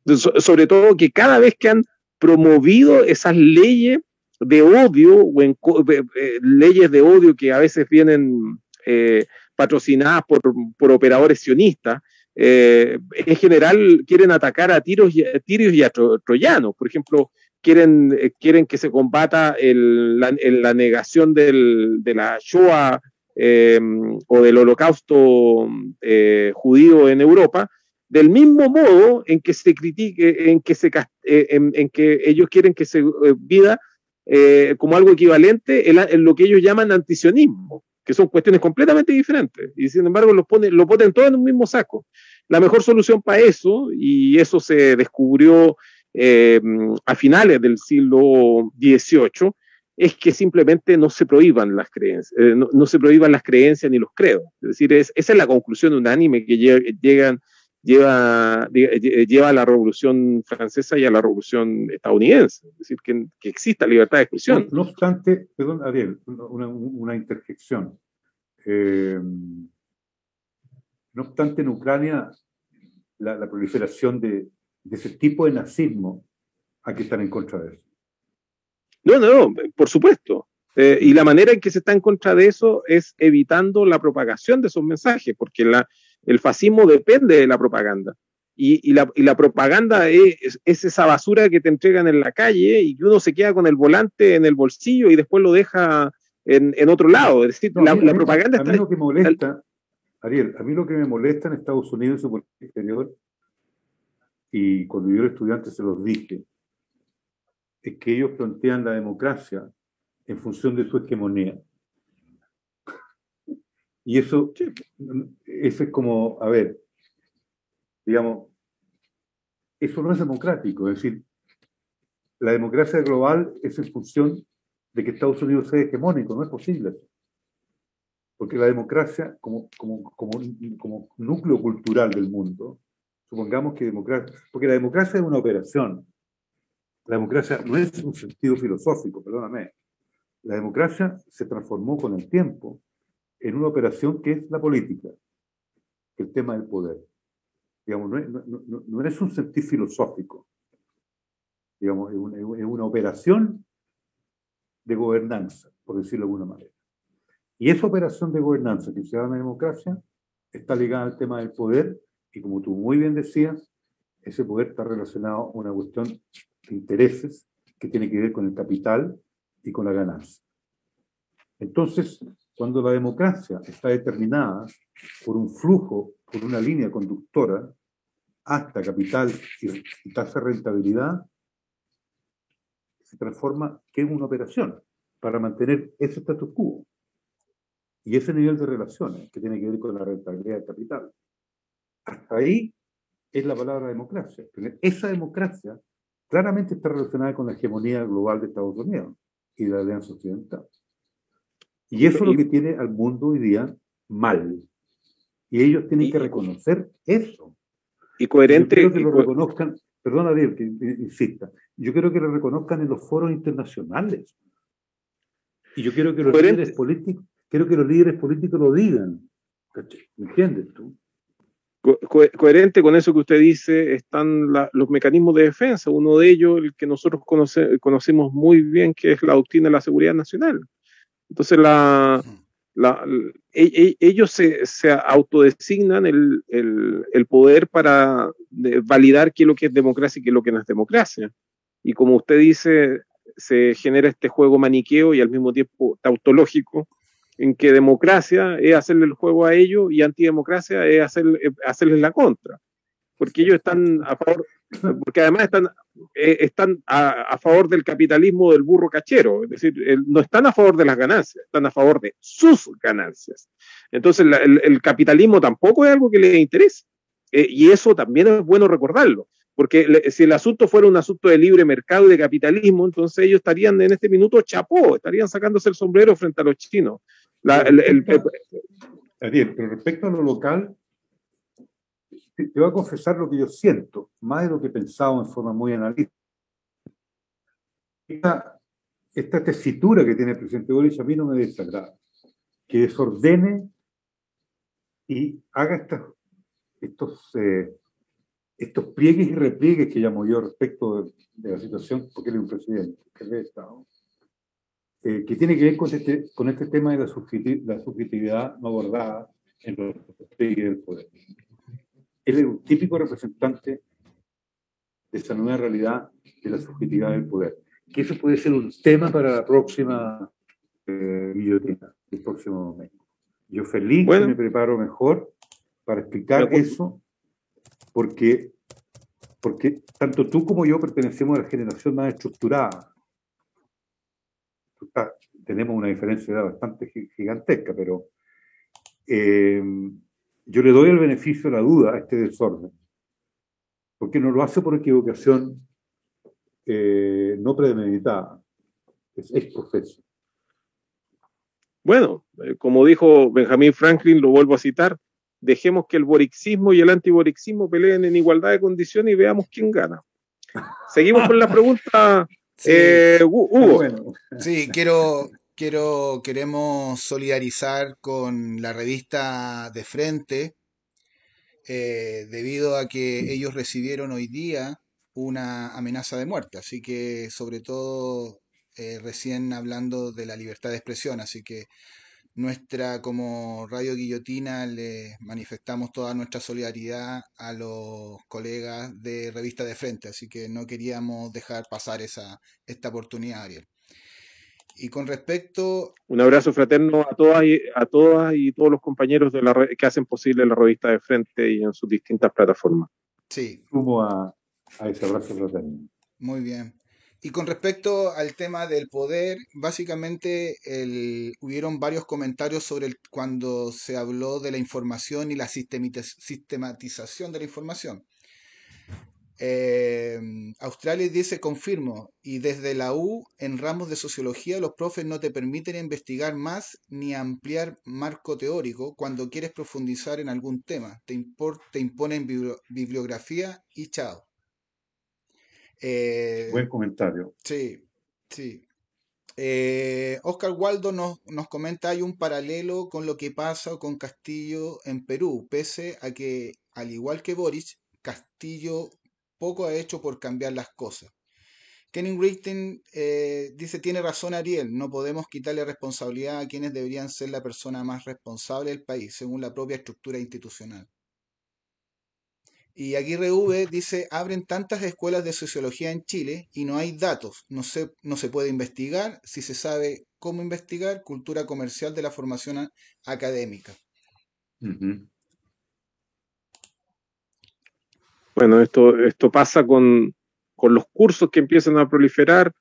sobre todo que cada vez que han promovido esas leyes de odio o en, eh, leyes de odio que a veces vienen eh, patrocinadas por, por, operadores sionistas, en general quieren atacar a tiros y, a tiros y a troyanos. Por ejemplo, quieren, eh, quieren que se combata la, negación de la Shoah eh, o del holocausto eh, judío en Europa, Del mismo modo en que se critique, en que, se, eh, en, que ellos quieren que se eh, vida eh, como algo equivalente en, lo que ellos llaman antisionismo, que son cuestiones completamente diferentes. Y sin embargo, lo ponen, lo ponen todo en un mismo saco. La mejor solución para eso, y eso se descubrió a finales del siglo XVIII, es que simplemente no se prohíban las creencias, no, se prohíban las creencias ni los credos. Es decir, esa es la conclusión unánime que llegan lleva, lleva a la Revolución Francesa y a la Revolución estadounidense, es decir, que, que exista libertad de expresión. No, obstante, perdón, Ariel, una, una interjección. Eh, no obstante, en Ucrania la, la proliferación de, de, ese tipo de nazismo, hay que estar en contra de eso. No, no, no, por supuesto. Eh, y la manera en que se está en contra de eso es evitando la propagación de esos mensajes, porque la, el fascismo depende de la propaganda. Y, la, propaganda es, esa basura que te entregan en la calle y que uno se queda con el volante en el bolsillo y después lo deja en, otro lado. Es decir, la, propaganda a mí, lo que molesta, Ariel, a mí lo que me molesta en Estados Unidos y su política exterior, y cuando yo era estudiante se los dije, es que ellos plantean la democracia en función de su hegemonía. Y eso, eso es como, a ver, digamos, eso no es democrático. Es decir, la democracia global es en función de que Estados Unidos sea hegemónico. No es posible Porque la democracia, como, como, como, como núcleo cultural del mundo, supongamos que democracia, porque la democracia es una operación. La democracia no es un sentido filosófico, perdóname. La democracia se transformó con el tiempo en una operación que es la política, el tema del poder. Digamos, no es, no, es un sentir filosófico, digamos, es una, es una operación de gobernanza, por decirlo de alguna manera. Y esa operación de gobernanza que se llama democracia está ligada al tema del poder y como tú muy bien decías, ese poder está relacionado a una cuestión de intereses que tiene que ver con el capital y con la ganancia. Entonces, cuando la democracia está determinada por un flujo, por una línea conductora, hasta capital y tasa de rentabilidad, se transforma en una operación para mantener ese status quo y ese nivel de relaciones que tiene que ver con la rentabilidad del capital. Hasta ahí es la palabra democracia. Esa democracia claramente está relacionada con la hegemonía global de Estados Unidos y de la Alianza Occidental. Y eso es lo que tiene al mundo hoy día mal. Y ellos tienen que reconocer eso. Y coherente. Yo quiero que lo reconozcan, perdona, Ariel, que insista. Yo quiero que lo reconozcan en los foros internacionales. Y yo quiero que los líderes políticos, quiero que los líderes políticos lo digan. ¿Me entiendes tú? coherente con eso que usted dice están los mecanismos de defensa. Uno de ellos, el que nosotros conocemos muy bien, que es la doctrina de la seguridad nacional. Entonces, la, e, e, ellos se, se autodesignan el, el, poder para validar qué es lo que es democracia y qué es lo que no es democracia. Y como usted dice, se genera este juego maniqueo y al mismo tiempo tautológico, en que democracia es hacerle el juego a ellos y antidemocracia es hacer, hacerles la contra. Porque ellos están a favor, porque además están, eh, están a, favor del capitalismo del burro cachero, es decir, no están a favor de las ganancias, están a favor de sus ganancias. Entonces, el, capitalismo tampoco es algo que les interese. Eh, y eso también es bueno recordarlo, porque si el asunto fuera un asunto de libre mercado y de capitalismo, entonces ellos estarían en este minuto chapó, estarían sacándose el sombrero frente a los chinos. pero respecto a lo local, te, voy a confesar lo que yo siento, más de lo que he pensado en forma muy analítica. Esta, esta tesitura que tiene el presidente Boris a mí no me desagrada. Que desordene y haga estos, eh, estos pliegues y repliegues que llamo yo respecto de, la situación, porque él es un presidente, que es Estado, eh, que tiene que ver con este, con este tema de la subjetividad, no abordada en los pliegues del poder él es un típico representante de esa nueva realidad de la subjetividad del poder. Que eso puede ser un tema para la próxima eh, guillotina, el próximo momento. Yo feliz me preparo mejor para explicar eso, porque, porque tanto tú como yo pertenecemos a la generación más estructurada. Tenemos una diferencia bastante gigantesca, pero eh, yo le doy el beneficio de la duda a este desorden, porque no lo hace por equivocación eh, no premeditada, es, es profeso. Bueno, eh, como dijo Benjamin Franklin, lo vuelvo a citar, dejemos que el borixismo y el antiborixismo peleen en igualdad de condiciones y veamos quién gana. Seguimos con la pregunta, eh, Hugo. Sí, quiero, quiero, queremos solidarizar con la revista De Frente, eh, debido a que ellos recibieron hoy día una amenaza de muerte. Así que, sobre todo, eh, recién hablando de la libertad de expresión, así que nuestra como Radio Guillotina le manifestamos toda nuestra solidaridad a los colegas de Revista de Frente, así que no queríamos dejar pasar esa esta oportunidad, Ariel. Y con respecto... Un abrazo fraterno a todas y, a todas y todos los compañeros de la, que hacen posible la revista de frente y en sus distintas plataformas. Sí. Sumo a, a ese abrazo fraterno. Muy bien. Y con respecto al tema del poder, básicamente el, hubieron varios comentarios sobre el, cuando se habló de la información y la sistematización de la información. Eh, Australia dice, confirmo, y desde la U, en ramos de sociología, los profes no te permiten investigar más ni ampliar marco teórico cuando quieres profundizar en algún tema. Te, te imponen bibliografía y chao. Eh, Buen comentario. Sí, sí. Eh, Oscar Waldo nos, nos, comenta hay un paralelo con lo que pasa con Castillo en Perú, pese a que, al igual que Boris, Castillo poco ha hecho por cambiar las cosas. Kenny Richten eh, dice, tiene razón Ariel, no podemos quitarle responsabilidad a quienes deberían ser la persona más responsable del país, según la propia estructura institucional. Y Aguirre V dice, abren tantas escuelas de sociología en Chile y no hay datos, no se, no se puede investigar, si se sabe cómo investigar, cultura comercial de la formación académica. Bueno, esto, esto pasa con, los cursos que empiezan a proliferar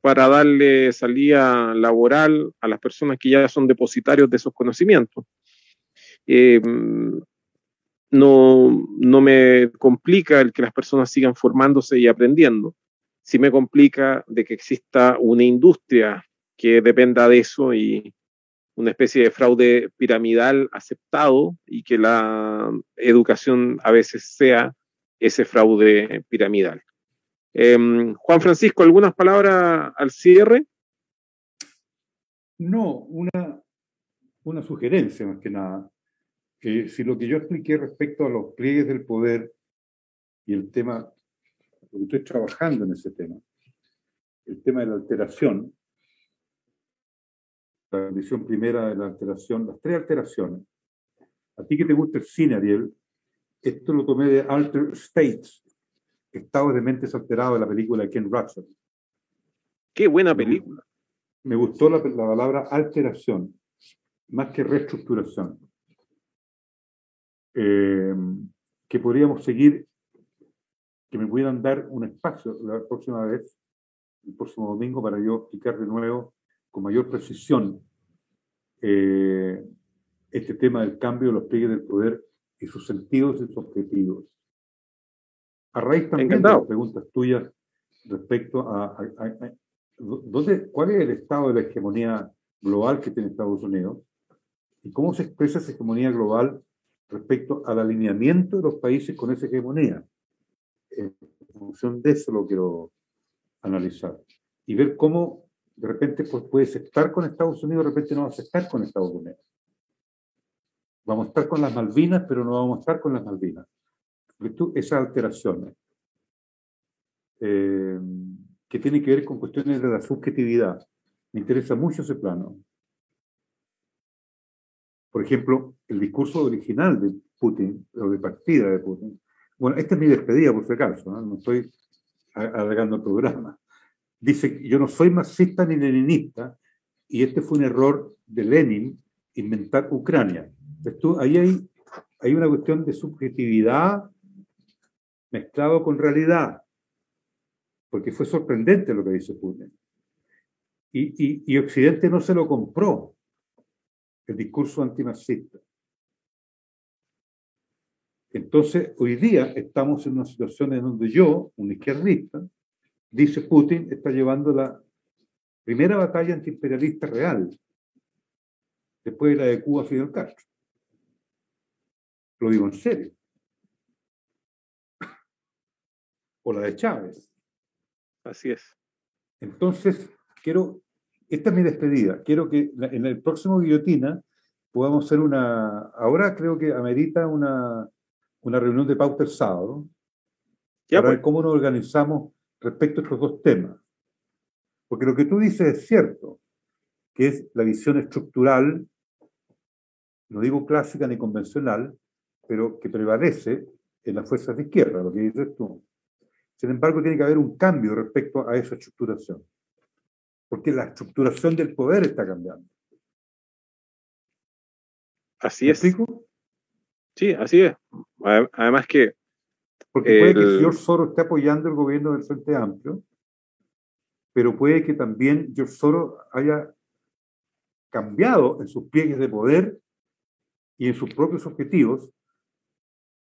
para darle salida laboral a las personas que ya son depositarios de esos conocimientos. Eh, no, no me complica el que las personas sigan formándose y aprendiendo. Sí me complica de que exista una industria que dependa de eso y una especie de fraude piramidal aceptado y que la educación a veces sea ese fraude piramidal. Em, Juan Francisco, ¿algunas palabras al cierre? No, una, una sugerencia más que nada si lo que yo expliqué respecto a los pliegues del poder y el tema, porque estoy trabajando en ese tema, el tema de la alteración, la condición primera de la alteración, las tres alteraciones. A ti que te gusta el cine, Ariel, esto lo tomé de Alter States, Estados de Mentes Alterados de la película de Ken Russell. Qué buena película. Me gustó la, la palabra alteración, más que reestructuración. Eh, que podríamos seguir, que me pudieran dar un espacio la próxima vez, el próximo domingo, para yo explicar de nuevo con mayor precisión eh, este tema del cambio de los pliegues del poder y sus sentidos y sus objetivos. A raíz también de las preguntas tuyas respecto a, ¿dónde, cuál es el estado de la hegemonía global que tiene Estados Unidos y cómo se expresa esa hegemonía global respecto al alineamiento de los países con esa hegemonía. En función de eso lo quiero analizar y ver cómo de repente pues, puedes estar con Estados Unidos, de repente no vas a estar con Estados Unidos. Vamos a estar con las Malvinas, pero no vamos a estar con las Malvinas. Esas alteraciones eh, que tienen que ver con cuestiones de la subjetividad. Me interesa mucho ese plano. Por ejemplo, el discurso original de Putin, o de partida de Putin. Bueno, esta es mi despedida, por si acaso, no, estoy alargando el programa. Dice, yo no soy marxista ni leninista, y este fue un error de Lenin inventar Ucrania. Esto, ahí hay, hay una cuestión de subjetividad mezclado con realidad, porque fue sorprendente lo que dice Putin. Y, y, Occidente no se lo compró, el discurso antimarxista. Entonces, hoy día estamos en una situación en donde yo, un izquierdista, dice Putin, está llevando la primera batalla antiimperialista real, después de la de Cuba Fidel Castro. Lo digo en serio. O la de Chávez. Así es. Entonces, quiero, esta es mi despedida. Quiero que en el próximo guillotina podamos hacer una, ahora creo que amerita una, una reunión de pauta el sábado, para ver pues. cómo nos organizamos respecto a estos dos temas. Porque lo que tú dices es cierto, que es la visión estructural, no digo clásica ni convencional, pero que prevalece en las fuerzas de izquierda, lo que dices tú. Sin embargo, tiene que haber un cambio respecto a esa estructuración, porque la estructuración del poder está cambiando. Así es. Sí, así es. Además que... Porque puede que el señor Soros esté apoyando el gobierno del Frente Amplio, pero puede que también George Soros haya cambiado en sus pliegues de poder y en sus propios objetivos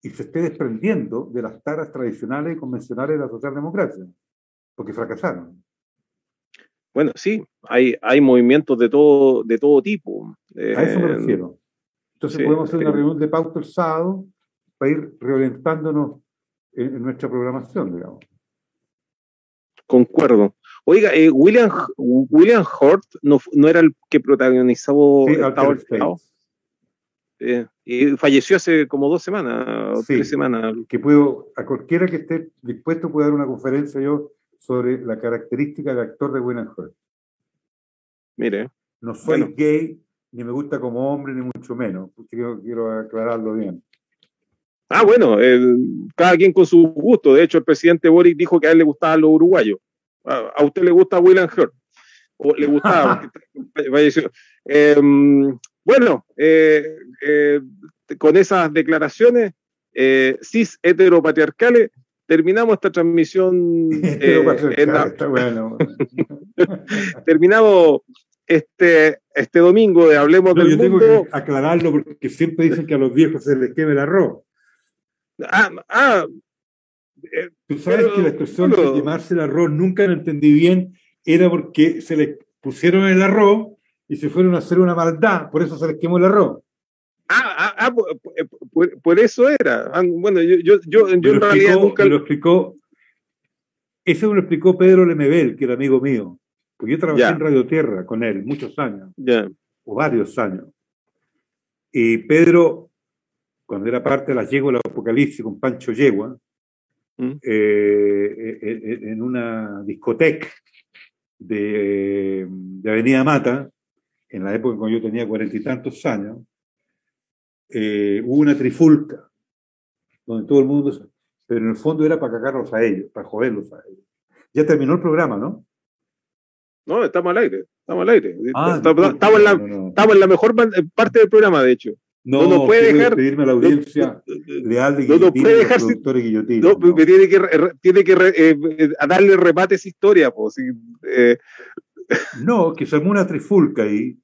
y se esté desprendiendo de las taras tradicionales y convencionales de la socialdemocracia, porque fracasaron. Bueno, sí, hay, hay movimientos de todo, de todo tipo. a eso me eh, refiero. Entonces podemos hacer una reunión de pauta el sábado para ir reorientándonos en, en nuestra programación, digamos. Concuerdo. Oiga, eh, William, William Hurt no, no, era el que protagonizaba eh, y falleció hace como dos semanas, tres semanas. Que puedo, a cualquiera que esté dispuesto, puedo dar una conferencia yo sobre la característica del actor de Hurt. Mire. No soy gay, ni me gusta como hombre, ni mucho menos. Quiero, quiero aclararlo bien. Ah, bueno, cada quien con su gusto. De hecho, el presidente Boris dijo que a él le gustaban los uruguayos. A, usted le gusta William Hurt. O le gustaba. Em, bueno, eh, eh, con esas declaraciones eh, cis heteropatriarcales, terminamos esta transmisión. bueno. terminamos este, este domingo de Hablemos del yo Tengo que aclararlo porque siempre dicen que a los viejos se les quema el arroz. Ah, ah eh, Tú sabes que la expresión de quemarse el arroz nunca lo entendí bien, era porque se les pusieron el arroz y se fueron a hacer una maldad, por eso se les quemó el arroz. Ah, ah, ah por, eso era. Ah, bueno, yo, yo, yo, en realidad nunca. lo explicó, eso me lo explicó Pedro Lemebel, que era amigo mío. Porque yo trabajé en Radio Tierra con él muchos años, o varios años. Y Pedro, cuando era parte de la yegua del Apocalipsis con Pancho Yegua, ¿Mm? eh, eh, eh, en una discoteca de, Avenida Mata, en la época cuando yo tenía cuarenta y tantos años, hubo una trifulca, donde todo el mundo, pero en el fondo era para cagarlos a ellos, para joderlos a ellos. Ya terminó el programa, ¿no? No, estamos al aire, estamos al aire. Ah, estamos, en la, estamos en la mejor parte del programa, de hecho. No, no, puede dejar. pedirme a la audiencia leal de no, puede dejar Guillotina. No, me tiene que, tiene que eh, eh, darle remate a esa historia. Pues, eh. No, que se armó una trifulca ahí.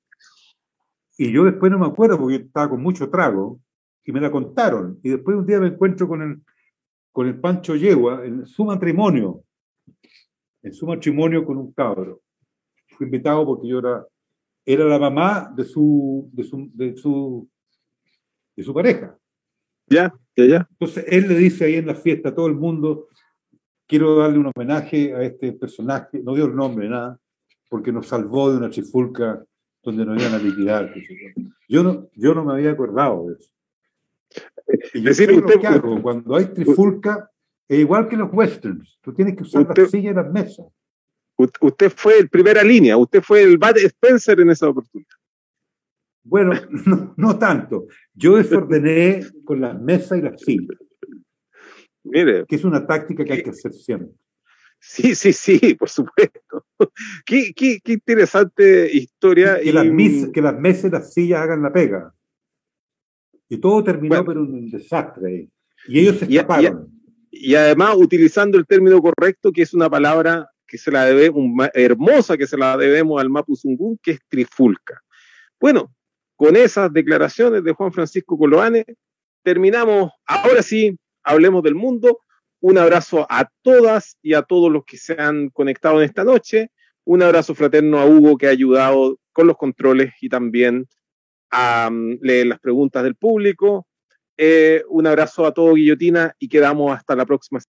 Y yo después no me acuerdo porque estaba con mucho trago. Y me la contaron. Y después un día me encuentro con el, con el Pancho Yegua en su matrimonio. En su matrimonio con un cabro fui invitado porque yo era, era la mamá de su, de su, de su, de su pareja. Ya, ya, ya. Entonces él le dice ahí en la fiesta a todo el mundo, quiero darle un homenaje a este personaje, no dio el nombre, nada, porque nos salvó de una chifulca donde nos iban a liquidar. Yo no, yo no me había acordado de eso. Y decir, usted, cuando hay trifulca, es igual que los westerns, tú tienes que usar la silla y las mesas. Usted fue el primera línea, usted fue el Bad Spencer en esa oportunidad. Bueno, no, tanto. Yo desordené con las mesas y las sillas. Mire. Que es una táctica que hay que hacer siempre. Sí, sí, sí, por supuesto. Qué, qué, qué interesante historia. Que, las que las mesas y las sillas hagan la pega. Y todo terminó pero un desastre. Y ellos se escaparon. y además utilizando el término correcto, que es una palabra que se la debe, hermosa que se la debemos al Mapuzungún, que es trifulca. Bueno, con esas declaraciones de Juan Francisco Coloane, terminamos, ahora sí, hablemos del mundo. Un abrazo a todas y a todos los que se han conectado en esta noche. Un abrazo fraterno a Hugo que ha ayudado con los controles y también a mm, leer las preguntas del público. Eh, un abrazo a todo Guillotina y quedamos hasta la próxima.